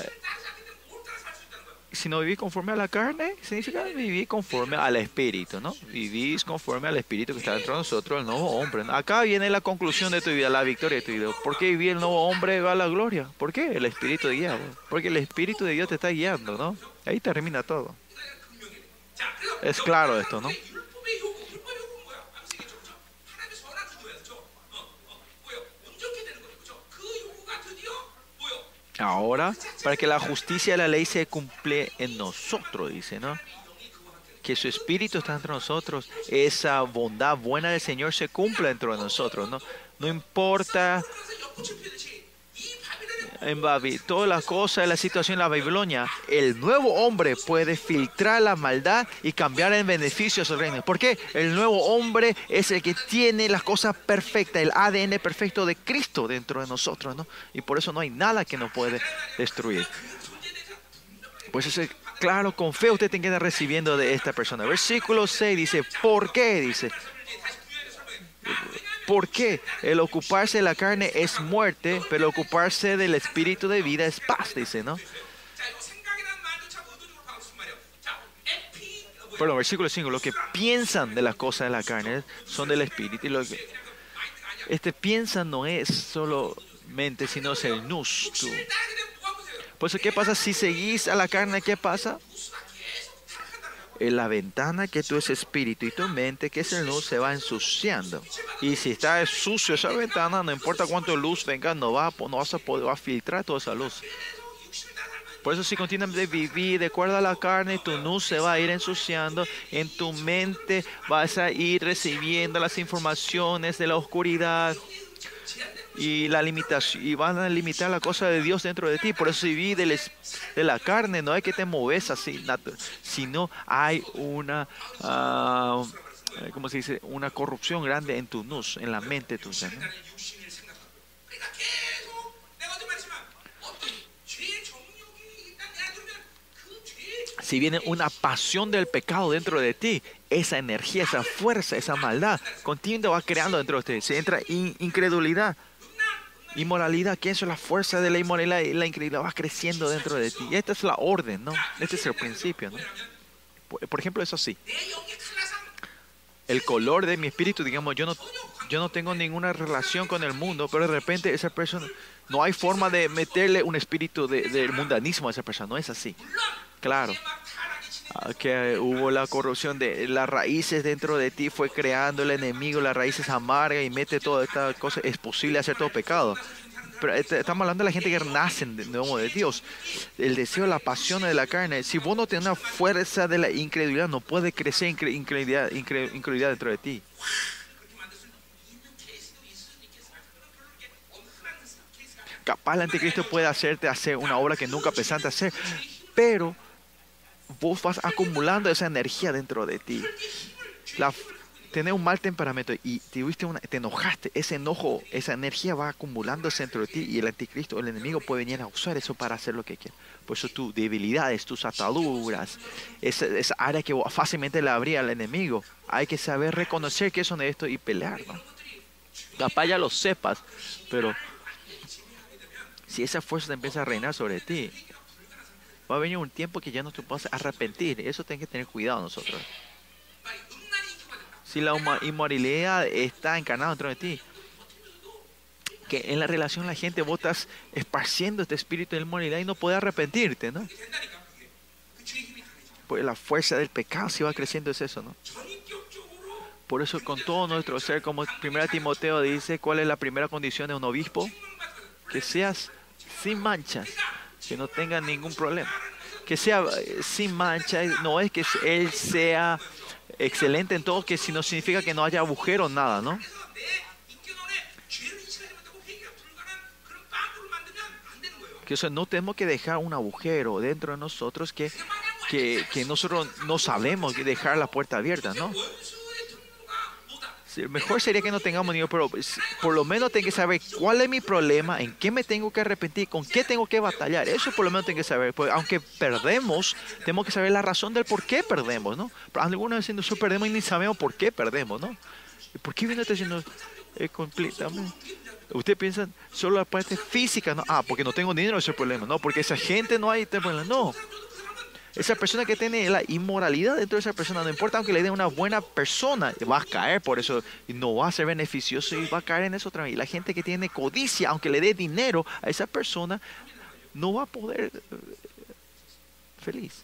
si no vivís conforme a la carne, significa vivir conforme al Espíritu, ¿no? Vivís conforme al Espíritu que está dentro de nosotros, el nuevo hombre. Acá viene la conclusión de tu vida, la victoria de tu vida. ¿Por qué vivir el nuevo hombre va a la gloria? ¿Por qué? El Espíritu de guía. Porque el Espíritu de Dios te está guiando, ¿no? Ahí termina todo. Es claro esto, ¿no? Ahora, para que la justicia de la ley se cumple en nosotros, dice, ¿no? Que su espíritu está entre nosotros, esa bondad buena del Señor se cumple dentro de nosotros, ¿no? No importa en Babi, todas las cosas la situación en la Babilonia, el nuevo hombre puede filtrar la maldad y cambiar en beneficio a su reino. ¿Por qué? El nuevo hombre es el que tiene las cosas perfectas, el ADN perfecto de Cristo dentro de nosotros, ¿no? Y por eso no hay nada que nos puede destruir. Pues es claro, con fe usted tiene que estar recibiendo de esta persona. Versículo 6 dice, ¿por qué? Dice, ¿Por qué? El ocuparse de la carne es muerte, pero ocuparse del espíritu de vida es paz, dice, ¿no? Perdón, versículo 5. Lo que piensan de las cosas de la carne son del espíritu. Este piensan no es solamente, sino es el nus. Por ¿qué pasa si seguís a la carne? ¿Qué pasa? En la ventana que tú es espíritu y tu mente que es el luz se va ensuciando. Y si está sucio esa ventana, no importa cuánto luz venga, no, va, no vas a poder va filtrar toda esa luz. Por eso si continúas de vivir de acuerdo a la carne, tu luz se va a ir ensuciando. En tu mente vas a ir recibiendo las informaciones de la oscuridad y la limitación y van a limitar la cosa de Dios dentro de ti. Por eso si vi de, la carne, no hay que te mueves así, sino hay una, uh, ¿cómo se dice? Una corrupción grande en tu nus, en la mente tuya. Si viene una pasión del pecado dentro de ti, esa energía, esa fuerza, esa maldad, continuamente va creando dentro de ti. Se entra incredulidad Inmoralidad, ¿qué es la fuerza de la inmoralidad y la incredulidad va creciendo dentro de ti. Y esta es la orden, ¿no? Este es el principio, ¿no? Por, ejemplo, eso sí. El color de mi espíritu, digamos, yo no, yo no tengo ninguna relación con el mundo, pero de repente esa persona, no hay forma de meterle un espíritu de, del mundanismo a esa persona, no es así. Claro, que hubo la corrupción de las raíces dentro de ti, fue creando el enemigo, las raíces amargas y mete toda esta cosa, es posible hacer todo pecado. Pero este, estamos hablando de la gente que nace de nuevo de Dios. El deseo, la pasión de la carne. Si vos no tienes una fuerza de la incredulidad, no puede crecer incredulidad, incredulidad dentro de ti. Capaz el anticristo puede hacerte hacer una obra que nunca pensaste hacer, pero vos vas acumulando esa energía dentro de ti. La, tener un mal temperamento y tuviste una, te enojaste, ese enojo, esa energía va acumulándose dentro de ti y el anticristo, el enemigo puede venir a usar eso para hacer lo que quiere. Por eso tus debilidades, tus ataduras, esa, esa área que fácilmente le abría al enemigo, hay que saber reconocer que son esto y pelear. ¿no? Capaz ya lo sepas, pero si esa fuerza te empieza a reinar sobre ti, va a venir un tiempo que ya no te puedas arrepentir. Eso tiene que tener cuidado nosotros. Si la inmoralidad está encarnada dentro de ti, que en la relación la gente vos estás esparciendo este espíritu de inmoralidad y no puedes arrepentirte, ¿no? Pues la fuerza del pecado si va creciendo es eso, ¿no? Por eso con todo nuestro ser, como 1 Timoteo dice, ¿cuál es la primera condición de un obispo? Que seas sin manchas que no tenga ningún problema. Que sea eh, sin mancha, no es que él sea excelente en todo, que si no significa que no haya agujero, nada, ¿no? Que eso no tenemos que dejar un agujero dentro de nosotros que, que, que nosotros no sabemos dejar la puerta abierta, ¿no? Mejor sería que no tengamos niños, pero pues, por lo menos tengo que saber cuál es mi problema, en qué me tengo que arrepentir, con qué tengo que batallar. Eso por lo menos tengo que saber. Pues, aunque perdemos, tenemos que saber la razón del por qué perdemos, ¿no? Algunas veces nosotros perdemos y ni sabemos por qué perdemos, ¿no? ¿Por qué viene diciendo eh, completamente? Usted piensa solo la parte física, ¿no? Ah, porque no tengo dinero, ese problema. No, porque esa gente no hay problema. No, esa persona que tiene la inmoralidad dentro de esa persona, no importa aunque le dé una buena persona, va a caer por eso no va a ser beneficioso y va a caer en eso vez. Y la gente que tiene codicia, aunque le dé dinero a esa persona, no va a poder eh, feliz.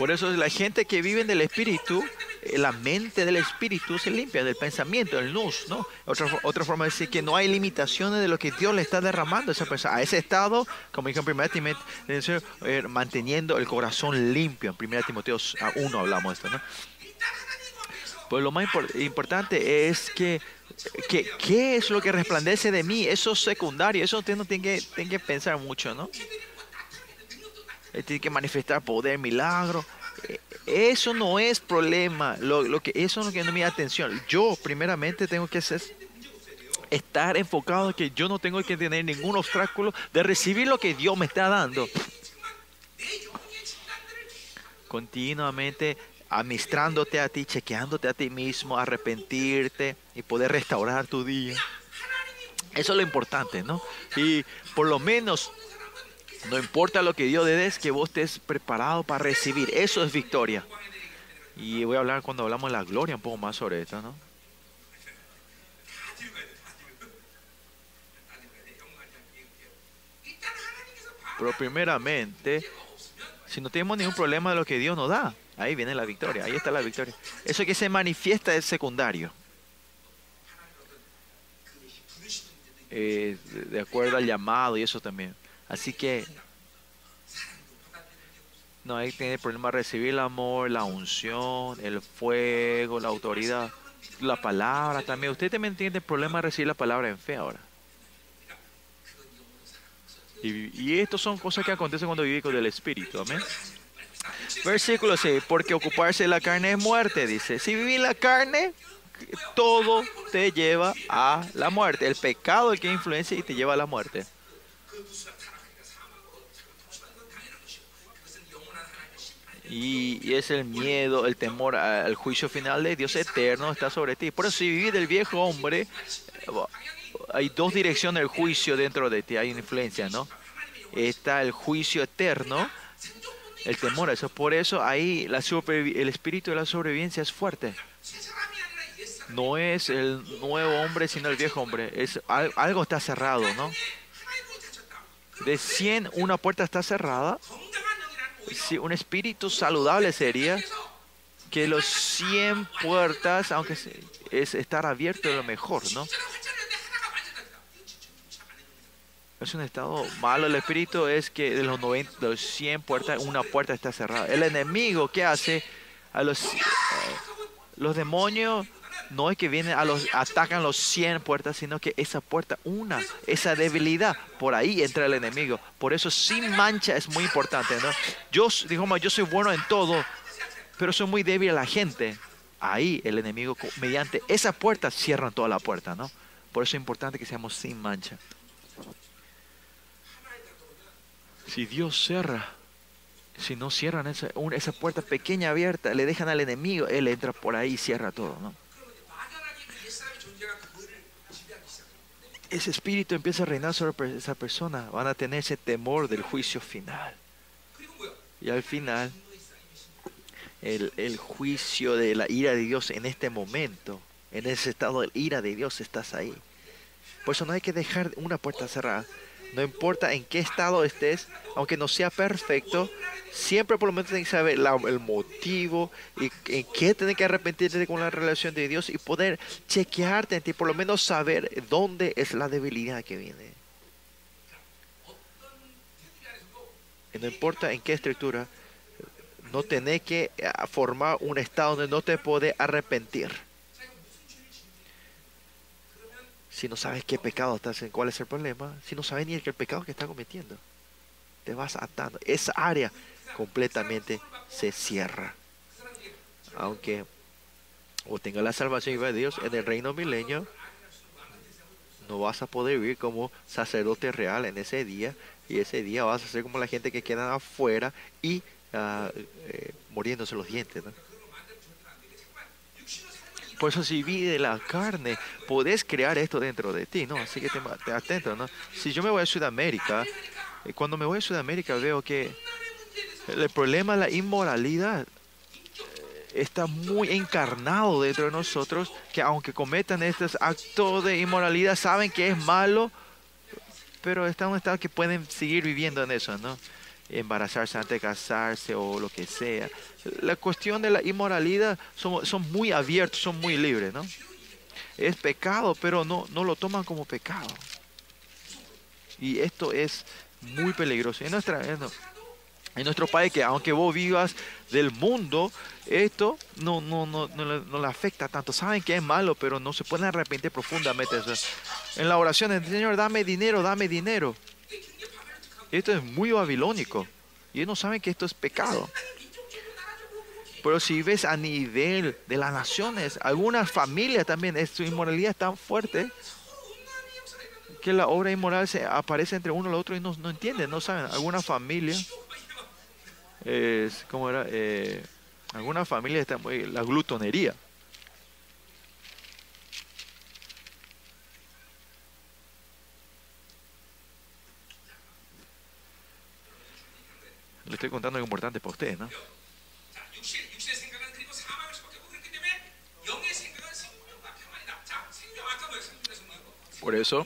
Por eso la gente que vive en el espíritu, eh, la mente del espíritu se limpia del pensamiento, del nus, ¿no? Otra, otra forma de decir que no hay limitaciones de lo que Dios le está derramando a esa persona. A ese estado, como dijo en 1 Timoteo, eh, manteniendo el corazón limpio. En 1 Timoteo 1 hablamos de esto, ¿no? Pues lo más importante es que, que, ¿qué es lo que resplandece de mí? Eso es secundario, eso usted no tiene que, tiene que pensar mucho, ¿no? Tiene que manifestar poder, milagro. Eh, eso no es problema, lo, que, eso es lo que no me da atención. Yo primeramente tengo que hacer, estar enfocado en que yo no tengo que tener ningún obstáculo de recibir lo que Dios me está dando. Continuamente administrándote a ti, chequeándote a ti mismo, arrepentirte y poder restaurar tu día. Eso es lo importante, ¿no? Y por lo menos, no importa lo que Dios te dé, que vos estés preparado para recibir. Eso es victoria. Y voy a hablar cuando hablamos de la gloria un poco más sobre esto, ¿no? Pero primeramente, si no tenemos ningún problema de lo que Dios nos da, Ahí viene la victoria, ahí está la victoria. Eso que se manifiesta es secundario. Eh, de acuerdo al llamado y eso también. Así que no hay tiene problema recibir el amor, la unción, el fuego, la autoridad, la palabra también. Usted también tiene problema de recibir la palabra en fe ahora. Y, y estas son cosas que acontecen cuando vive con el Espíritu. Amén. Versículo 6, porque ocuparse de la carne es muerte, dice. Si vivís la carne, todo te lleva a la muerte. El pecado es el que influencia y te lleva a la muerte. Y, es el miedo, el temor al juicio final de Dios eterno está sobre ti. Por eso si vivís del viejo hombre, hay dos direcciones del juicio dentro de ti, hay una influencia, ¿no? Está el juicio eterno el temor eso. Por eso ahí la el espíritu de la sobrevivencia es fuerte. No es el nuevo hombre, sino el viejo hombre. Es, algo está cerrado, ¿no? De 100, una puerta está cerrada. Si un espíritu saludable sería que los 100 puertas, aunque es estar abierto, es lo mejor, ¿no? Es un estado malo el espíritu, es que de los 90, de los 100 puertas, una puerta está cerrada. El enemigo, ¿qué hace? A los, eh, los demonios no es que vienen a los, atacan los 100 puertas, sino que esa puerta, una, esa debilidad, por ahí entra el enemigo. Por eso sin mancha es muy importante, ¿no? Yo, digamos, yo soy bueno en todo, pero soy muy débil a la gente. Ahí el enemigo, mediante esa puerta, cierran toda la puerta, ¿no? Por eso es importante que seamos sin mancha. Si Dios cierra, si no cierran esa, esa puerta pequeña abierta, le dejan al enemigo, él entra por ahí y cierra todo, ¿no? Ese espíritu empieza a reinar sobre esa persona, van a tener ese temor del juicio final. Y al final, el, el, juicio de la ira de Dios en este momento, en ese estado de ira de Dios, estás ahí. Por eso no hay que dejar una puerta cerrada. No importa en qué estado estés, aunque no sea perfecto, siempre por lo menos tienes que saber el motivo y en qué tienes que arrepentirte con la relación de Dios y poder chequearte en ti, por lo menos saber dónde es la debilidad que viene. No importa en qué estructura, no tenés que eh, formar un estado donde no te puedes arrepentir. Si no sabes qué pecado estás en, cuál es el problema, si no sabes ni el, pecado que estás cometiendo, te vas atando. Esa área completamente se cierra. Aunque o tenga la salvación de Dios en el reino milenio, no vas a poder vivir como sacerdote real en ese día. Y ese día vas a ser como la gente que queda afuera y uh, eh, muriéndose los dientes. ¿no? Por eso si vive la carne, podés crear esto dentro de ti, ¿no? Así que te, atento, ¿no? Si yo me voy a Sudamérica, eh, cuando me voy a Sudamérica veo que el problema de la inmoralidad eh, está muy encarnado dentro de nosotros, que aunque cometan estos actos de inmoralidad, saben que es malo, pero están en un estado que pueden seguir viviendo en eso, ¿no? Embarazarse antes de casarse o lo que sea. La cuestión de la inmoralidad son, son muy abiertos, son muy libres, ¿no? Es pecado, pero no, no lo toman como pecado. Y esto es muy peligroso. En, nuestra, en, nuestro país, que aunque vos vivas del mundo, esto no, no, no, no, le, afecta tanto. Saben que es malo, pero no se pueden arrepentir profundamente. en la oración, Señor, dame dinero, dame dinero. Esto es muy babilónico. Y ellos no saben que esto es pecado. Pero si ves a nivel de las naciones, algunas familias también, su inmoralidad es tan fuerte que la obra inmoral se aparece entre uno y el otro y no, entienden, no saben. Alguna familia, es, ¿cómo era? Eh, alguna familia está muy, la glutonería. Le estoy contando algo importante para ustedes, ¿no? Por eso,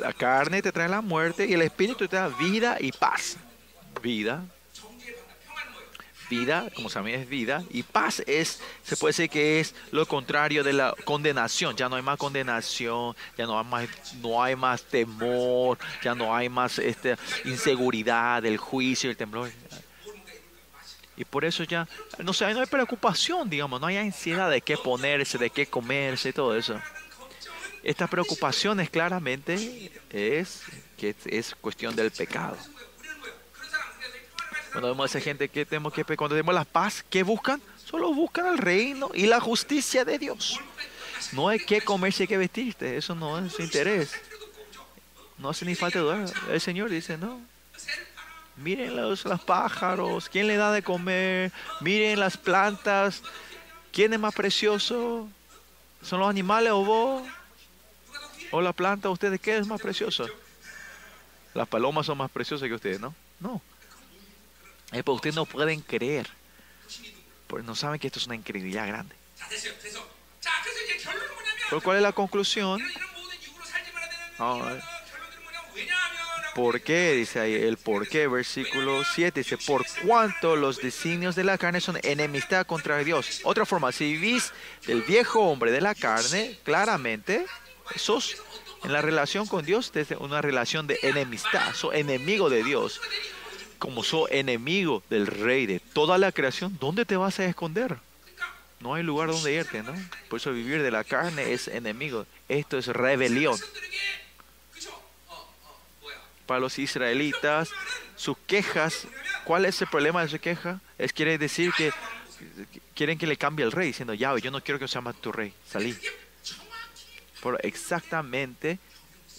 la carne te trae la muerte y el espíritu te da vida y paz. Vida. Vida, como saben, es vida. Y paz es, se puede decir que es lo contrario de la condenación. Ya no hay más condenación, ya no hay más, no hay más temor, ya no hay más este, inseguridad, el juicio, el temblor. Y por eso ya, no sé, no hay preocupación, digamos, no hay ansiedad de qué ponerse, de qué comerse y todo eso. Estas preocupaciones claramente es que es cuestión del pecado. Cuando vemos a esa gente que tenemos que cuando vemos la paz, ¿qué buscan? Solo buscan el reino y la justicia de Dios. No hay que comerse y que vestirte, eso no es interés. No hace ni falta dudar. El Señor dice, no. Miren los, los pájaros, ¿quién le da de comer? Miren las plantas, ¿quién es más precioso? ¿Son los animales o vos? o la planta, ¿ustedes qué es más precioso? Las palomas son más preciosas que ustedes, ¿no? No. Es porque ustedes no pueden creer. Porque no saben que esto es una incredulidad grande. ¿Pero cuál es la conclusión? ¿Por qué? Dice ahí el por qué, versículo 7. Dice, por cuanto los designios de la carne son enemistad contra Dios. Otra forma, si vivís del viejo hombre de la carne, claramente sos en la relación con Dios desde una relación de enemistad, sos enemigo de Dios. Como sos enemigo del rey de toda la creación, ¿dónde te vas a esconder? No hay lugar donde irte, ¿no? Por eso vivir de la carne es enemigo. Esto es rebelión. Para los israelitas, sus quejas, ¿cuál es el problema de su queja? Es quiere decir que quieren que le cambie el rey, diciendo, ya, yo no quiero que sea más tu rey, salí. Pero exactamente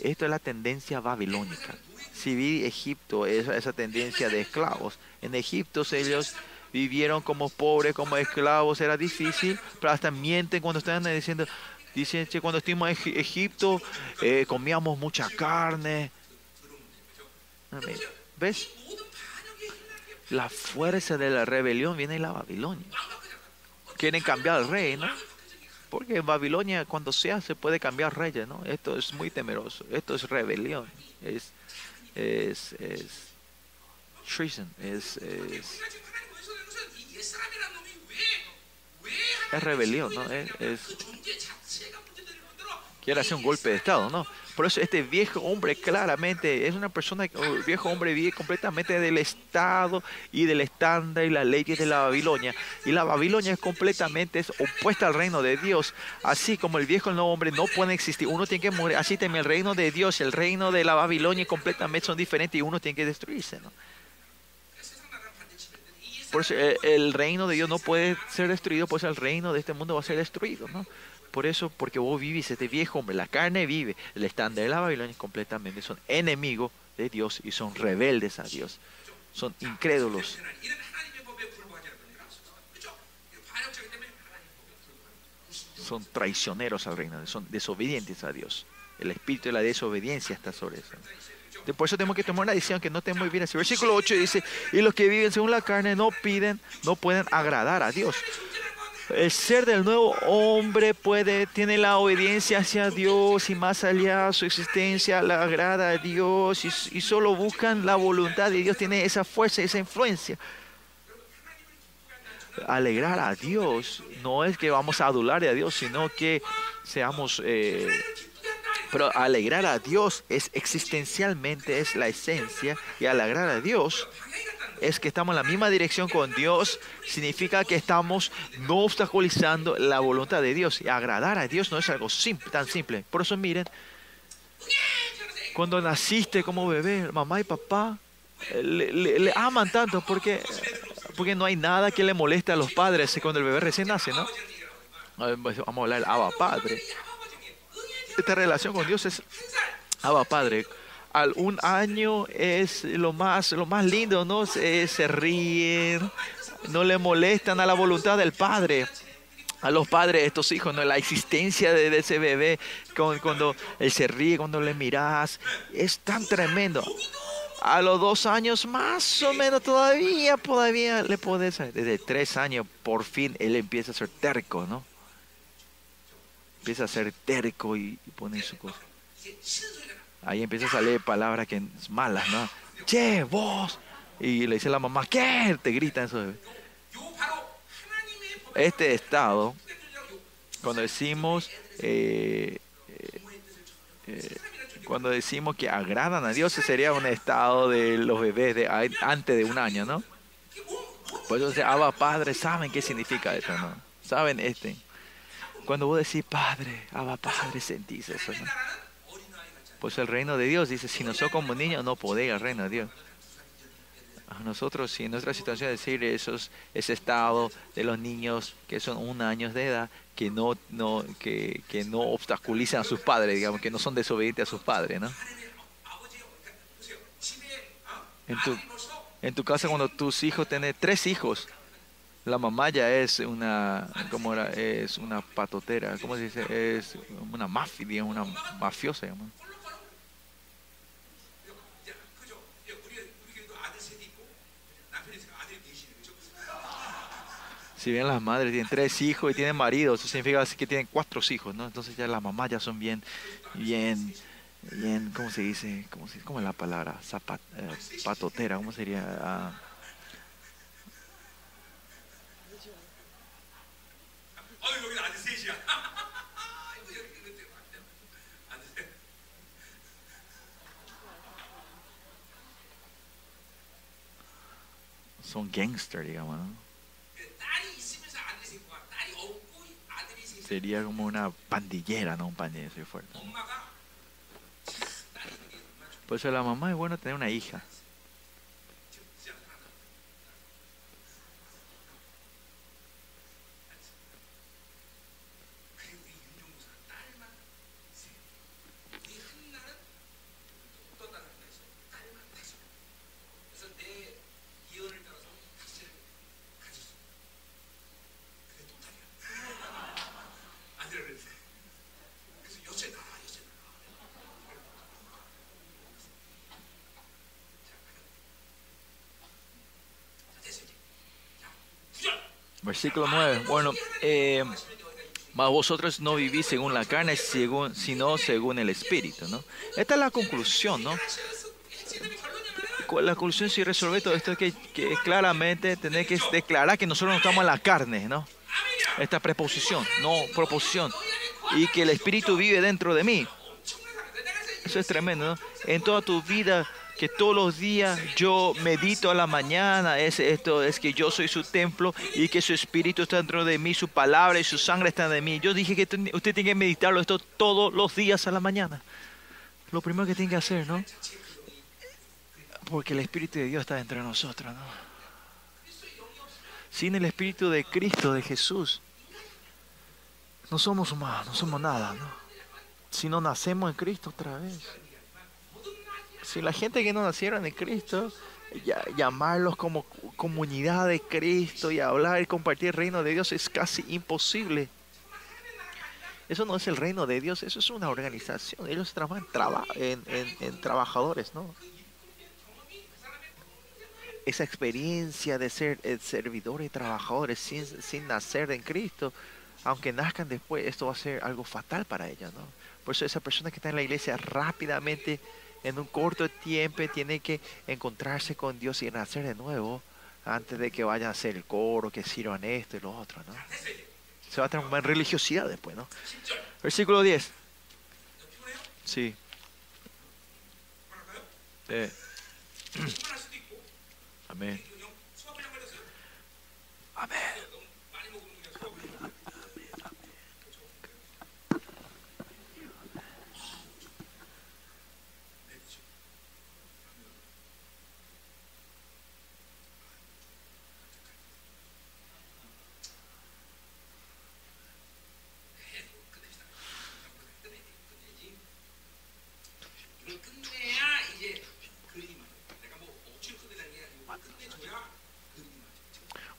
esto es la tendencia babilónica. Si vi Egipto, esa, esa tendencia de esclavos. En Egipto ellos vivieron como pobres, como esclavos, era difícil, pero hasta mienten cuando están diciendo, dicen que cuando estuvimos en Egipto eh, comíamos mucha carne. ¿Ves? La fuerza de la rebelión viene de la Babilonia. Quieren cambiar al rey, ¿no? Porque en Babilonia, cuando sea, se puede cambiar reyes, ¿no? Esto es muy temeroso. Esto es rebelión. Es, es, es treason. Es, es, es rebelión, ¿no? Es, es, quiere hacer un golpe de Estado, ¿no? Por eso este viejo hombre claramente es una persona, el viejo hombre vive completamente del Estado y del estándar y las leyes de la Babilonia. Y la Babilonia es completamente es opuesta al reino de Dios. Así como el viejo y el nuevo hombre no pueden existir, uno tiene que morir. Así también el reino de Dios y el reino de la Babilonia completamente son diferentes y uno tiene que destruirse. ¿no? Por eso eh, el reino de Dios no puede ser destruido, pues el reino de este mundo va a ser destruido. ¿no? Por eso, porque vos vivís, este viejo hombre, la carne vive, el estándar de la Babilonia completamente, son enemigos de Dios y son rebeldes a Dios, son incrédulos. Son traicioneros al reino, son desobedientes a Dios. El espíritu de la desobediencia está sobre eso. Por eso tenemos que tomar una decisión que no esté muy bien así. Versículo 8 dice, y los que viven según la carne no piden, no pueden agradar a Dios. El ser del nuevo hombre puede, tiene la obediencia hacia Dios y más allá su existencia la agrada a Dios y, solo buscan la voluntad de Dios, tiene esa fuerza, esa influencia alegrar a Dios no es que vamos a adular a Dios, sino que seamos... Eh, pero alegrar a Dios es existencialmente, es la esencia. Y alegrar a Dios es que estamos en la misma dirección con Dios. Significa que estamos no obstaculizando la voluntad de Dios. Y agradar a Dios no es algo tan simple. Por eso miren, cuando naciste como bebé, mamá y papá le aman tanto porque porque no hay nada que le moleste a los padres cuando el bebé recién nace, ¿no? Pues, vamos a hablar Abba Padre. Esta relación con Dios es Abba Padre. Al un año es lo más, lo más lindo, ¿no? Se, se ríen, no le molestan a la voluntad del Padre a los padres estos hijos, ¿no? la existencia de, ese bebé, cuando, él se ríe, cuando le miras, es tan tremendo a los dos años más o menos todavía, todavía le puedes, desde tres años por fin él empieza a ser terco, ¿no? Empieza a ser terco y, pone su cosa. Ahí empieza a salir palabras que malas, ¿no? Che, vos. Y le dice la mamá, ¿qué? Te grita eso. Este estado, cuando decimos eh, eh, eh cuando decimos que agradan a Dios, sería un estado de los bebés de antes de un año, ¿no? Por eso se Abba Padre, ¿saben qué significa eso, no? ¿Saben este? Cuando vos decís Padre, Abba Padre, sentís eso, ¿no? Pues el reino de Dios dice, si no sos como niño, no podéis al reino de Dios. A nosotros, si en nuestra situación decir esos, ese estado de los niños que son un año de edad, que no, no, que, que no obstaculizan a sus padres, digamos, que no son desobedientes a sus padres, ¿no? En tu, en tu casa, cuando tus hijos tienen tres hijos, la mamá ya es una, ¿cómo era? Es una patotera, ¿cómo se dice? Es una mafia, digamos, una mafiosa, digamos. Si bien las madres tienen tres hijos y tienen marido, eso significa que tienen cuatro hijos, ¿no? Entonces ya las mamás ya son bien, bien, bien, ¿cómo se dice? ¿Cómo, se, cómo es la palabra? Zapat, eh, patotera, ¿cómo sería? Ah. son gangster, digamos, ¿no? Sería como una pandillera, no un pandillero, soy fuerte. Por eso la mamá es bueno tener una hija. Versículo 9. Bueno, eh, vosotros no vivís según la carne, sino según el Espíritu. ¿no? Esta es la conclusión. ¿no? La conclusión si resuelve todo esto es que, que claramente tener que declarar que nosotros no estamos en la carne. ¿no? Esta preposición, no proposición. Y que el Espíritu vive dentro de mí. Eso es tremendo. ¿no? En toda tu vida que todos los días yo medito a la mañana, es esto, es que yo soy su templo y que su espíritu está dentro de mí, su palabra y su sangre están de mí. Yo dije que usted tiene que meditarlo esto todos los días a la mañana. Lo primero que tiene que hacer, ¿no? Porque el Espíritu de Dios está dentro de nosotros, ¿no? Sin el Espíritu de Cristo, de Jesús, no somos humanos, no somos nada, ¿no? Si no nacemos en Cristo otra vez si la gente que no nacieron en Cristo, llamarlos como comunidad de Cristo y hablar y compartir el reino de Dios es casi imposible. Eso no es el reino de Dios, eso es una organización. Ellos trabajan en, en, trabajadores, ¿no? esa experiencia de ser servidores y trabajadores sin, sin nacer en Cristo, aunque nazcan después, esto va a ser algo fatal para ellos, ¿no? Por eso esa persona que está en la iglesia rápidamente, en un corto tiempo, tiene que encontrarse con Dios y nacer de nuevo antes de que vayan a hacer el coro, que sirvan esto y lo otro, ¿no? Se va a transformar en religiosidad después, ¿no? Versículo 10. Sí. Eh. [clears throat] Amén. Amén.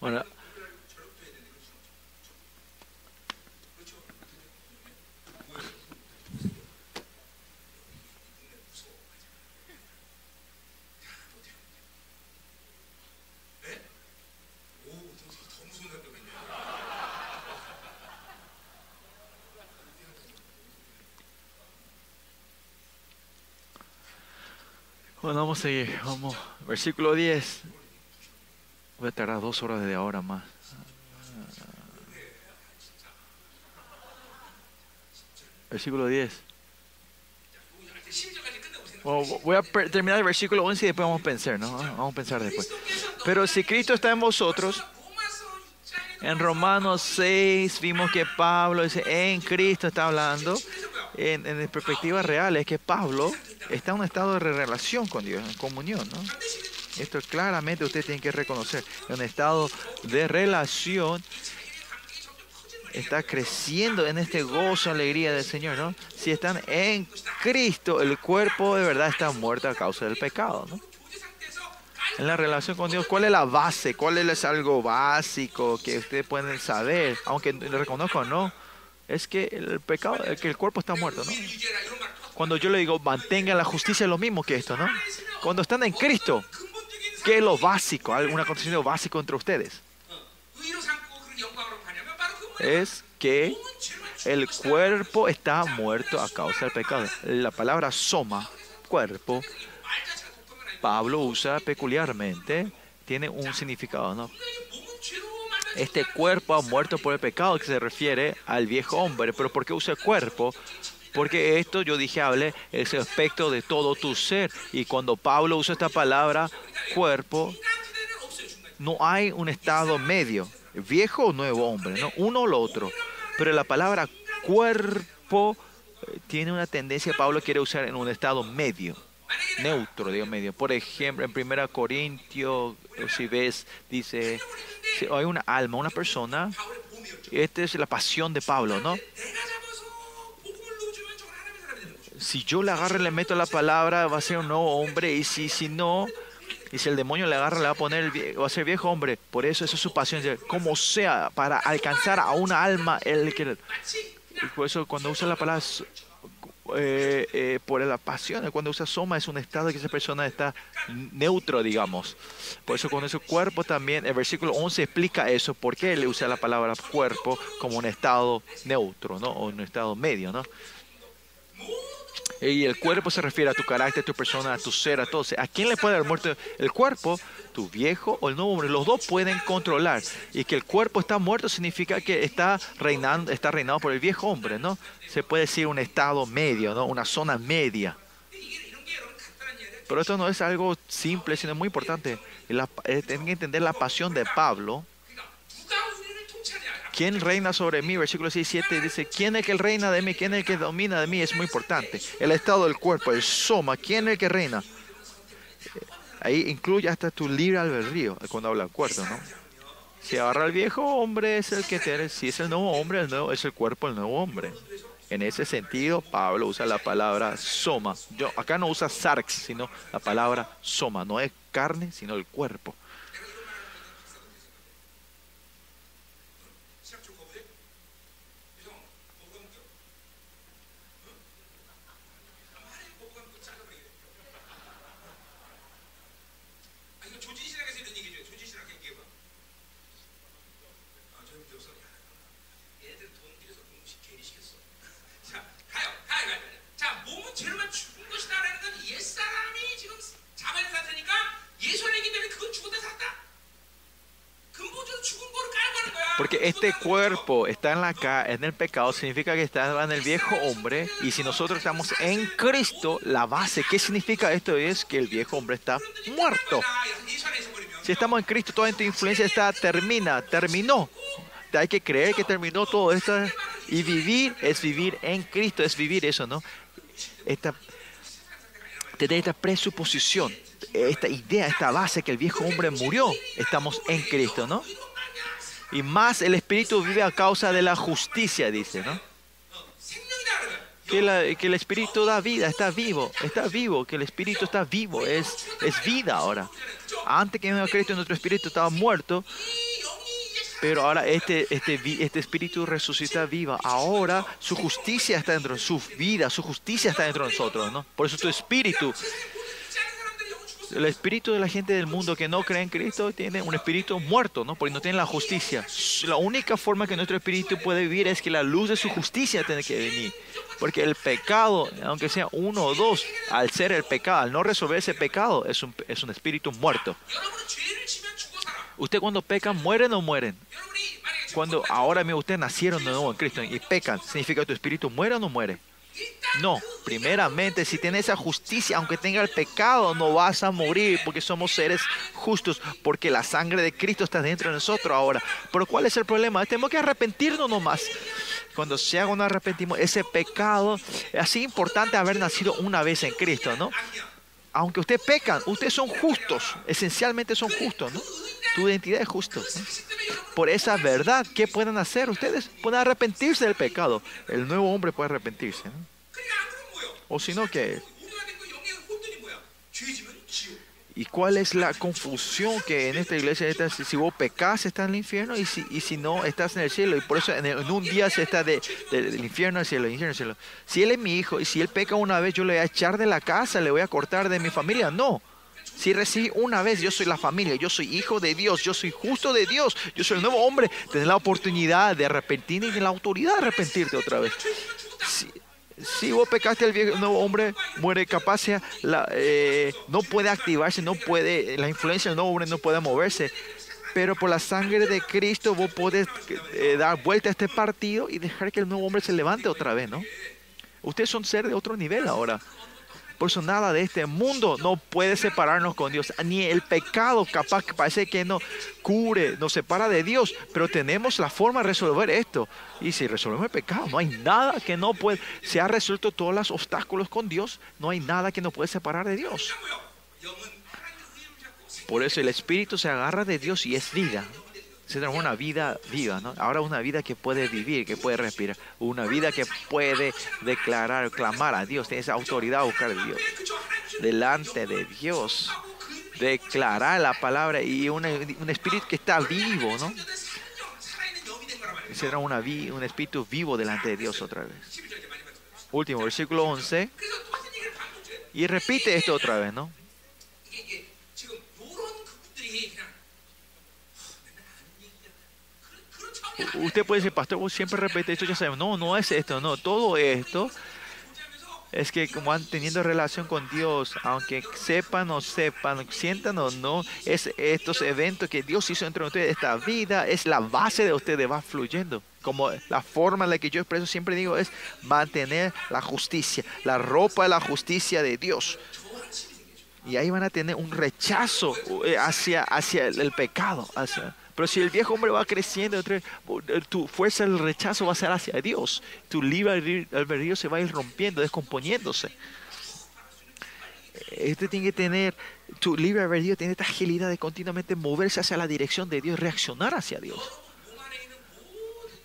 Bueno, Bueno, vamos a seguir. Vamos. Versículo 10. Voy a tardar dos horas de ahora más. Versículo 10. voy a terminar el versículo 11 y después vamos a pensar, ¿no? Vamos a pensar después. Pero si Cristo está en vosotros, en Romanos 6 vimos que Pablo dice, en Cristo está hablando, en, en perspectiva real, es que Pablo está en un estado de relación con Dios, en comunión, ¿no? Esto claramente usted tiene que reconocer, en un estado de relación está creciendo en este gozo, alegría del Señor, ¿no? Si están en Cristo, el cuerpo de verdad está muerto a causa del pecado, ¿no? En la relación con Dios, ¿cuál es la base? ¿Cuál es algo básico que ustedes pueden saber? Aunque lo reconozco o no, es que el pecado, que el cuerpo está muerto, ¿no? Cuando yo le digo mantengan la justicia es lo mismo que esto, ¿no? Cuando están en Cristo, ¿qué es lo básico? ¿Algún acontecimiento básico entre ustedes? Es que el cuerpo está muerto a causa del pecado. La palabra soma, cuerpo, Pablo usa peculiarmente, tiene un significado, ¿no? Este cuerpo ha muerto por el pecado que se refiere al viejo hombre, pero ¿por qué usa el cuerpo? Porque esto, yo dije, hable ese aspecto de todo tu ser. Y cuando Pablo usa esta palabra, cuerpo, no hay un estado medio, viejo o nuevo hombre, ¿no? uno o lo otro. Pero la palabra cuerpo eh, tiene una tendencia, Pablo quiere usar en un estado medio, neutro, digo medio. Por ejemplo, en 1 Corintios, si ves, dice, si hay una alma, una persona, esta es la pasión de Pablo, ¿no? Si yo le agarro y le meto la palabra, va a ser un nuevo hombre. Y si, si no, y si el demonio le agarra, le va a poner, va a ser viejo hombre. Por eso, eso es su pasión. Como sea, para alcanzar a una alma, él quiere. Por eso, cuando usa la palabra eh, eh, por la pasión, cuando usa soma, es un estado que esa persona está neutro, digamos. Por eso, con ese cuerpo también, el versículo 11 explica eso, por qué le usa la palabra cuerpo como un estado neutro, ¿no? O un estado medio, ¿no? Y el cuerpo se refiere a tu carácter, a tu persona, a tu ser, a todo. ¿A quién le puede dar muerto el cuerpo? Tu viejo o el nuevo hombre. Los dos pueden controlar. Y que el cuerpo está muerto significa que está reinando, está reinado por el viejo hombre, ¿no? Se puede decir un estado medio, ¿no? Una zona media. Pero esto no es algo simple, sino muy importante. Eh, tienen que entender la pasión de Pablo ¿Quién reina sobre mí? Versículo 6 7 dice, ¿quién es el que reina de mí? ¿Quién es el que domina de mí? Es muy importante. El estado del cuerpo, el soma, ¿quién es el que reina? Ahí incluye hasta tu libre albedrío cuando habla del cuerpo, ¿no? Si agarra el viejo hombre es el que tiene, si es el nuevo hombre, el nuevo, es el cuerpo el nuevo hombre. En ese sentido, Pablo usa la palabra soma. Yo acá no usa sarx, sino la palabra soma. No es carne, sino el cuerpo. Cuerpo está en la en el pecado, significa que está en el viejo hombre. Y si nosotros estamos en Cristo, la base, ¿qué significa esto? Es que el viejo hombre está muerto. Si estamos en Cristo, toda esta influencia está termina, terminó. Hay que creer que terminó todo esto. Y vivir es vivir en Cristo, es vivir eso, ¿no? Esta, tener esta presuposición, esta idea, esta base que el viejo hombre murió. Estamos en Cristo, ¿no? Y más el Espíritu vive a causa de la justicia, dice, ¿no? Que, que, el Espíritu da vida, está vivo, está vivo, que el Espíritu está vivo, es, es vida ahora. Antes que venga Cristo, nuestro Espíritu estaba muerto, pero ahora este, este, este Espíritu resucita viva. Ahora su justicia está dentro, su vida, su justicia está dentro de nosotros, ¿no? Por eso tu Espíritu el espíritu de la gente del mundo que no cree en Cristo tiene un espíritu muerto, ¿no? Porque no tiene la justicia. La única forma que nuestro espíritu puede vivir es que la luz de su justicia tiene que venir. Porque el pecado, aunque sea uno o dos, al ser el pecado, al no resolver ese pecado, es un, es un espíritu muerto. ¿Usted cuando pecan, mueren o mueren? Cuando ahora mismo ustedes nacieron de nuevo en Cristo y pecan, ¿significa que tu espíritu muere o no muere? No, primeramente, si tienes esa justicia, aunque tenga el pecado, no vas a morir porque somos seres justos, porque la sangre de Cristo está dentro de nosotros ahora. Pero ¿cuál es el problema? Tenemos que arrepentirnos nomás. Cuando se haga un arrepentimiento, ese pecado, es así importante haber nacido una vez en Cristo, ¿no? Aunque ustedes pecan, ustedes son justos, esencialmente son justos, ¿no? Tu identidad es justo. Por esa verdad, ¿qué pueden hacer? Ustedes pueden arrepentirse del pecado. El nuevo hombre puede arrepentirse. O si no, ¿qué ¿Y cuál es la confusión que en esta iglesia está? Si vos pecas, estás en el infierno y si, y si no, estás en el cielo. Y por eso en, un día se está de, del infierno al cielo, infierno al cielo. Si él es mi hijo y si él peca una vez, yo le voy a echar de la casa, le voy a cortar de mi familia. No. Si recibí una vez, yo soy la familia, yo soy hijo de Dios, yo soy justo de Dios, yo soy el nuevo hombre, tener la oportunidad de arrepentir y la autoridad de arrepentirte otra vez. Si, vos pecaste, el viejo, nuevo hombre muere capaz, la, eh, no puede activarse, no puede, la influencia del nuevo hombre no puede moverse. Pero por la sangre de Cristo vos podés eh, dar vuelta a este partido y dejar que el nuevo hombre se levante otra vez, ¿no? Ustedes son ser de otro nivel ahora. Por eso nada de este mundo no puede separarnos con Dios. Ni el pecado capaz que parece que no cubre, nos separa de Dios. Pero tenemos la forma de resolver esto. Y si resolvemos el pecado, no hay nada que no puede. Se ha resuelto todos los obstáculos con Dios. No hay nada que nos puede separar de Dios. Por eso el Espíritu se agarra de Dios y es vida transforma una vida viva, ¿no? Ahora una vida que puede vivir, que puede respirar, una vida que puede declarar, clamar a Dios, tiene esa autoridad a buscar a Dios. Delante de Dios, declarar la palabra y un, espíritu que está vivo, ¿no? Será una un espíritu vivo delante de Dios otra vez. Último, versículo 11. Y repite esto otra vez, ¿no? Usted puede decir, pastor, vos siempre repite esto, ya sabemos. No, no es esto, no. Todo esto es que como van teniendo relación con Dios, aunque sepan o sepan, sientan o no, es estos eventos que Dios hizo entre ustedes, esta vida es la base de ustedes, va fluyendo. Como la forma en la que yo expreso siempre digo es mantener la justicia, la ropa de la justicia de Dios. Y ahí van a tener un rechazo eh, hacia, hacia el pecado, hacia, pero si el viejo hombre va creciendo, tu fuerza del rechazo va a ser hacia Dios. Tu libre albedrío se va a ir rompiendo, descomponiéndose. Este tiene que tener, tu libre albedrío tiene esta agilidad de continuamente moverse hacia la dirección de Dios, reaccionar hacia Dios.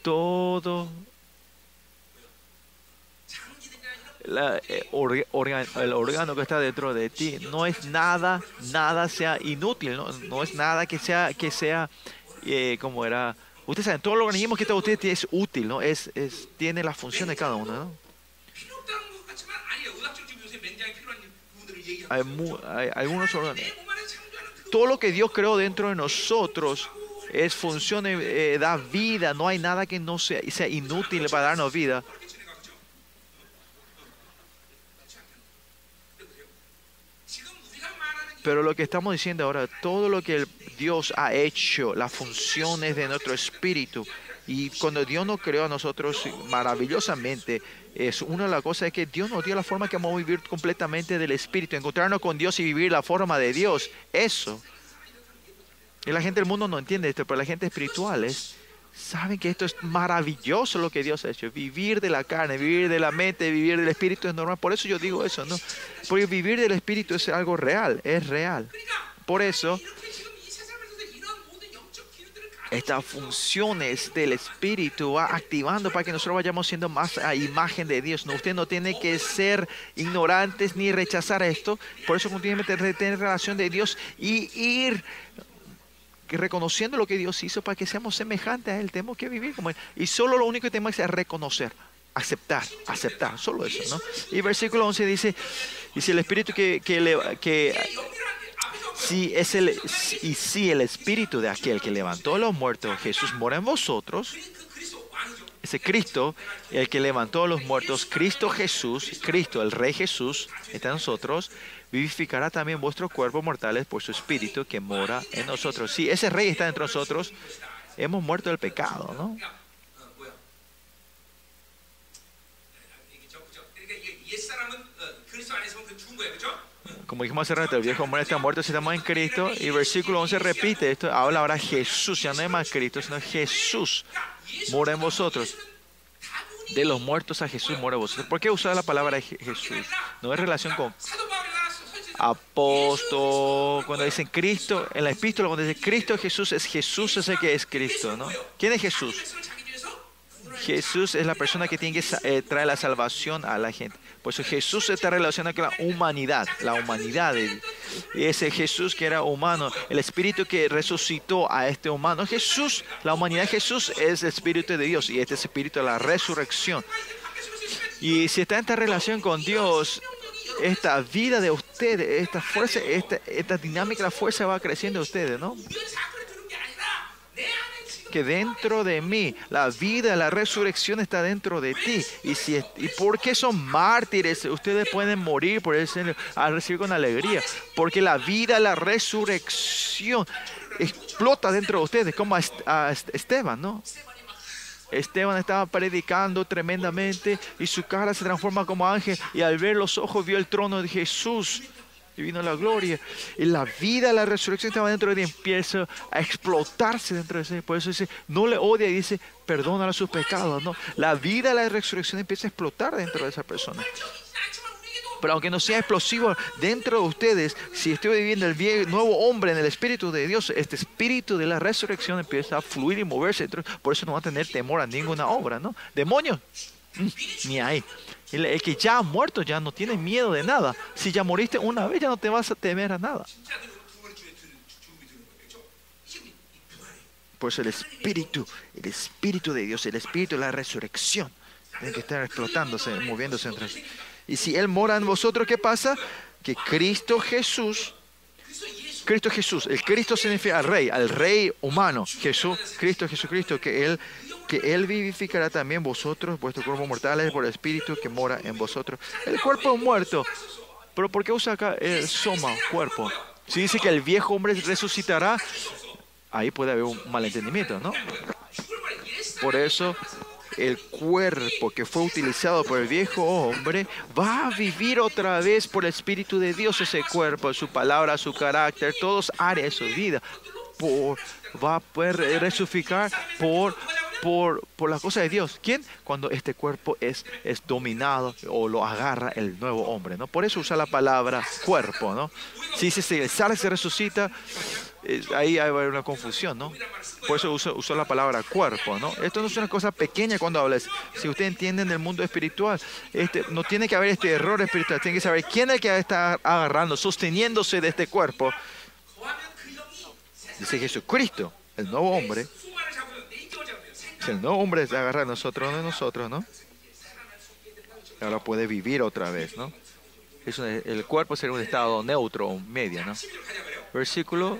Todo eh, el órgano que está dentro de ti no es nada, nada sea inútil, no, no es nada que sea, que sea eh, como era. Ustedes saben, todo el organismo que está usted es útil, ¿no? Es, es, tiene la función de cada uno, ¿no? Hay, hay, algunos órganos. Todo lo que Dios creó dentro de nosotros es función, eh, da vida. No hay nada que no sea, sea inútil para darnos vida. Pero lo que estamos diciendo ahora, todo lo que Dios ha hecho, las funciones de nuestro espíritu, y cuando Dios nos creó a nosotros maravillosamente, es una de las cosas que Dios nos dio la forma que vamos a vivir completamente del espíritu, encontrarnos con Dios y vivir la forma de Dios. Eso. Y la gente del mundo no entiende esto, pero la gente espiritual es saben que esto es maravilloso lo que Dios ha hecho. Vivir de la carne, vivir de la mente, vivir del espíritu es normal. Por eso yo digo eso, ¿no? Porque vivir del espíritu es algo real, es real. Por eso, estas funciones del espíritu va activando para que nosotros vayamos siendo más a imagen de Dios. No, usted no tiene que ser ignorantes ni rechazar esto. Por eso continuamente tener relación de Dios y ir que reconociendo lo que Dios hizo para que seamos semejantes a Él, tenemos que vivir como Él. Y solo lo único que tenemos es reconocer, aceptar, aceptar, solo eso, ¿no? Y versículo 11 dice, si el Espíritu que, que, si es el, y si el Espíritu de aquel que levantó a los muertos, Jesús mora en vosotros, ese Cristo, el que levantó a los muertos, Cristo Jesús, Cristo, el Rey Jesús, está en nosotros, vivificará también vuestros cuerpos mortales por su espíritu que mora en nosotros. Si ese rey está entre nosotros, hemos muerto del pecado, ¿no? Como dijimos hace rato, el viejo hombre está muerto si estamos en Cristo. Y versículo 11 repite esto. Habla ahora Jesús, ya no es más Cristo, sino Jesús mora en vosotros de los muertos a Jesús mora en vosotros. ¿Por qué usar la palabra Jesús? No es relación con apóstol, cuando dicen Cristo, en la epístola cuando dice Cristo Jesús, es Jesús ese que es Cristo, ¿no? ¿Quién es Jesús? Jesús es la persona que tiene que eh, traer la salvación a la gente. Por eso Jesús está relacionado con la humanidad, la humanidad. Y ese Jesús que era humano, el espíritu que resucitó a este humano. Jesús, la humanidad de Jesús es el espíritu de Dios y este es el espíritu de la resurrección. Y si está en esta relación con Dios, esta vida de ustedes, esta fuerza, esta, esta dinámica, la fuerza va creciendo de ustedes, ¿no? Que dentro de mí, la vida, la resurrección está dentro de ti. Y, si, y por qué son mártires, ustedes pueden morir por eso, al recibir con alegría. Porque la vida, la resurrección explota dentro de ustedes, como a Esteban, ¿no? Esteban estaba predicando tremendamente y su cara se transforma como ángel y al ver los ojos vio el trono de Jesús y vino la gloria. Y la vida, la resurrección estaba dentro de él y empieza a explotarse dentro de él. Por eso dice, no le odia y dice, perdona sus pecados. No, la vida, la resurrección empieza a explotar dentro de esa persona. Pero aunque no sea explosivo dentro de ustedes, si estoy viviendo el nuevo hombre en el Espíritu de Dios, este Espíritu de la resurrección empieza a fluir y moverse. Por eso no va a tener temor a ninguna obra, ¿no? Demonios, mm, ni ahí. El, que ya ha muerto ya no tiene miedo de nada. Si ya moriste una vez, ya no te vas a temer a nada. Por eso el Espíritu, el Espíritu de Dios, el Espíritu de la resurrección, tiene que estar explotándose, moviéndose entre. Y si Él mora en vosotros, ¿qué pasa? Que Cristo Jesús, Cristo Jesús, el Cristo significa al Rey, al Rey humano, Jesús, Cristo Jesucristo, que Él, que Él vivificará también vosotros, vuestros cuerpos mortales, por el Espíritu que mora en vosotros. El cuerpo muerto. Pero ¿por qué usa acá el soma, cuerpo? Si dice que el viejo hombre resucitará, ahí puede haber un malentendimiento, ¿no? Por eso el cuerpo que fue utilizado por el viejo hombre va a vivir otra vez por el Espíritu de Dios ese cuerpo, su palabra, su carácter, todos áreas de su vida. Por, va a poder resucitar por, por, por la cosa de Dios. ¿Quién? Cuando este cuerpo es, es dominado o lo agarra el nuevo hombre. ¿no? Por eso usa la palabra cuerpo. ¿no? Si se sale, se resucita, ahí hay una confusión, ¿no? Por eso uso, la palabra cuerpo, ¿no? Esto no es una cosa pequeña cuando hablas. Si usted entiende en el mundo espiritual, este, no tiene que haber este error espiritual. Tiene que saber quién es el que está agarrando, sosteniéndose de este cuerpo. Dice Jesucristo, el nuevo hombre. el nuevo hombre se agarra a nosotros, no de nosotros, ¿no? Ahora puede vivir otra vez, ¿no? el cuerpo sería un estado neutro, medio, ¿no? Versículo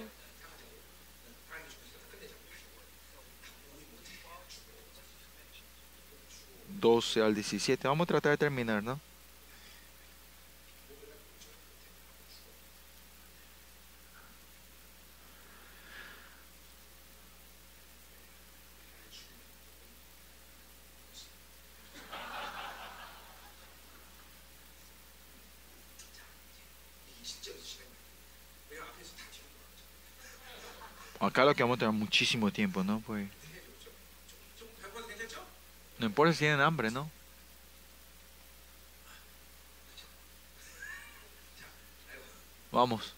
12 al 17. Vamos a tratar de terminar, ¿no? Acá lo que vamos a tener muchísimo tiempo, ¿no? Pues no importa si tienen hambre, ¿no? Vamos.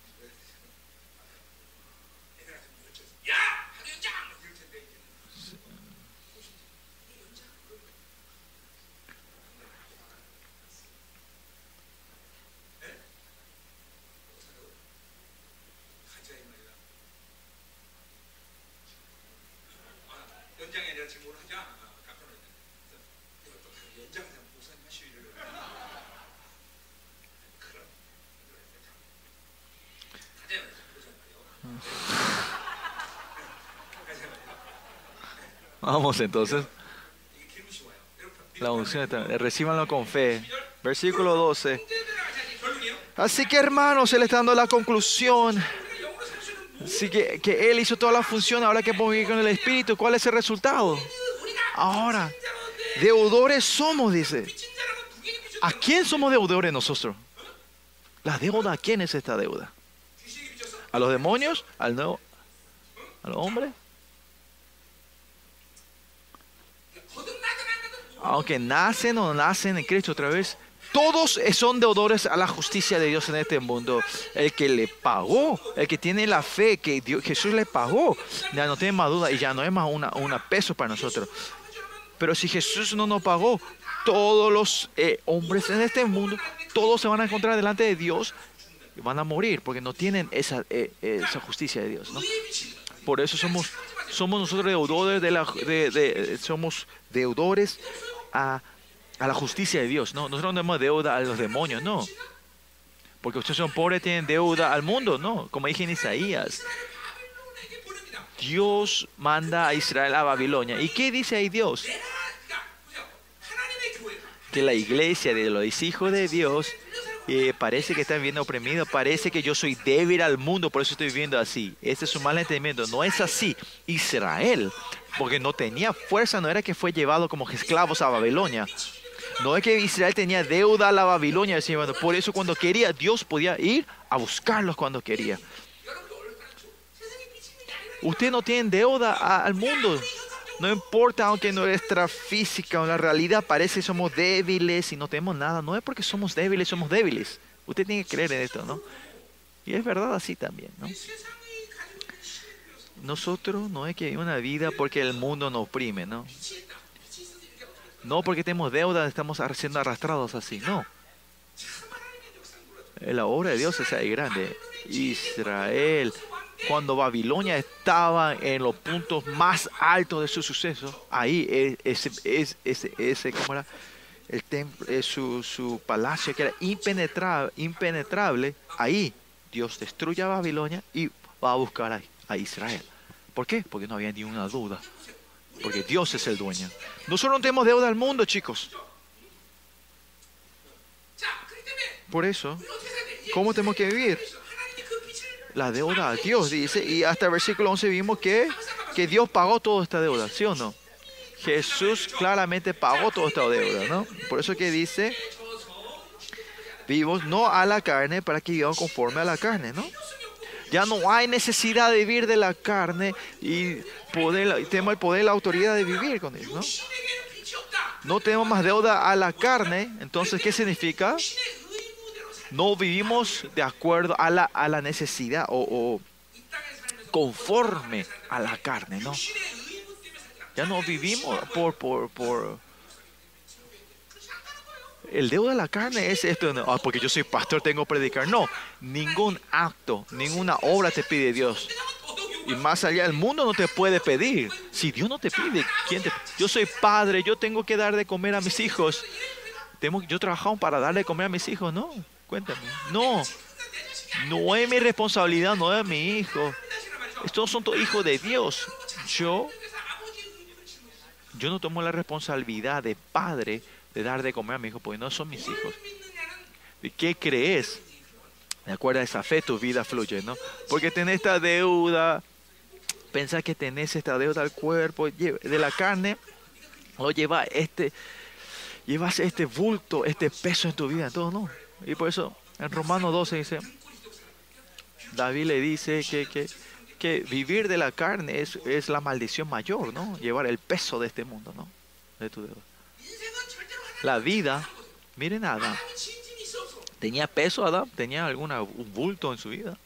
Vamos entonces. La unción está. Recíbanlo con fe. Versículo 12. Así que hermanos, Él está dando la conclusión. Así que, que Él hizo toda la función, ahora que pongo con el Espíritu, ¿cuál es el resultado? Ahora, deudores somos, dice. ¿A quién somos deudores nosotros? La deuda, ¿a quién es esta deuda? ¿A los demonios? ¿Al nuevo? ¿Al hombre? Aunque nacen o nacen en Cristo otra vez, todos son deudores a la justicia de Dios en este mundo. El que le pagó, el que tiene la fe que Jesús le pagó, ya no tiene más duda y ya no es más una, una peso para nosotros. Pero si Jesús no nos pagó, todos los eh, hombres en este mundo, todos se van a encontrar delante de Dios y van a morir porque no tienen esa, eh, esa justicia de Dios. Por eso somos, somos nosotros deudores de la, de, de- somos deudores a, a la justicia de Dios. No, nosotros no tenemos deuda a los demonios, no. Porque ustedes son pobres, tienen deuda al mundo, no. Como dije en Isaías, Dios manda a Israel a Babilonia. ¿Y qué dice ahí Dios? Que la iglesia de los hijos de Dios eh, parece que están viendo oprimido, parece que yo soy débil al mundo, por eso estoy viviendo así. Este es un mal entendimiento, no es así. Israel, porque no tenía fuerza, no era que fue llevado como esclavos a Babilonia. No es que Israel tenía deuda a la Babilonia, por eso cuando quería, Dios podía ir a buscarlos cuando quería. Usted no tiene deuda a, al mundo. No importa, aunque nuestra física o la realidad parece que somos débiles y no tenemos nada. No es porque somos débiles, somos débiles. Usted tiene que creer en esto, ¿no? Y es verdad así también, ¿no? Nosotros no es que hay una vida porque el mundo nos oprime, ¿no? No porque tenemos deuda, estamos siendo arrastrados así, no. La obra de Dios es ahí grande. Israel cuando Babilonia estaba en los puntos más altos de su suceso, ahí ese, ese, ese, ¿cómo era? El templo, eh, su, su, palacio que era impenetrable, impenetrable, ahí Dios destruye a Babilonia y va a buscar a, a Israel. ¿Por qué? Porque no había ni una duda. Porque Dios es el dueño. Nosotros no tenemos deuda al mundo, chicos. Por eso, ¿cómo tenemos que vivir? la deuda a Dios, dice. Y hasta el versículo 11 vimos que, que Dios pagó toda esta deuda, ¿sí o no? Jesús claramente pagó toda esta deuda, ¿no? Por eso que dice, vivos no a la carne para que vivamos conforme a la carne, ¿no? Ya no hay necesidad de vivir de la carne y poder, tenemos el poder, la autoridad de vivir con él, ¿no? No tenemos más deuda a la carne, entonces, ¿qué significa? No vivimos de acuerdo a la, a la necesidad o, conforme a la carne, ¿no? Ya no vivimos por, por, por... El dedo de la carne es esto, no, ah, porque yo soy pastor, tengo que predicar. No, ningún acto, ninguna obra te pide Dios. Y más allá, el mundo no te puede pedir. Si Dios no te pide, ¿quién te... yo soy padre, yo tengo que dar de comer a mis hijos. Tengo, yo trabajado para darle de comer a mis hijos, ¿no? Cuéntame. No, no es mi responsabilidad, no es mi hijo. Estos son todos hijos de Dios. Yo, yo no tomo la responsabilidad de padre de dar de comer a mi hijo, porque no son mis hijos. ¿De qué crees? De acuerdo a esa fe, tu vida fluye, ¿no? Porque tenés esta deuda, pensás que tenés esta deuda al cuerpo, de la carne, lo llevas este, llevas este bulto, este peso en tu vida, entonces no. Y por eso en Romano 12 dice, David le dice que, que, que vivir de la carne es, es, la maldición mayor, ¿no? Llevar el peso de este mundo, ¿no? La vida, miren a Adán. ¿Tenía peso Adán? ¿Tenía algún bulto en su vida?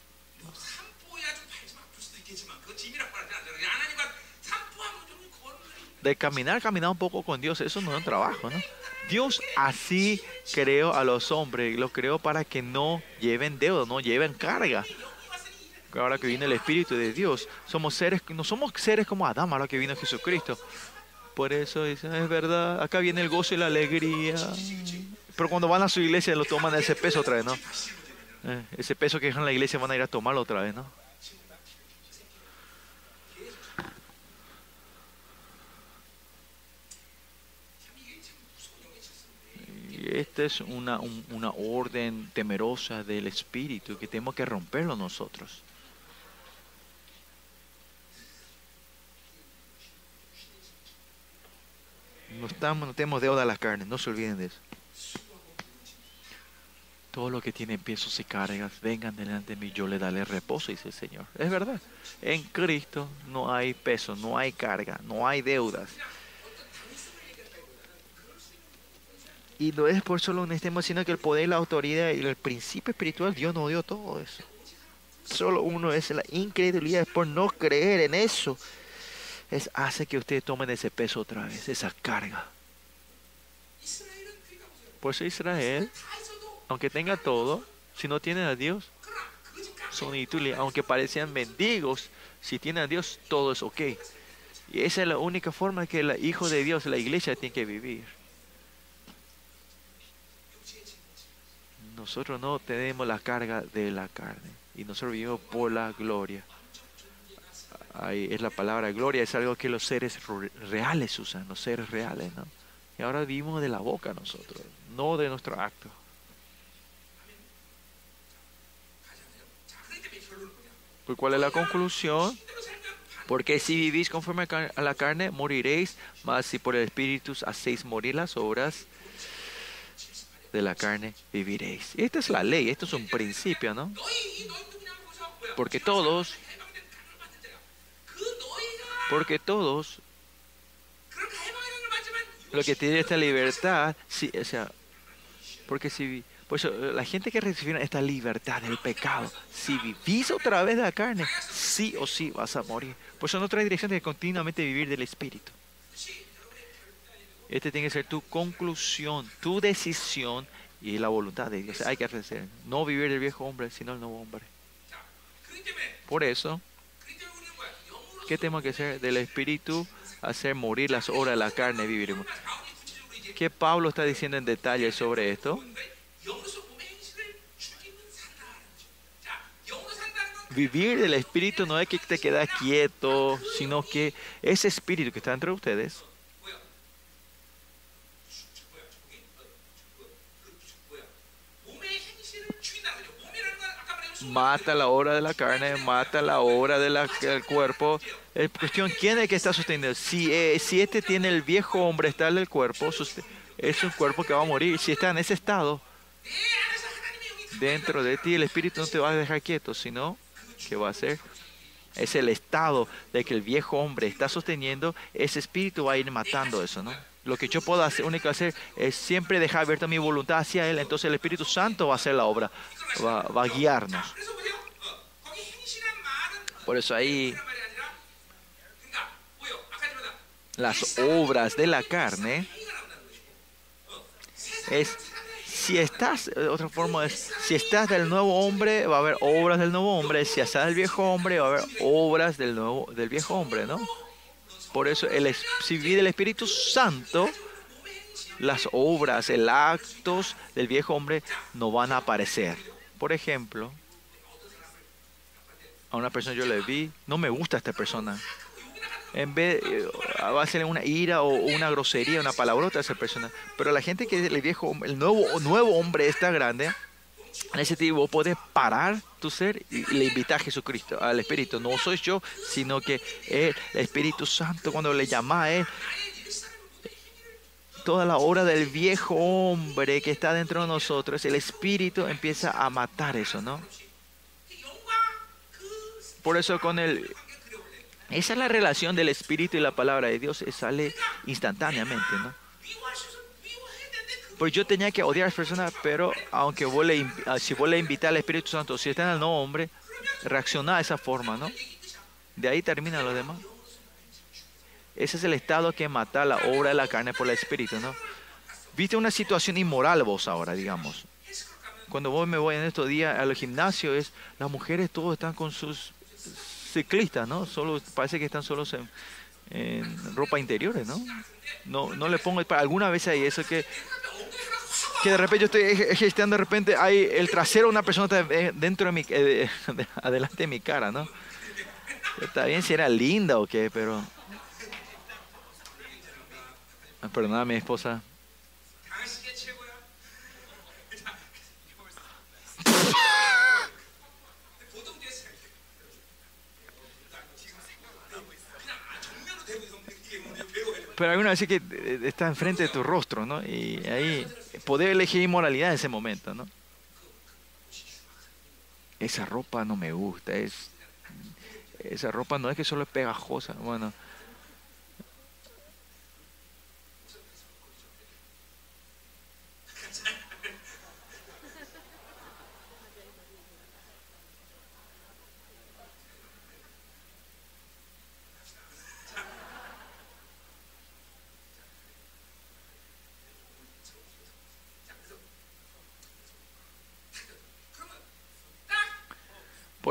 De caminar, caminar un poco con Dios, eso no es un trabajo, ¿no? Dios así creó a los hombres los creó para que no lleven deuda, no lleven carga. Ahora que viene el Espíritu de Dios, somos seres, no somos seres como Adán, ahora que vino Jesucristo. Por eso dicen, es verdad, acá viene el gozo y la alegría. Pero cuando van a su iglesia lo toman ese peso otra vez, ¿no? Eh, ese peso que dejan en la iglesia van a ir a tomarlo otra vez, ¿no? Esta es una, un- una orden temerosa del Espíritu que tenemos que romperlo nosotros. No, estamos, no tenemos deuda a las carnes, no se olviden de eso. Todo lo que tiene pesos y cargas, vengan delante de mí, yo le daré reposo, dice el Señor. Es verdad. En Cristo no hay peso, no hay carga, no hay deudas. Y no es por solo un extremo, sino que el poder, la autoridad y el principio espiritual, Dios nos dio todo eso. Solo uno es la incredulidad, por no creer en eso. Es, hace que ustedes tomen ese peso otra vez, esa carga. Por eso Israel, aunque tenga todo, si no tiene a Dios, son itulia. Aunque parecían mendigos, si tienen a Dios, todo es ok. Y esa es la única forma que el Hijo de Dios, la iglesia, tiene que vivir. nosotros no tenemos la carga de la carne y nosotros vivimos por la gloria. Ahí es la palabra gloria, es algo que los seres reales usan, los seres reales, ¿no? Y ahora vivimos de la boca nosotros, no de nuestro acto. ¿Por cuál es la conclusión? Porque si vivís conforme a la carne, moriréis, mas si por el Espíritu hacéis morir las obras, de la carne viviréis. Esta es la ley, esto es un principio, ¿no? Porque todos, porque todos, lo que tiene esta libertad, sí, o sea, porque si, pues la gente que recibe esta libertad del pecado, si vivís otra vez de la carne, sí o sí vas a morir. Por eso no trae dirección de continuamente vivir del Espíritu. Este tiene que ser tu conclusión, tu decisión y la voluntad de Dios. Hay que ofrecer. No vivir el viejo hombre, sino el nuevo hombre. Por eso, ¿qué tenemos que hacer? Del espíritu, hacer morir las obras de la carne, viviremos. ¿Qué Pablo está diciendo en detalle sobre esto? Vivir del espíritu no es que te quedas quieto, sino que ese espíritu que está entre ustedes mata la obra de la carne, mata la obra del cuerpo. La cuestión, ¿quién es que está sosteniendo? Si, eh, si este tiene el viejo hombre, está en el cuerpo, es un cuerpo que va a morir. Si está en ese estado, dentro de ti el espíritu no te va a dejar quieto, sino que va a ser es el estado de que el viejo hombre está sosteniendo, ese espíritu va a ir matando eso, ¿no? Lo que yo puedo hacer, único hacer es siempre dejar abierta mi voluntad hacia Él. Entonces el Espíritu Santo va a hacer la obra, va, a guiarnos. Por eso ahí las obras de la carne es si estás eh, otra forma es si estás del nuevo hombre va a haber obras del nuevo hombre si estás del viejo hombre va a haber obras del nuevo del viejo hombre no por eso el si vive el Espíritu Santo las obras el actos del viejo hombre no van a aparecer por ejemplo a una persona yo le vi no me gusta esta persona en vez eh, va a ser una ira o una grosería, una palabrota a esa persona. Pero la gente que el viejo, el nuevo, nuevo hombre está grande, en ese tiempo puedes parar tu ser y le invitar a Jesucristo, al Espíritu. No soy yo, sino que el Espíritu Santo, cuando le llama a Él, toda la obra del viejo hombre que está dentro de nosotros, el Espíritu empieza a matar eso, ¿no? Por eso con el... Esa es la relación del Espíritu y la palabra de Dios, eh, sale instantáneamente, ¿no? Pues yo tenía que odiar a las personas, pero aunque vos le, ah, si vos le invitas al Espíritu Santo, si está en el nuevo hombre, reacciona de esa forma, ¿no? De ahí termina lo demás. Ese es el estado que mata la obra de la carne por el Espíritu, ¿no? Viste una situación inmoral vos ahora, digamos. Cuando vos me voy en estos días al gimnasio, es las mujeres todos están con sus ciclistas, ¿no? Solo parece que están solos en, ropa interiores, ¿no? No, no le pongo alguna vez hay eso que que de repente yo estoy gesteando de repente hay el trasero de una persona de- dentro de mi eh, [laughs] de- adelante de mi cara, ¿no? Está bien si era linda o qué, pero Ah, Perdona, mi esposa. Pero hay una vez que eh, está enfrente de tu rostro, ¿no? Y ahí poder elegir inmoralidad en ese momento, ¿no? Esa ropa no me gusta, es esa ropa no es que solo es pegajosa, bueno.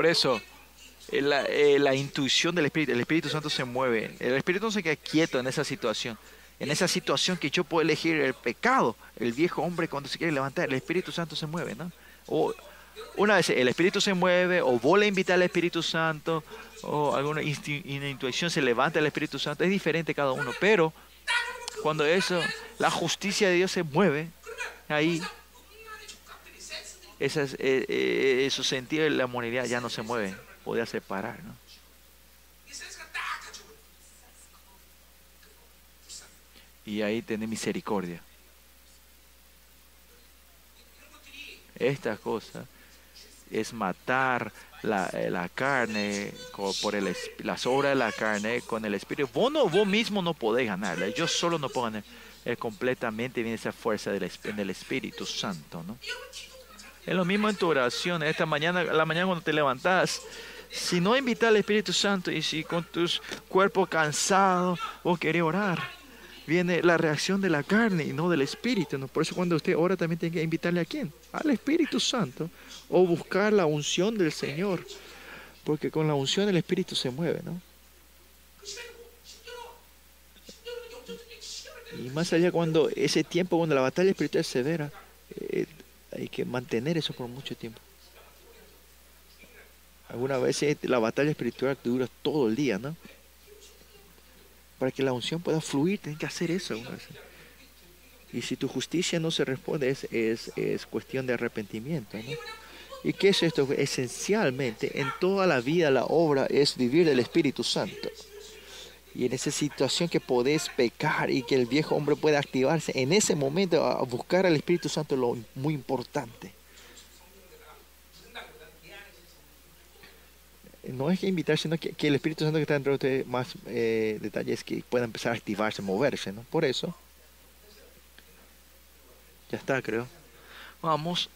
Por eso, eh, la, eh, la intuición del Espíritu, el Espíritu Santo se mueve. El Espíritu no se queda quieto en esa situación. En esa situación que yo puedo elegir el pecado, el viejo hombre cuando se quiere levantar, el Espíritu Santo se mueve, ¿no? O una vez el Espíritu se mueve, o vos le invitas al Espíritu Santo, o alguna intuición se levanta el Espíritu Santo. Es diferente cada uno, pero cuando eso, la justicia de Dios se mueve, ahí esas, eh, eh, esos sentidos de la moralidad ya no se mueven, podía separar. ¿no? Y ahí tener misericordia. Estas cosas es matar la, eh, la carne por el, las obras de la carne con el espíritu. Vos, no, vos mismo no podés ganarla. Yo solo no puedo ganar. Completamente viene esa fuerza del, en el Espíritu Santo. ¿no? Es lo mismo en tu oración. Esta mañana, la mañana cuando te levantas, si no invitas al Espíritu Santo y si con tus cuerpos cansados o querés orar, viene la reacción de la carne y no del Espíritu. ¿no? Por eso cuando usted ora también tiene que invitarle a quién? Al Espíritu Santo o buscar la unción del Señor. Porque con la unción el Espíritu se mueve, ¿no? Y más allá cuando ese tiempo, cuando la batalla espiritual es severa, eh, hay que mantener eso por mucho tiempo. Algunas veces la batalla espiritual dura todo el día, ¿no? Para que la unción pueda fluir, tienen que hacer eso. Y si tu justicia no se responde, es, es, es cuestión de arrepentimiento, ¿no? ¿Y qué es esto? Esencialmente, en toda la vida, la obra es vivir del Espíritu Santo y en esa situación que podés pecar y que el viejo hombre pueda activarse, en ese momento a buscar al Espíritu Santo es lo muy importante. No es que invitar, sino que, el Espíritu Santo que está dentro de ustedes, más eh, detalles que pueda empezar a activarse, moverse, ¿no? Por eso. Ya está, creo. Vamos.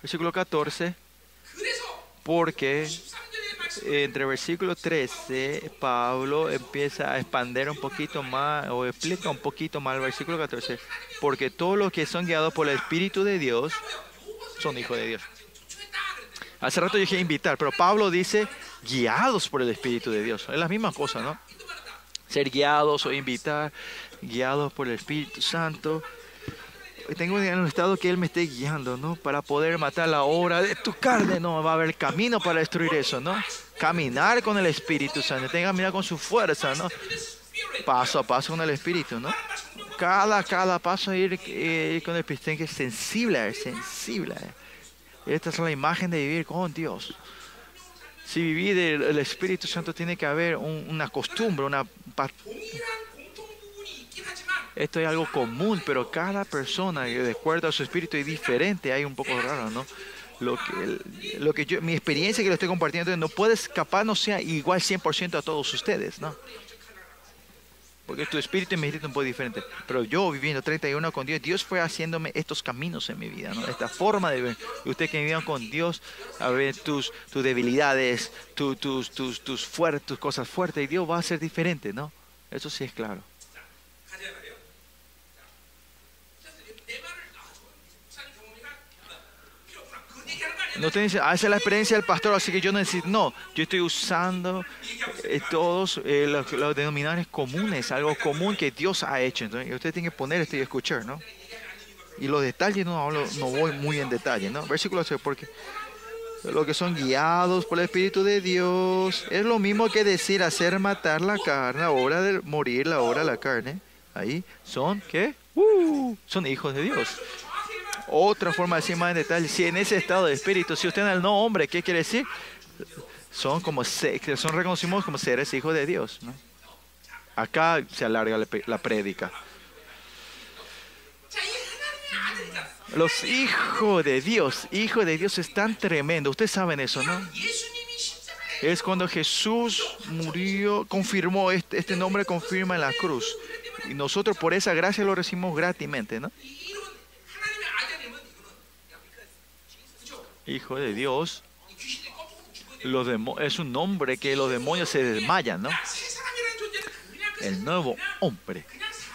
Versículo 14. Porque entre versículo 13, Pablo empieza a expander un poquito más, o explica un poquito más el versículo 14, porque todos los que son guiados por el Espíritu de Dios son hijos de Dios. Hace rato yo dije invitar, pero Pablo dice guiados por el Espíritu de Dios. Es la misma cosa, ¿no? Ser guiados o invitar, guiados por el Espíritu Santo. Tengo en un estado que Él me esté guiando, ¿no? Para poder matar la obra de tu carne, no va a haber camino para destruir eso, ¿no? Caminar con el Espíritu Santo, tenga caminar con su fuerza, ¿no? Paso a paso con el Espíritu, ¿no? Cada, cada paso ir, eh, con el Espíritu, que ser sensible, sensible. Esta es la imagen de vivir con Dios. Si vivir el Espíritu Santo tiene que haber un- una costumbre, una esto es algo común, pero cada persona, eh, de acuerdo a su espíritu, es diferente. Hay un poco raro, ¿no? lo que, lo que yo, mi experiencia que lo estoy compartiendo, no puedes, capaz no sea igual 100% a todos ustedes, ¿no? Porque tu espíritu y mi espíritu es un poco diferente. Pero yo viviendo 31 con Dios, Dios fue haciéndome estos caminos en mi vida, ¿no? Esta forma de ver. Y ustedes que vivían con Dios, a ver tus, tus debilidades, tu- tus, tus, tus, fuertes, tus cosas fuertes, y Dios va a ser diferente, ¿no? Eso sí es claro. No te dicen, ah, esa es la experiencia del pastor, así que yo necesito. No, yo estoy usando eh, todos eh, los, denominadores comunes, algo común que Dios ha hecho. Entonces, usted tiene que poner esto y escuchar, ¿no? Y los detalles no hablo, no voy muy en detalle, ¿no? Versículo 6, porque los que son guiados por el Espíritu de Dios es lo mismo que decir hacer matar la carne, hora de morir, la hora de la carne. Ahí son, ¿qué? Uh, son hijos de Dios. Otra forma de decir más en detalle, si en ese estado de espíritu, si usted en el no hombre, ¿qué quiere decir? Son como son reconocidos como seres hijos de Dios. ¿no? Acá se alarga la, la prédica. Los hijos de Dios, hijos de Dios es tan tremendo. Ustedes saben eso, ¿no? Es cuando Jesús murió, confirmó, este, este, nombre confirma en la cruz. Y nosotros por esa gracia lo recibimos gratis, ¿no? hijo de Dios, es un nombre que los demonios se desmayan, ¿no? El nuevo hombre.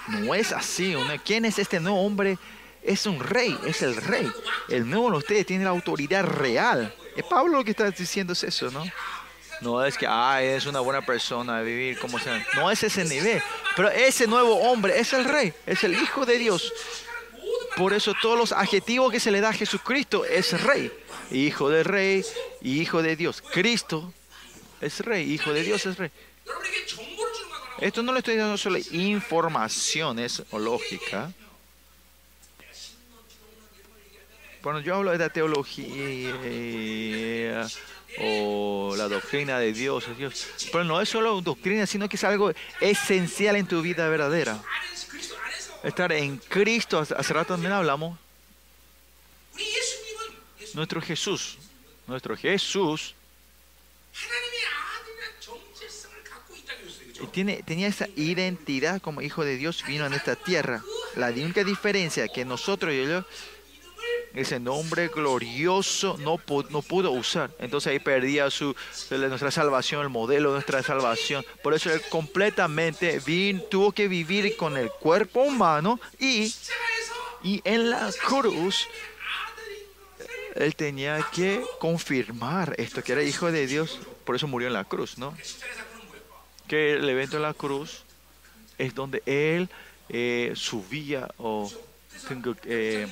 No es así. ¿Quién es este nuevo hombre? Es un rey, es el rey. El nuevo de ustedes tiene la autoridad real. Es Pablo lo que está diciendo es eso, ¿no? No es que, ah, es una buena persona, vivir como sea. No es ese nivel. Pero ese nuevo hombre es el rey, es el hijo de Dios. Por eso todos los adjetivos que se le da a Jesucristo es rey hijo del rey y hijo de Dios. Cristo es rey, hijo de Dios es rey. Esto no le estoy dando solo informaciones o lógica. Bueno, yo hablo de la teología o la doctrina de Dios, Dios. Pero no es solo doctrina, sino que es algo esencial en tu vida verdadera. Estar en Cristo, hace rato también hablamos, nuestro Jesús, nuestro Jesús, tiene, tenía esa identidad como hijo de Dios, vino en esta tierra. La única diferencia que nosotros y ellos, ese nombre glorioso no, pudo, no pudo usar. Entonces ahí perdía su, nuestra salvación, el modelo de nuestra salvación. Por eso él completamente tuvo que vivir con el cuerpo humano y, y en la cruz él tenía que confirmar esto, que era hijo de Dios, por eso murió en la cruz, ¿no? Que el evento de la cruz es donde él eh, subía o eh,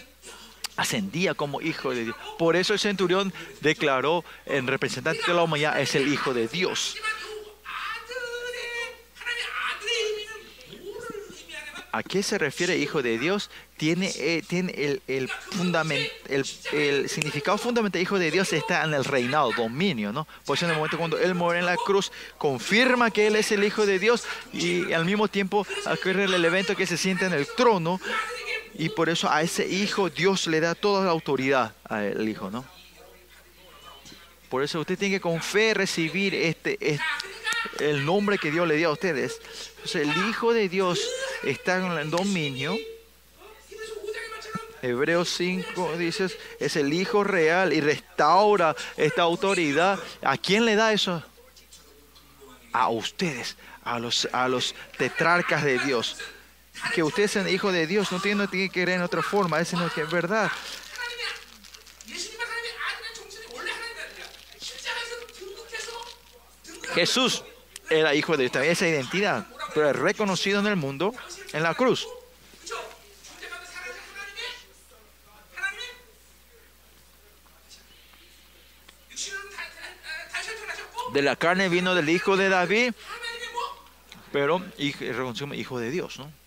ascendía como hijo de Dios. Por eso el centurión declaró en representante de la humanidad es el hijo de Dios. ¿A qué se refiere hijo de Dios? Tiene, eh, el, significado fundamental hijo de Dios está en el reinado, dominio, ¿no? Por eso en el momento cuando Él muere en la cruz, confirma que Él es el hijo de Dios y al mismo tiempo ocurre el evento que se siente en el trono y por eso a ese hijo Dios le da toda la autoridad al hijo, ¿no? Por eso usted tiene que con fe recibir este, este- el nombre que Dios le dio a ustedes. Entonces, el Hijo de Dios está en el dominio. Hebreos 5 dices, es el Hijo real y restaura esta autoridad. ¿A quién le da eso? A ustedes, a los, a los tetrarcas de Dios. Que ustedes sean hijos de Dios, no tienen que creer en otra forma, es lo que es verdad. Jesús era hijo de Dios, tenía esa identidad, pero es reconocido en el mundo en la cruz. De la carne vino del hijo de David, pero hijo de Dios, ¿no?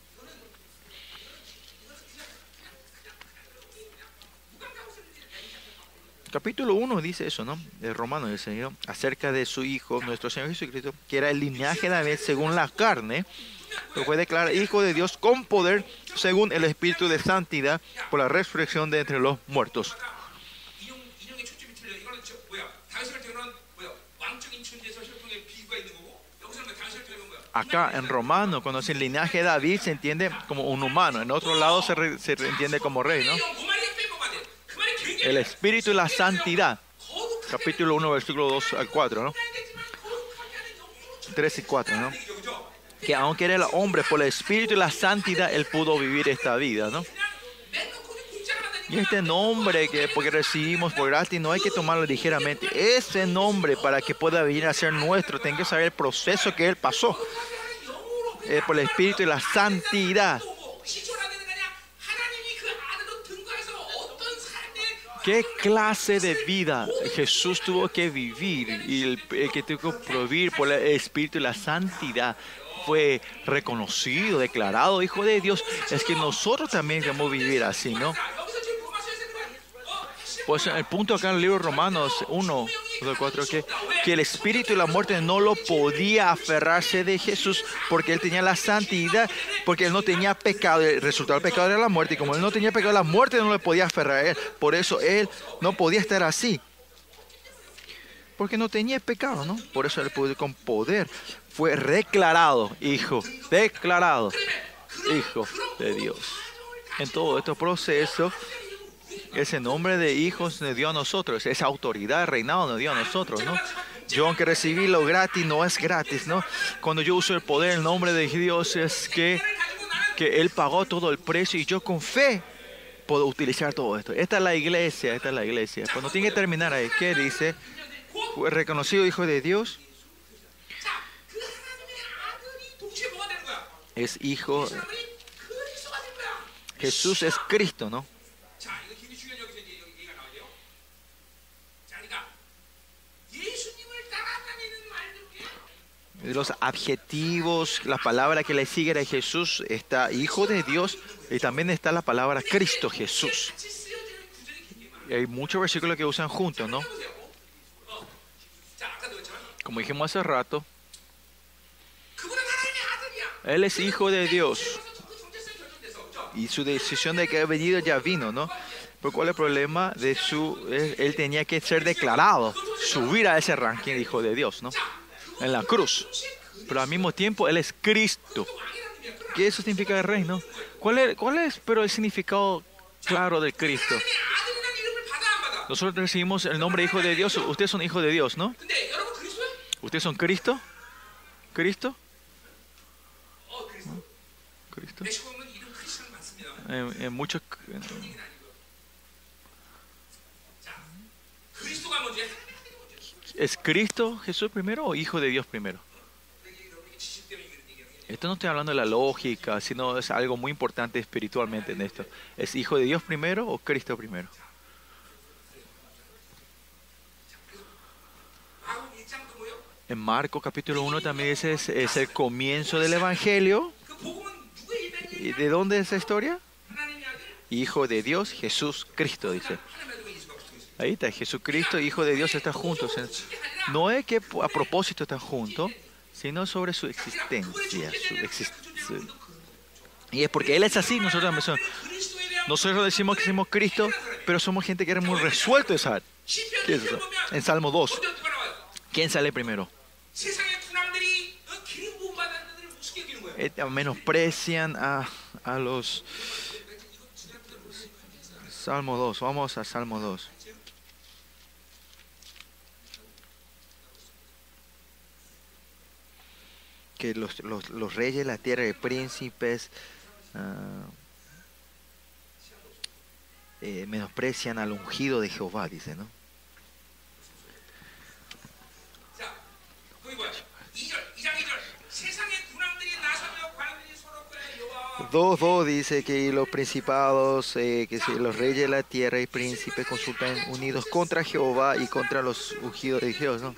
capítulo 1 dice eso, ¿no? El romano del Señor, acerca de su Hijo, nuestro Señor Jesucristo, que era el linaje de David según la carne, lo fue declarar Hijo de Dios con poder según el Espíritu de Santidad por la resurrección de entre los muertos. Acá en romano, cuando es el linaje de David, se entiende como un humano, en otro lado se, se entiende como rey, ¿no? el espíritu y la santidad. Capítulo 1, versículo 2 al 4, ¿no? 3 y 4, ¿no? Que aunque era el hombre, por el espíritu y la santidad, él pudo vivir esta vida, ¿no? Y este nombre que porque recibimos por gratis no hay que tomarlo ligeramente. Ese nombre para que pueda venir a ser nuestro, tiene que saber el proceso que él pasó por el Espíritu y la santidad. ¿Qué clase de vida Jesús tuvo que vivir y el, que tuvo que vivir por el espíritu y la santidad? Fue reconocido, declarado hijo de Dios. Es que nosotros también debemos vivir así, ¿no? Pues el punto acá en el libro Romanos 1, 4, que, que el espíritu y la muerte no lo podía aferrarse de Jesús porque él tenía la santidad, porque él no tenía pecado, el resultado del pecado era la muerte, y como él no tenía pecado, la muerte no le podía aferrar a él, por eso él no podía estar así, porque no tenía pecado, ¿no? Por eso él pudo con poder, fue declarado hijo, declarado hijo de Dios. En todo este proceso, ese nombre de hijos nos dio a nosotros, esa autoridad, reinado nos dio a nosotros, ¿no? Yo aunque recibí lo gratis, no es gratis, ¿no? Cuando yo uso el poder, el nombre de Dios es que, que Él pagó todo el precio y yo con fe puedo utilizar todo esto. Esta es la iglesia, esta es la iglesia. Cuando tiene que terminar ahí, ¿qué dice? Reconocido hijo de Dios. Es hijo. Jesús es Cristo, ¿no? los adjetivos, la palabra que le sigue a Jesús está Hijo de Dios y también está la palabra Cristo Jesús. Y hay muchos versículos que usan juntos, ¿no? Como dijimos hace rato, Él es Hijo de Dios. Y su decisión de que ha venido ya vino, ¿no? Pero ¿cuál es el problema de su... Él tenía que ser declarado, subir a ese ranking Hijo de Dios, ¿no? en la cruz. Pero al mismo tiempo Él es Cristo. ¿Qué eso significa el reino? ¿Cuál es, cuál es pero el significado claro de Cristo? Nosotros recibimos el nombre Hijo de Dios. Ustedes son hijos de Dios, ¿no? ¿Ustedes son Cristo? ¿Cristo? ¿Cristo? Eh, eh, muchos... ¿Es Cristo Jesús primero o Hijo de Dios primero? Esto no estoy hablando de la lógica, sino es algo muy importante espiritualmente en esto. ¿Es Hijo de Dios primero o Cristo primero? En Marcos capítulo 1 también es, es el comienzo del Evangelio. ¿Y de dónde es esa historia? Hijo de Dios, Jesús Cristo, dice. Ahí está, Jesucristo, Hijo de Dios, están juntos. No es que a propósito están juntos, sino sobre su existencia. Y es porque Él es así, nosotros también. Nosotros decimos que somos Cristo, pero somos gente que era muy resuelto esa. ¿Qué? En Salmo 2. ¿Quién sale primero? Eh, menosprecian a, a los Salmo 2. Vamos a Salmo 2. que los, los, reyes de la tierra, de príncipes, ah, eh, menosprecian al ungido de Jehová, dice, ¿no? Dos, dos dice que los principados, eh, que los reyes de la tierra y príncipes consultan unidos contra Jehová y contra los ungidos de Dios, ¿no?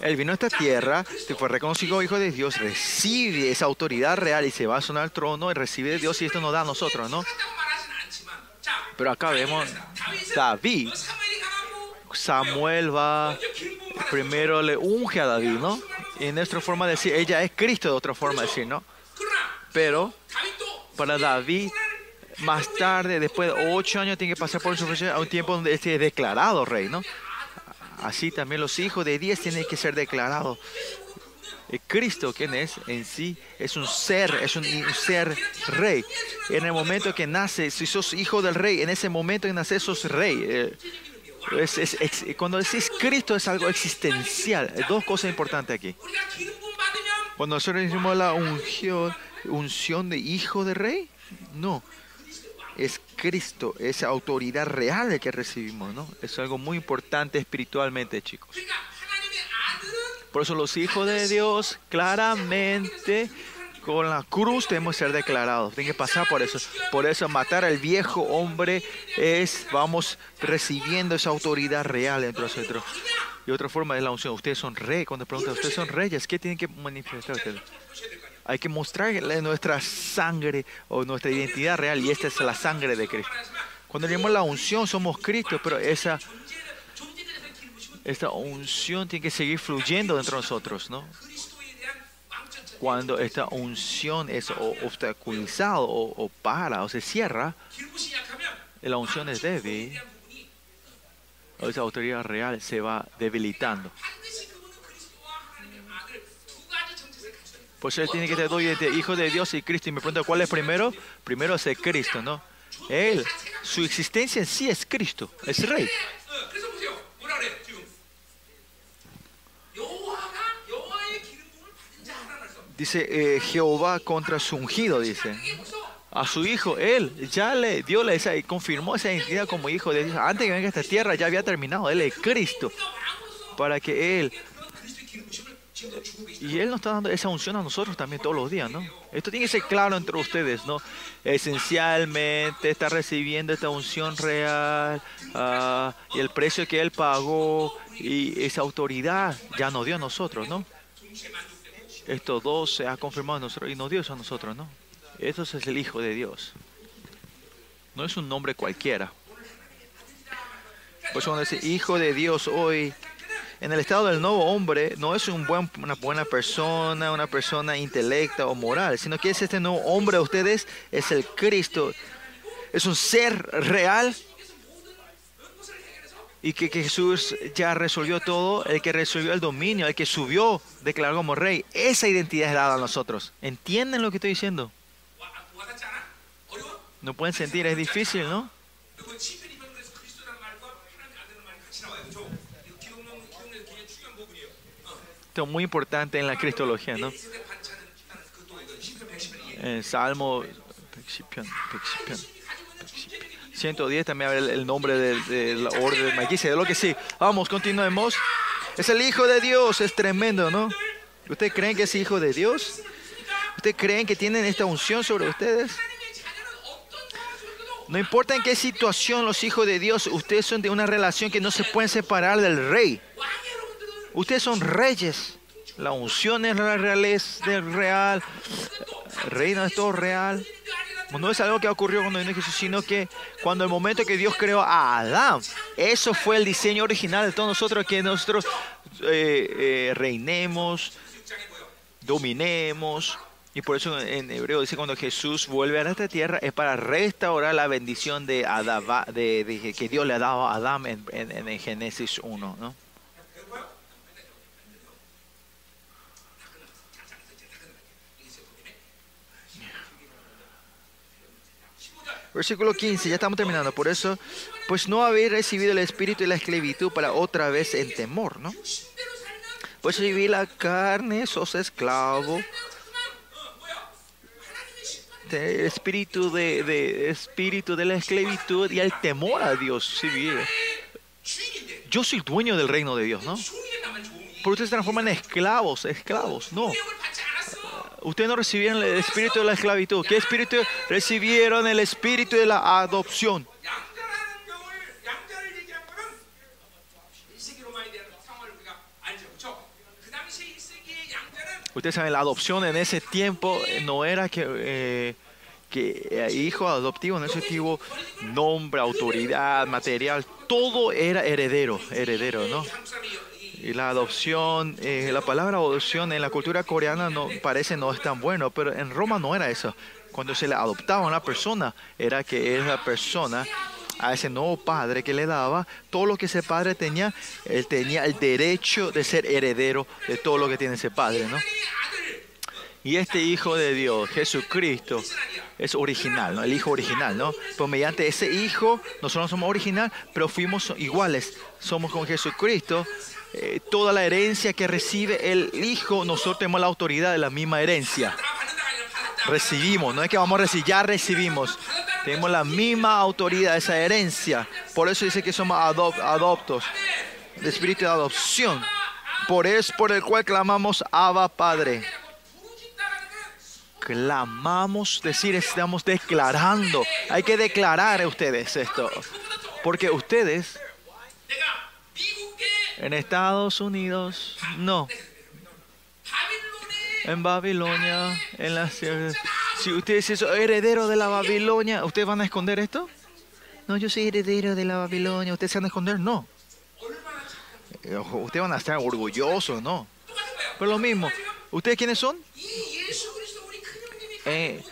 Él vino a esta tierra, se fue reconocido hijo de Dios, recibe esa autoridad real y se va a sonar al trono y recibe de Dios y esto nos da a nosotros, ¿no? Pero acá vemos David. Samuel va, primero le unge a David, ¿no? Y en nuestra forma de decir, ella es Cristo, de otra forma de decir, ¿no? Pero para David más tarde, después de ocho años, tiene que pasar por un a un tiempo donde este es declarado rey, ¿no? Así también los hijos de Dios tienen que ser declarados. Eh, Cristo, quien es en sí, es un ser, es un, ser rey. En el momento que nace, si sos hijo del rey, en ese momento que nace sos rey. Eh, eh, cuando decís Cristo es algo existencial. Dos cosas importantes aquí. Cuando nosotros decimos la unción de hijo de rey, no es Cristo, esa autoridad real que recibimos, ¿no? Es algo muy importante espiritualmente, chicos. Por eso los hijos de Dios claramente con la cruz tenemos que ser declarados. Tienen que pasar por eso. Por eso matar al viejo hombre es, vamos, recibiendo esa autoridad real dentro de nosotros. Y otra forma es la unción. Ustedes son reyes. Cuando preguntan, ¿ustedes son reyes? ¿Qué tienen que manifestar ustedes? hay que mostrarle nuestra sangre o nuestra identidad real y esta es la sangre de Cristo. Cuando leemos la unción somos Cristo, pero esa esta unción tiene que seguir fluyendo dentro de nosotros, ¿no? Cuando esta unción es obstaculizada o, o para o se cierra, la unción es débil, esa autoridad real se va debilitando. Por eso él tiene que ser hijo de Dios y Cristo. Y me pregunta, ¿cuál es primero? Primero es el Cristo, ¿no? Él, su existencia en sí es Cristo, es Rey. Dice eh, Jehová contra su ungido, dice. A su hijo, él ya le dio la esa y confirmó esa identidad como hijo de Dios. Antes que venga esta tierra ya había terminado. Él es Cristo. Para que él y Él nos está dando esa unción a nosotros también todos los días, ¿no? Esto tiene que ser claro entre ustedes, ¿no? Esencialmente está recibiendo esta unción real ah, y el precio que Él pagó y esa autoridad ya nos dio a nosotros, ¿no? Estos dos se ha confirmado a nosotros y nos dio eso a nosotros, ¿no? Esto es el Hijo de Dios. No es un nombre cualquiera. Por eso cuando dice Hijo de Dios hoy, en el estado del nuevo hombre no es un buen, una buena persona, una persona intelecta o moral, sino que es este nuevo hombre de ustedes, es el Cristo. Es un ser real y que, que, Jesús ya resolvió todo, el que resolvió el dominio, el que subió, declaró como rey. Esa identidad es dada a nosotros. ¿Entienden lo que estoy diciendo? No pueden sentir, es difícil, ¿no? aspecto muy importante en la cristología, ¿no? En Salmo 110 también habla el nombre del de, de la orden de Lo que sí, vamos, continuemos. Es el Hijo de Dios, es tremendo, ¿no? ¿Ustedes creen que es Hijo de Dios? ¿Ustedes creen que tienen esta unción sobre ustedes? No importa en qué situación los hijos de Dios, ustedes son de una relación que no se pueden separar del rey. Ustedes son reyes. La unción es la realeza del real. El reino es todo real. No es algo que ocurrió cuando vino Jesús, sino que cuando el momento que Dios creó a Adán, eso fue el diseño original de todos nosotros, que nosotros eh, eh, reinemos, dominemos. Y por eso en hebreo dice cuando Jesús vuelve a esta tierra es para restaurar la bendición de, Adaba, de, que Dios le ha dado a Adán en, en, en Génesis 1. ¿no? Versículo 15, ya estamos terminando. Por eso, pues no habéis recibido el espíritu de la esclavitud para otra vez el temor, ¿no? Pues si vi la carne, sos esclavo. De espíritu de, de, espíritu de la esclavitud y el temor a Dios. Si vi. Yo soy dueño del reino de Dios, ¿no? Pero ustedes se transforman en esclavos, esclavos, no. Ustedes no recibieron el espíritu de la esclavitud. ¿Qué espíritu? Recibieron el espíritu de la adopción. Ustedes saben, la adopción en ese tiempo eh, no era que, eh, eh, hijo adoptivo, en ese tiempo nombre, autoridad, material, todo era heredero, heredero, ¿no? Y la adopción, eh, la palabra adopción en la cultura coreana no, parece no es tan bueno, pero en Roma no era eso. Cuando se le adoptaba a una persona, era que esa persona, a ese nuevo padre que le daba, todo lo que ese padre tenía, él tenía el derecho de ser heredero de todo lo que tiene ese padre, ¿no? Y este Hijo de Dios, Jesucristo, es original. El Hijo original, ¿no? Pero mediante ese Hijo, nosotros somos original, pero fuimos iguales. Somos con Jesucristo eh, toda la herencia que recibe el Hijo, nosotros tenemos la autoridad de la misma herencia. Recibimos, no es que vamos a recibir, ya recibimos. Tenemos la misma autoridad, esa herencia. Por eso dice que somos adoptos, de espíritu de adopción. Por eso, por el cual clamamos Abba Padre. Clamamos, decir, estamos declarando. Hay que declarar a ustedes esto. Porque ustedes en Estados Unidos, no. En Babilonia, en la Si ustedes son heredero de la Babilonia, ¿ustedes van a esconder esto? No, yo soy heredero de la Babilonia, ¿ustedes se van a esconder? No. Eh, ustedes van a estar orgullosos, ¿no? Pero lo mismo, ¿ustedes quiénes son? Eh,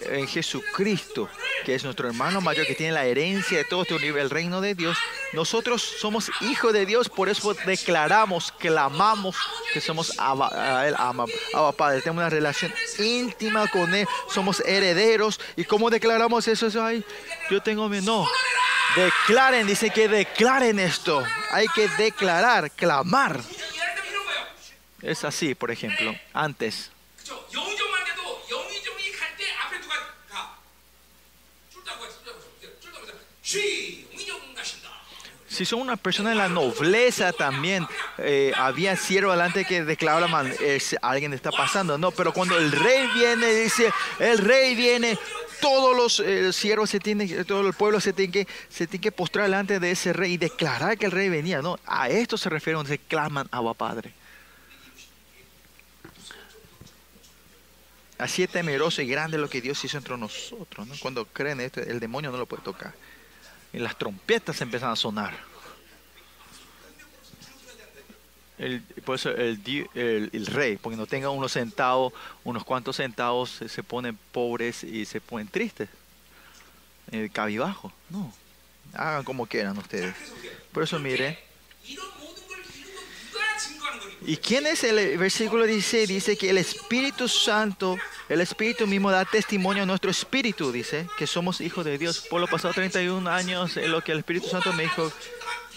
en Jesucristo, que es nuestro hermano mayor, que tiene la herencia de todo este universo, el reino de Dios. Nosotros somos hijos de Dios, por eso declaramos, clamamos que somos Abba, a Él, ama, Padre. Tenemos una relación íntima con Él, somos herederos. ¿Y cómo declaramos eso? eso yo tengo mi. No. Declaren, dice que declaren esto. Hay que declarar, clamar. Es así, por ejemplo, antes. Si son una persona de la nobleza también, eh, había siervo delante que declaraban, es, alguien está pasando. No, pero cuando el rey viene, dice, el rey viene, todos los eh, siervos se tienen, todo el pueblo se tiene que, se tiene que postrar delante de ese rey y declarar que el rey venía. No, a esto se refiere cuando se claman Abba Padre. Así es temeroso y grande lo que Dios hizo entre nosotros. ¿no? Cuando creen esto, el demonio no lo puede tocar. Y las trompetas empiezan a sonar. El- por eso el, el- el rey, porque no tenga unos centavos, unos cuantos centavos, se, se ponen pobres y se ponen tristes. Eh, cabibajo. No. Hagan como quieran ustedes. Por eso mire. ¿Y quién es el versículo 16? Dice que el Espíritu Santo, el Espíritu mismo da testimonio a nuestro espíritu, dice, que somos hijos de Dios. Por los pasados 31 años, lo que el Espíritu Santo me dijo,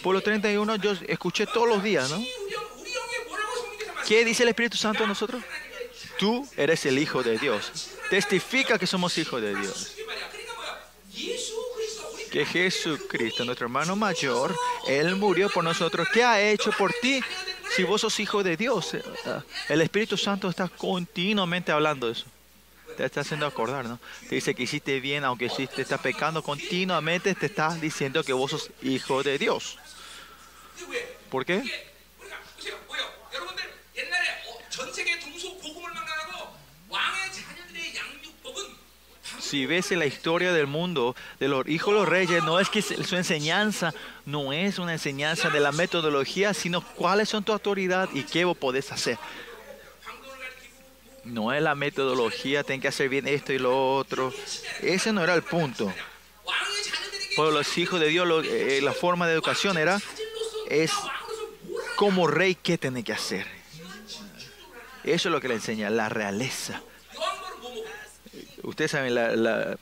por los 31 yo escuché todos los días, ¿no? ¿Qué dice el Espíritu Santo a nosotros? Tú eres el Hijo de Dios. Testifica que somos hijos de Dios. Que Jesucristo, nuestro hermano mayor, Él murió por nosotros. ¿Qué ha hecho por ti? si vos sos hijo de Dios, eh, ah, el Espíritu Santo está continuamente hablando de eso. Te está haciendo acordar, ¿no? Te dice que hiciste bien, aunque si te está pecando continuamente, te está diciendo que vos sos hijo de Dios. ¿Por qué? Si ves en la historia del mundo de los hijos de los reyes, no es que su enseñanza no es una enseñanza de la metodología, sino cuáles son tu autoridad y qué vos podés hacer. No es la metodología, ten que hacer bien esto y lo otro. Ese no era el punto. Por los hijos de Dios, eh, la forma de educación era es como rey qué tiene que hacer. Eso es lo que le enseña la realeza ustedes saben, la, la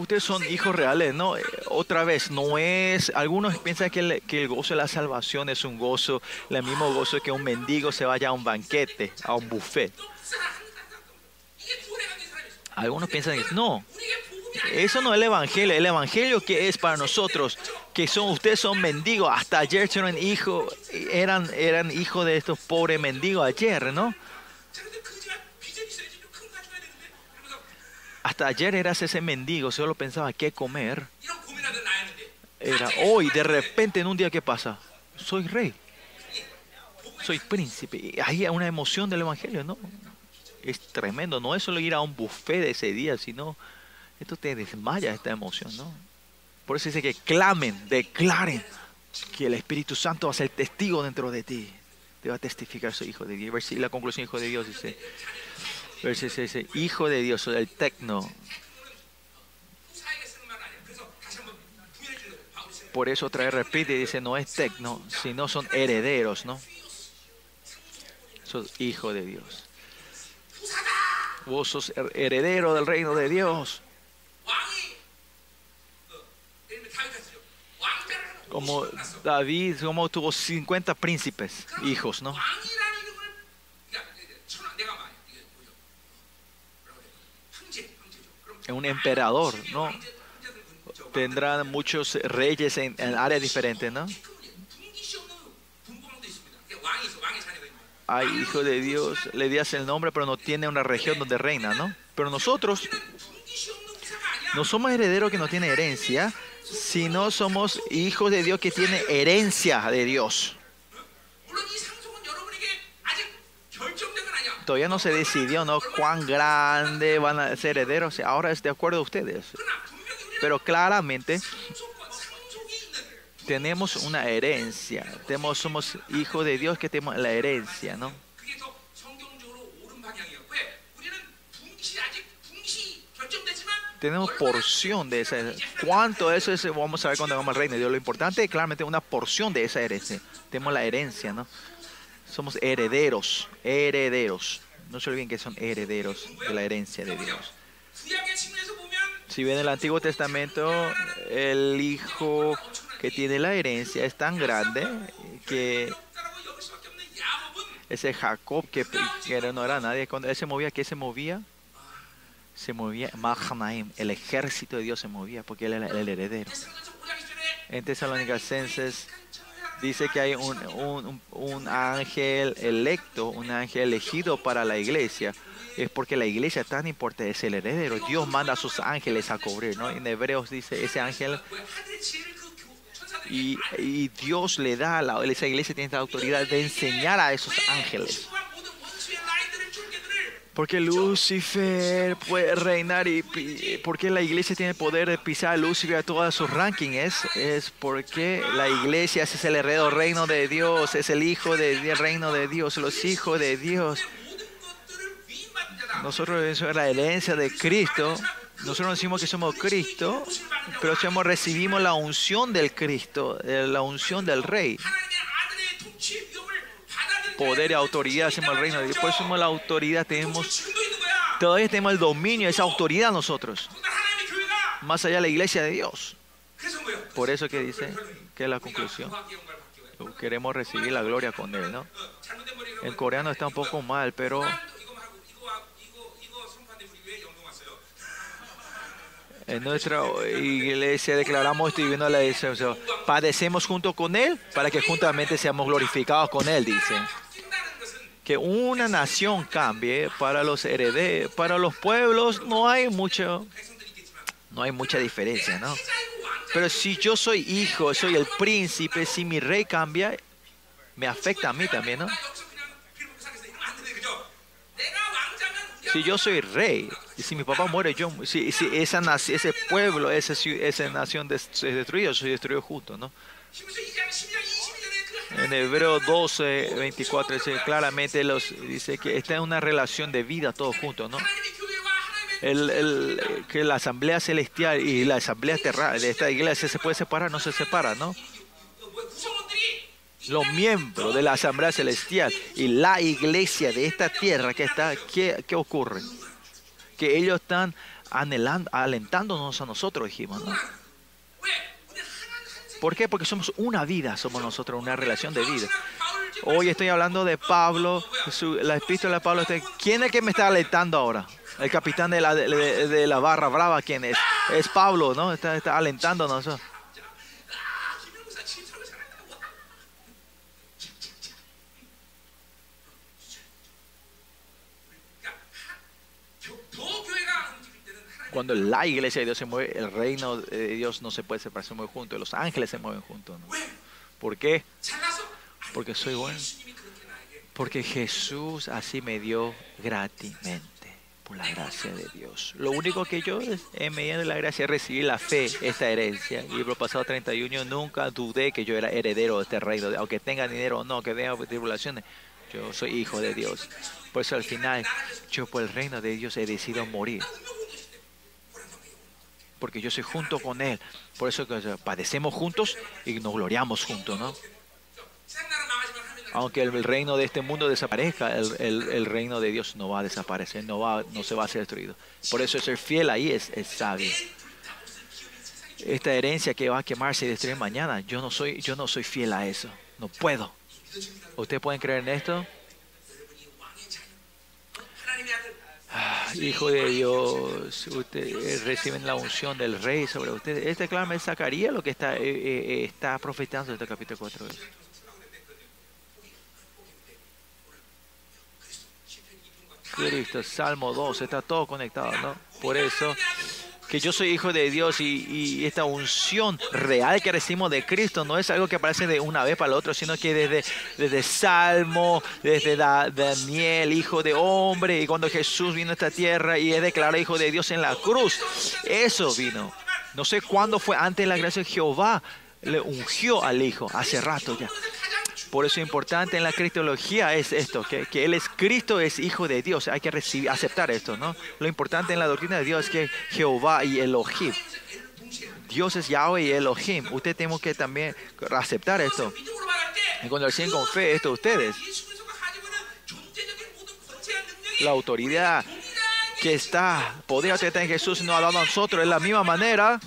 ustedes son hijos reales, ¿no? Eh, otra vez, no es... Algunos piensan que el, que el, gozo de la salvación es un gozo, el mismo gozo que un mendigo se vaya a un banquete, a un buffet. Algunos piensan que no, eso no es el evangelio. El evangelio que es para nosotros, que son ustedes son mendigos. Hasta ayer eran hijo, eran eran hijos de estos pobres mendigos ayer, ¿no? Hasta ayer eras ese mendigo, solo pensaba qué comer. Era hoy, de repente, en un día, ¿qué pasa? Soy rey. Soy príncipe. Y ahí hay una emoción del evangelio, ¿no? Es tremendo. No es solo ir a un buffet de ese día, sino esto te desmaya esta emoción, ¿no? Por eso dice que clamen, declaren que el Espíritu Santo va a ser testigo dentro de ti. Te va a testificar su Hijo de Dios. Y la conclusión, Hijo de Dios, dice, versículo dice, Hijo de Dios, el tecno. Por eso otra vez repite, dice, no es tecno, sino son herederos, ¿no? Son hijos de Dios. Vos sos heredero del reino de Dios. como David, como tuvo 50 príncipes, hijos, ¿no? Un emperador, ¿no? Tendrá muchos reyes en, áreas diferentes, ¿no? Hay hijo de Dios, le das el nombre, pero no tiene una región donde reina, ¿no? Pero nosotros no somos herederos que no tiene herencia, si no somos hijos de Dios que tiene herencia de Dios. Todavía no se decidió ¿no? cuán grande van a ser herederos. Ahora es de acuerdo a ustedes. Pero claramente tenemos una herencia. Tenemos, somos hijos de Dios que tenemos la herencia, ¿no? tenemos porción de esa herencia. ¿Cuánto eso es? Vamos a ver cuando vamos al reino de Dios. Lo importante es claramente una porción de esa herencia. Tenemos la herencia, ¿no? Somos herederos, herederos. No se olviden que son herederos de la herencia de Dios. Si ven el Antiguo Testamento, el hijo que tiene la herencia es tan grande que ese Jacob que, que no era nadie, cuando él se movía, ¿qué se movía? se movía, el ejército de Dios se movía porque él era el heredero. En Tesalonicenses dice que hay un, un, un, ángel electo, un ángel elegido para la iglesia. Es porque la iglesia es tan importante, es el heredero. Dios manda a sus ángeles a cubrir, ¿no? En Hebreos dice, ese ángel... Y, y Dios le da, a la, esa iglesia tiene la autoridad de enseñar a esos ángeles porque Lucifer puede reinar y porque la iglesia tiene poder de pisar a Lucifer a todos sus rankings? Es, porque la iglesia es el heredero reino de Dios, es el hijo del de, reino de Dios, los hijos de Dios. Nosotros somos la herencia de Cristo. Nosotros decimos que somos Cristo, pero somos, recibimos la unción del Cristo, eh, la unción del Rey poder y autoridad hacemos el reino de Dios. Por eso somos la autoridad. Tenemos, todavía tenemos el dominio, esa autoridad nosotros. Más allá de la iglesia de Dios. Por eso que dice que es la conclusión. Queremos recibir la gloria con Él, ¿no? En coreano está un poco mal, pero En nuestra iglesia declaramos esto y viviendo la decisión. Padecemos junto con Él para que juntamente seamos glorificados con Él, dice que una nación cambie para los herede, para los pueblos no hay mucho, no hay mucha diferencia, ¿no? Pero si yo soy hijo, soy el príncipe, si mi rey cambia, me afecta a mí también, ¿no? Si yo soy rey, y si mi papá muere, yo, si, si esa, ese pueblo, esa, esa nación es destruida, yo soy destruido junto, ¿no? En Hebreo 12, 24 dice claramente, los, dice que esta es una relación de vida todos juntos, ¿no? El, el, que la asamblea celestial y la asamblea terral de esta iglesia se puede separar, no se separa, ¿no? Los miembros de la asamblea celestial y la iglesia de esta tierra que está, ¿qué, qué ocurre? Que ellos están anhelando, alentándonos a nosotros, dijimos, ¿no? ¿Por qué? Porque somos una vida, somos nosotros, una relación de vida. Hoy estoy hablando de Pablo, la epístola de Pablo. Este, ¿Quién es el que me está alentando ahora? El capitán de la, de, la barra brava, ¿quién es? Es Pablo, ¿no? Está, está alentándonos. Cuando la iglesia de Dios se mueve, el reino de Dios no se puede separar, se mueve juntos. Los ángeles se mueven juntos. ¿Por qué? Porque soy bueno. Porque Jesús así me dio gratis por la gracia de Dios. Lo único que yo, en medida de la gracia, es recibir la fe, esta herencia. Y Libro pasado 31, nunca dudé que yo era heredero de este reino. Aunque tenga dinero o no, que tenga tribulaciones, yo soy hijo de Dios. Por eso al final, yo por el reino de Dios he decidido morir. Porque yo soy junto con Él. Por eso padecemos juntos y nos gloriamos juntos, ¿no? Aunque el reino de este mundo desaparezca, el reino de Dios no va a desaparecer, no, va, no se va a ser destruido. Por eso ser fiel ahí es, es sabio. Esta herencia que va a quemarse y destruir mañana, yo no soy, yo no soy fiel a eso. No puedo. ¿Ustedes pueden creer en esto? Hijo de Dios, ustedes reciben la unción del rey sobre ustedes. Este clama es Zacarías lo que está, eh, eh, está profetizando este capítulo 4. Cristo, Salmo 2, está todo conectado, ¿no? Por eso que yo soy hijo de Dios y, esta unción real que recibimos de Cristo no es algo que aparece de una vez para la otra, sino que desde, desde Salmo, desde Da- Daniel, hijo de hombre, y cuando Jesús vino a esta tierra y es declarado hijo de Dios en la cruz, eso vino. No sé cuándo fue antes la gracia de Jehová, le ungió al hijo, hace rato ya. Por eso importante en la cristología es esto, que, que Él es Cristo, es Hijo de Dios. Hay que recibir, aceptar esto, ¿no? Lo importante en la doctrina de Dios es que Jehová y Elohim. Dios es Yahweh y Elohim. Usted tenemos que también aceptar esto. Y cuando recién con fe esto ustedes, la autoridad que está, poder que está en Jesús nos ha dado a nosotros, de la misma manera,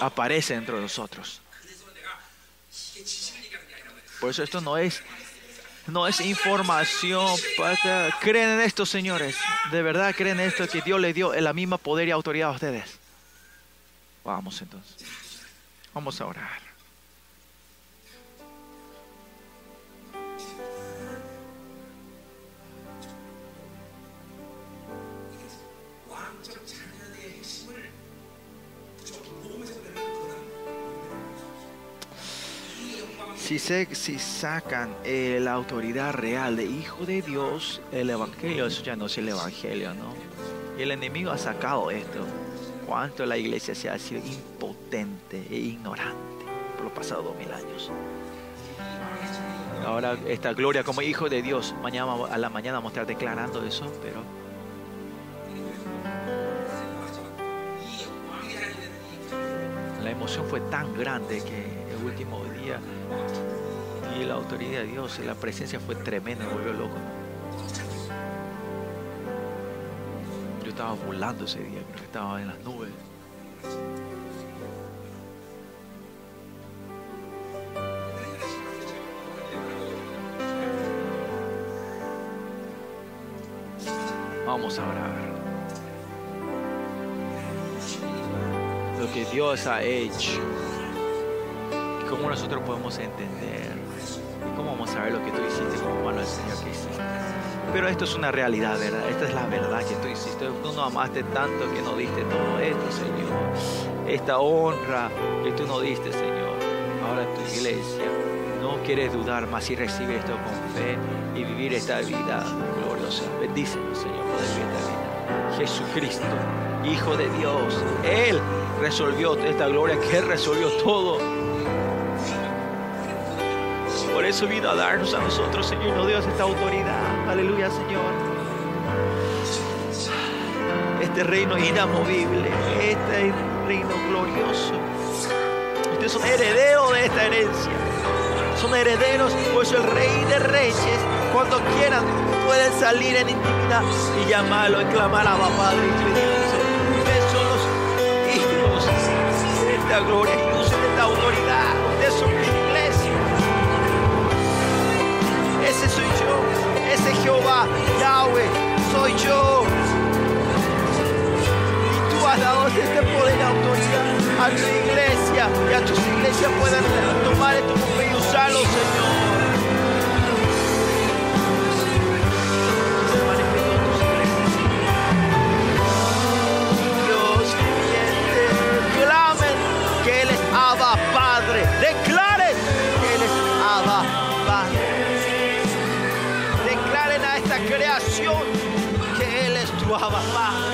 aparece dentro de nosotros. Por eso esto no es, no es información. Creen en esto, señores. De verdad creen en esto que Dios le dio la misma poder y autoridad a ustedes. Vamos entonces. Vamos a orar. si, sacan eh, la autoridad real de Hijo de Dios, el Evangelio, eso ya no es el Evangelio, ¿no? Y el enemigo ha sacado esto. Cuánto la iglesia se ha sido impotente e ignorante por los pasados dos mil años. Ahora esta gloria como hijo de Dios, mañana a la mañana vamos a estar declarando eso, pero la emoción fue tan grande que el último día y la autoridad de Dios la presencia fue tremenda, me volvió loco. Yo estaba volando ese día, creo que estaba en las nubes. Vamos a orar. Lo que Dios ha hecho. Cómo nosotros podemos entender. Y cómo vamos a ver lo que tú hiciste como mano del Señor que hiciste. Pero esto es una realidad, ¿verdad? Esta es la verdad que tú hiciste. Tú nos amaste tanto que nos diste todo esto, Señor. Esta honra que tú nos diste, Señor. Ahora tu iglesia no quiere dudar más y recibe esto con fe y vivir esta vida gloriosa. Bendícenos, Señor, vivir esta vida. Jesucristo, Hijo de Dios, Él resolvió esta gloria, que Él resolvió todo. Por eso vino a darnos a nosotros, Señor, nos dio esta autoridad. Aleluya, Señor. Este reino inamovible, este reino glorioso. Ustedes son herederos de esta herencia. Son herederos, por eso el Rey de Reyes, cuando quieran, pueden salir en intimidad y llamarlo, y clamar a Padre. Ustedes son los hijos de esta gloria de esta autoridad. Ustedes son Jehová, Yahweh, soy yo. Y tú has dado este poder y autoridad a tu iglesia y a tus iglesias puedan tomar esto como y usarlo, Señor. Creación, que Él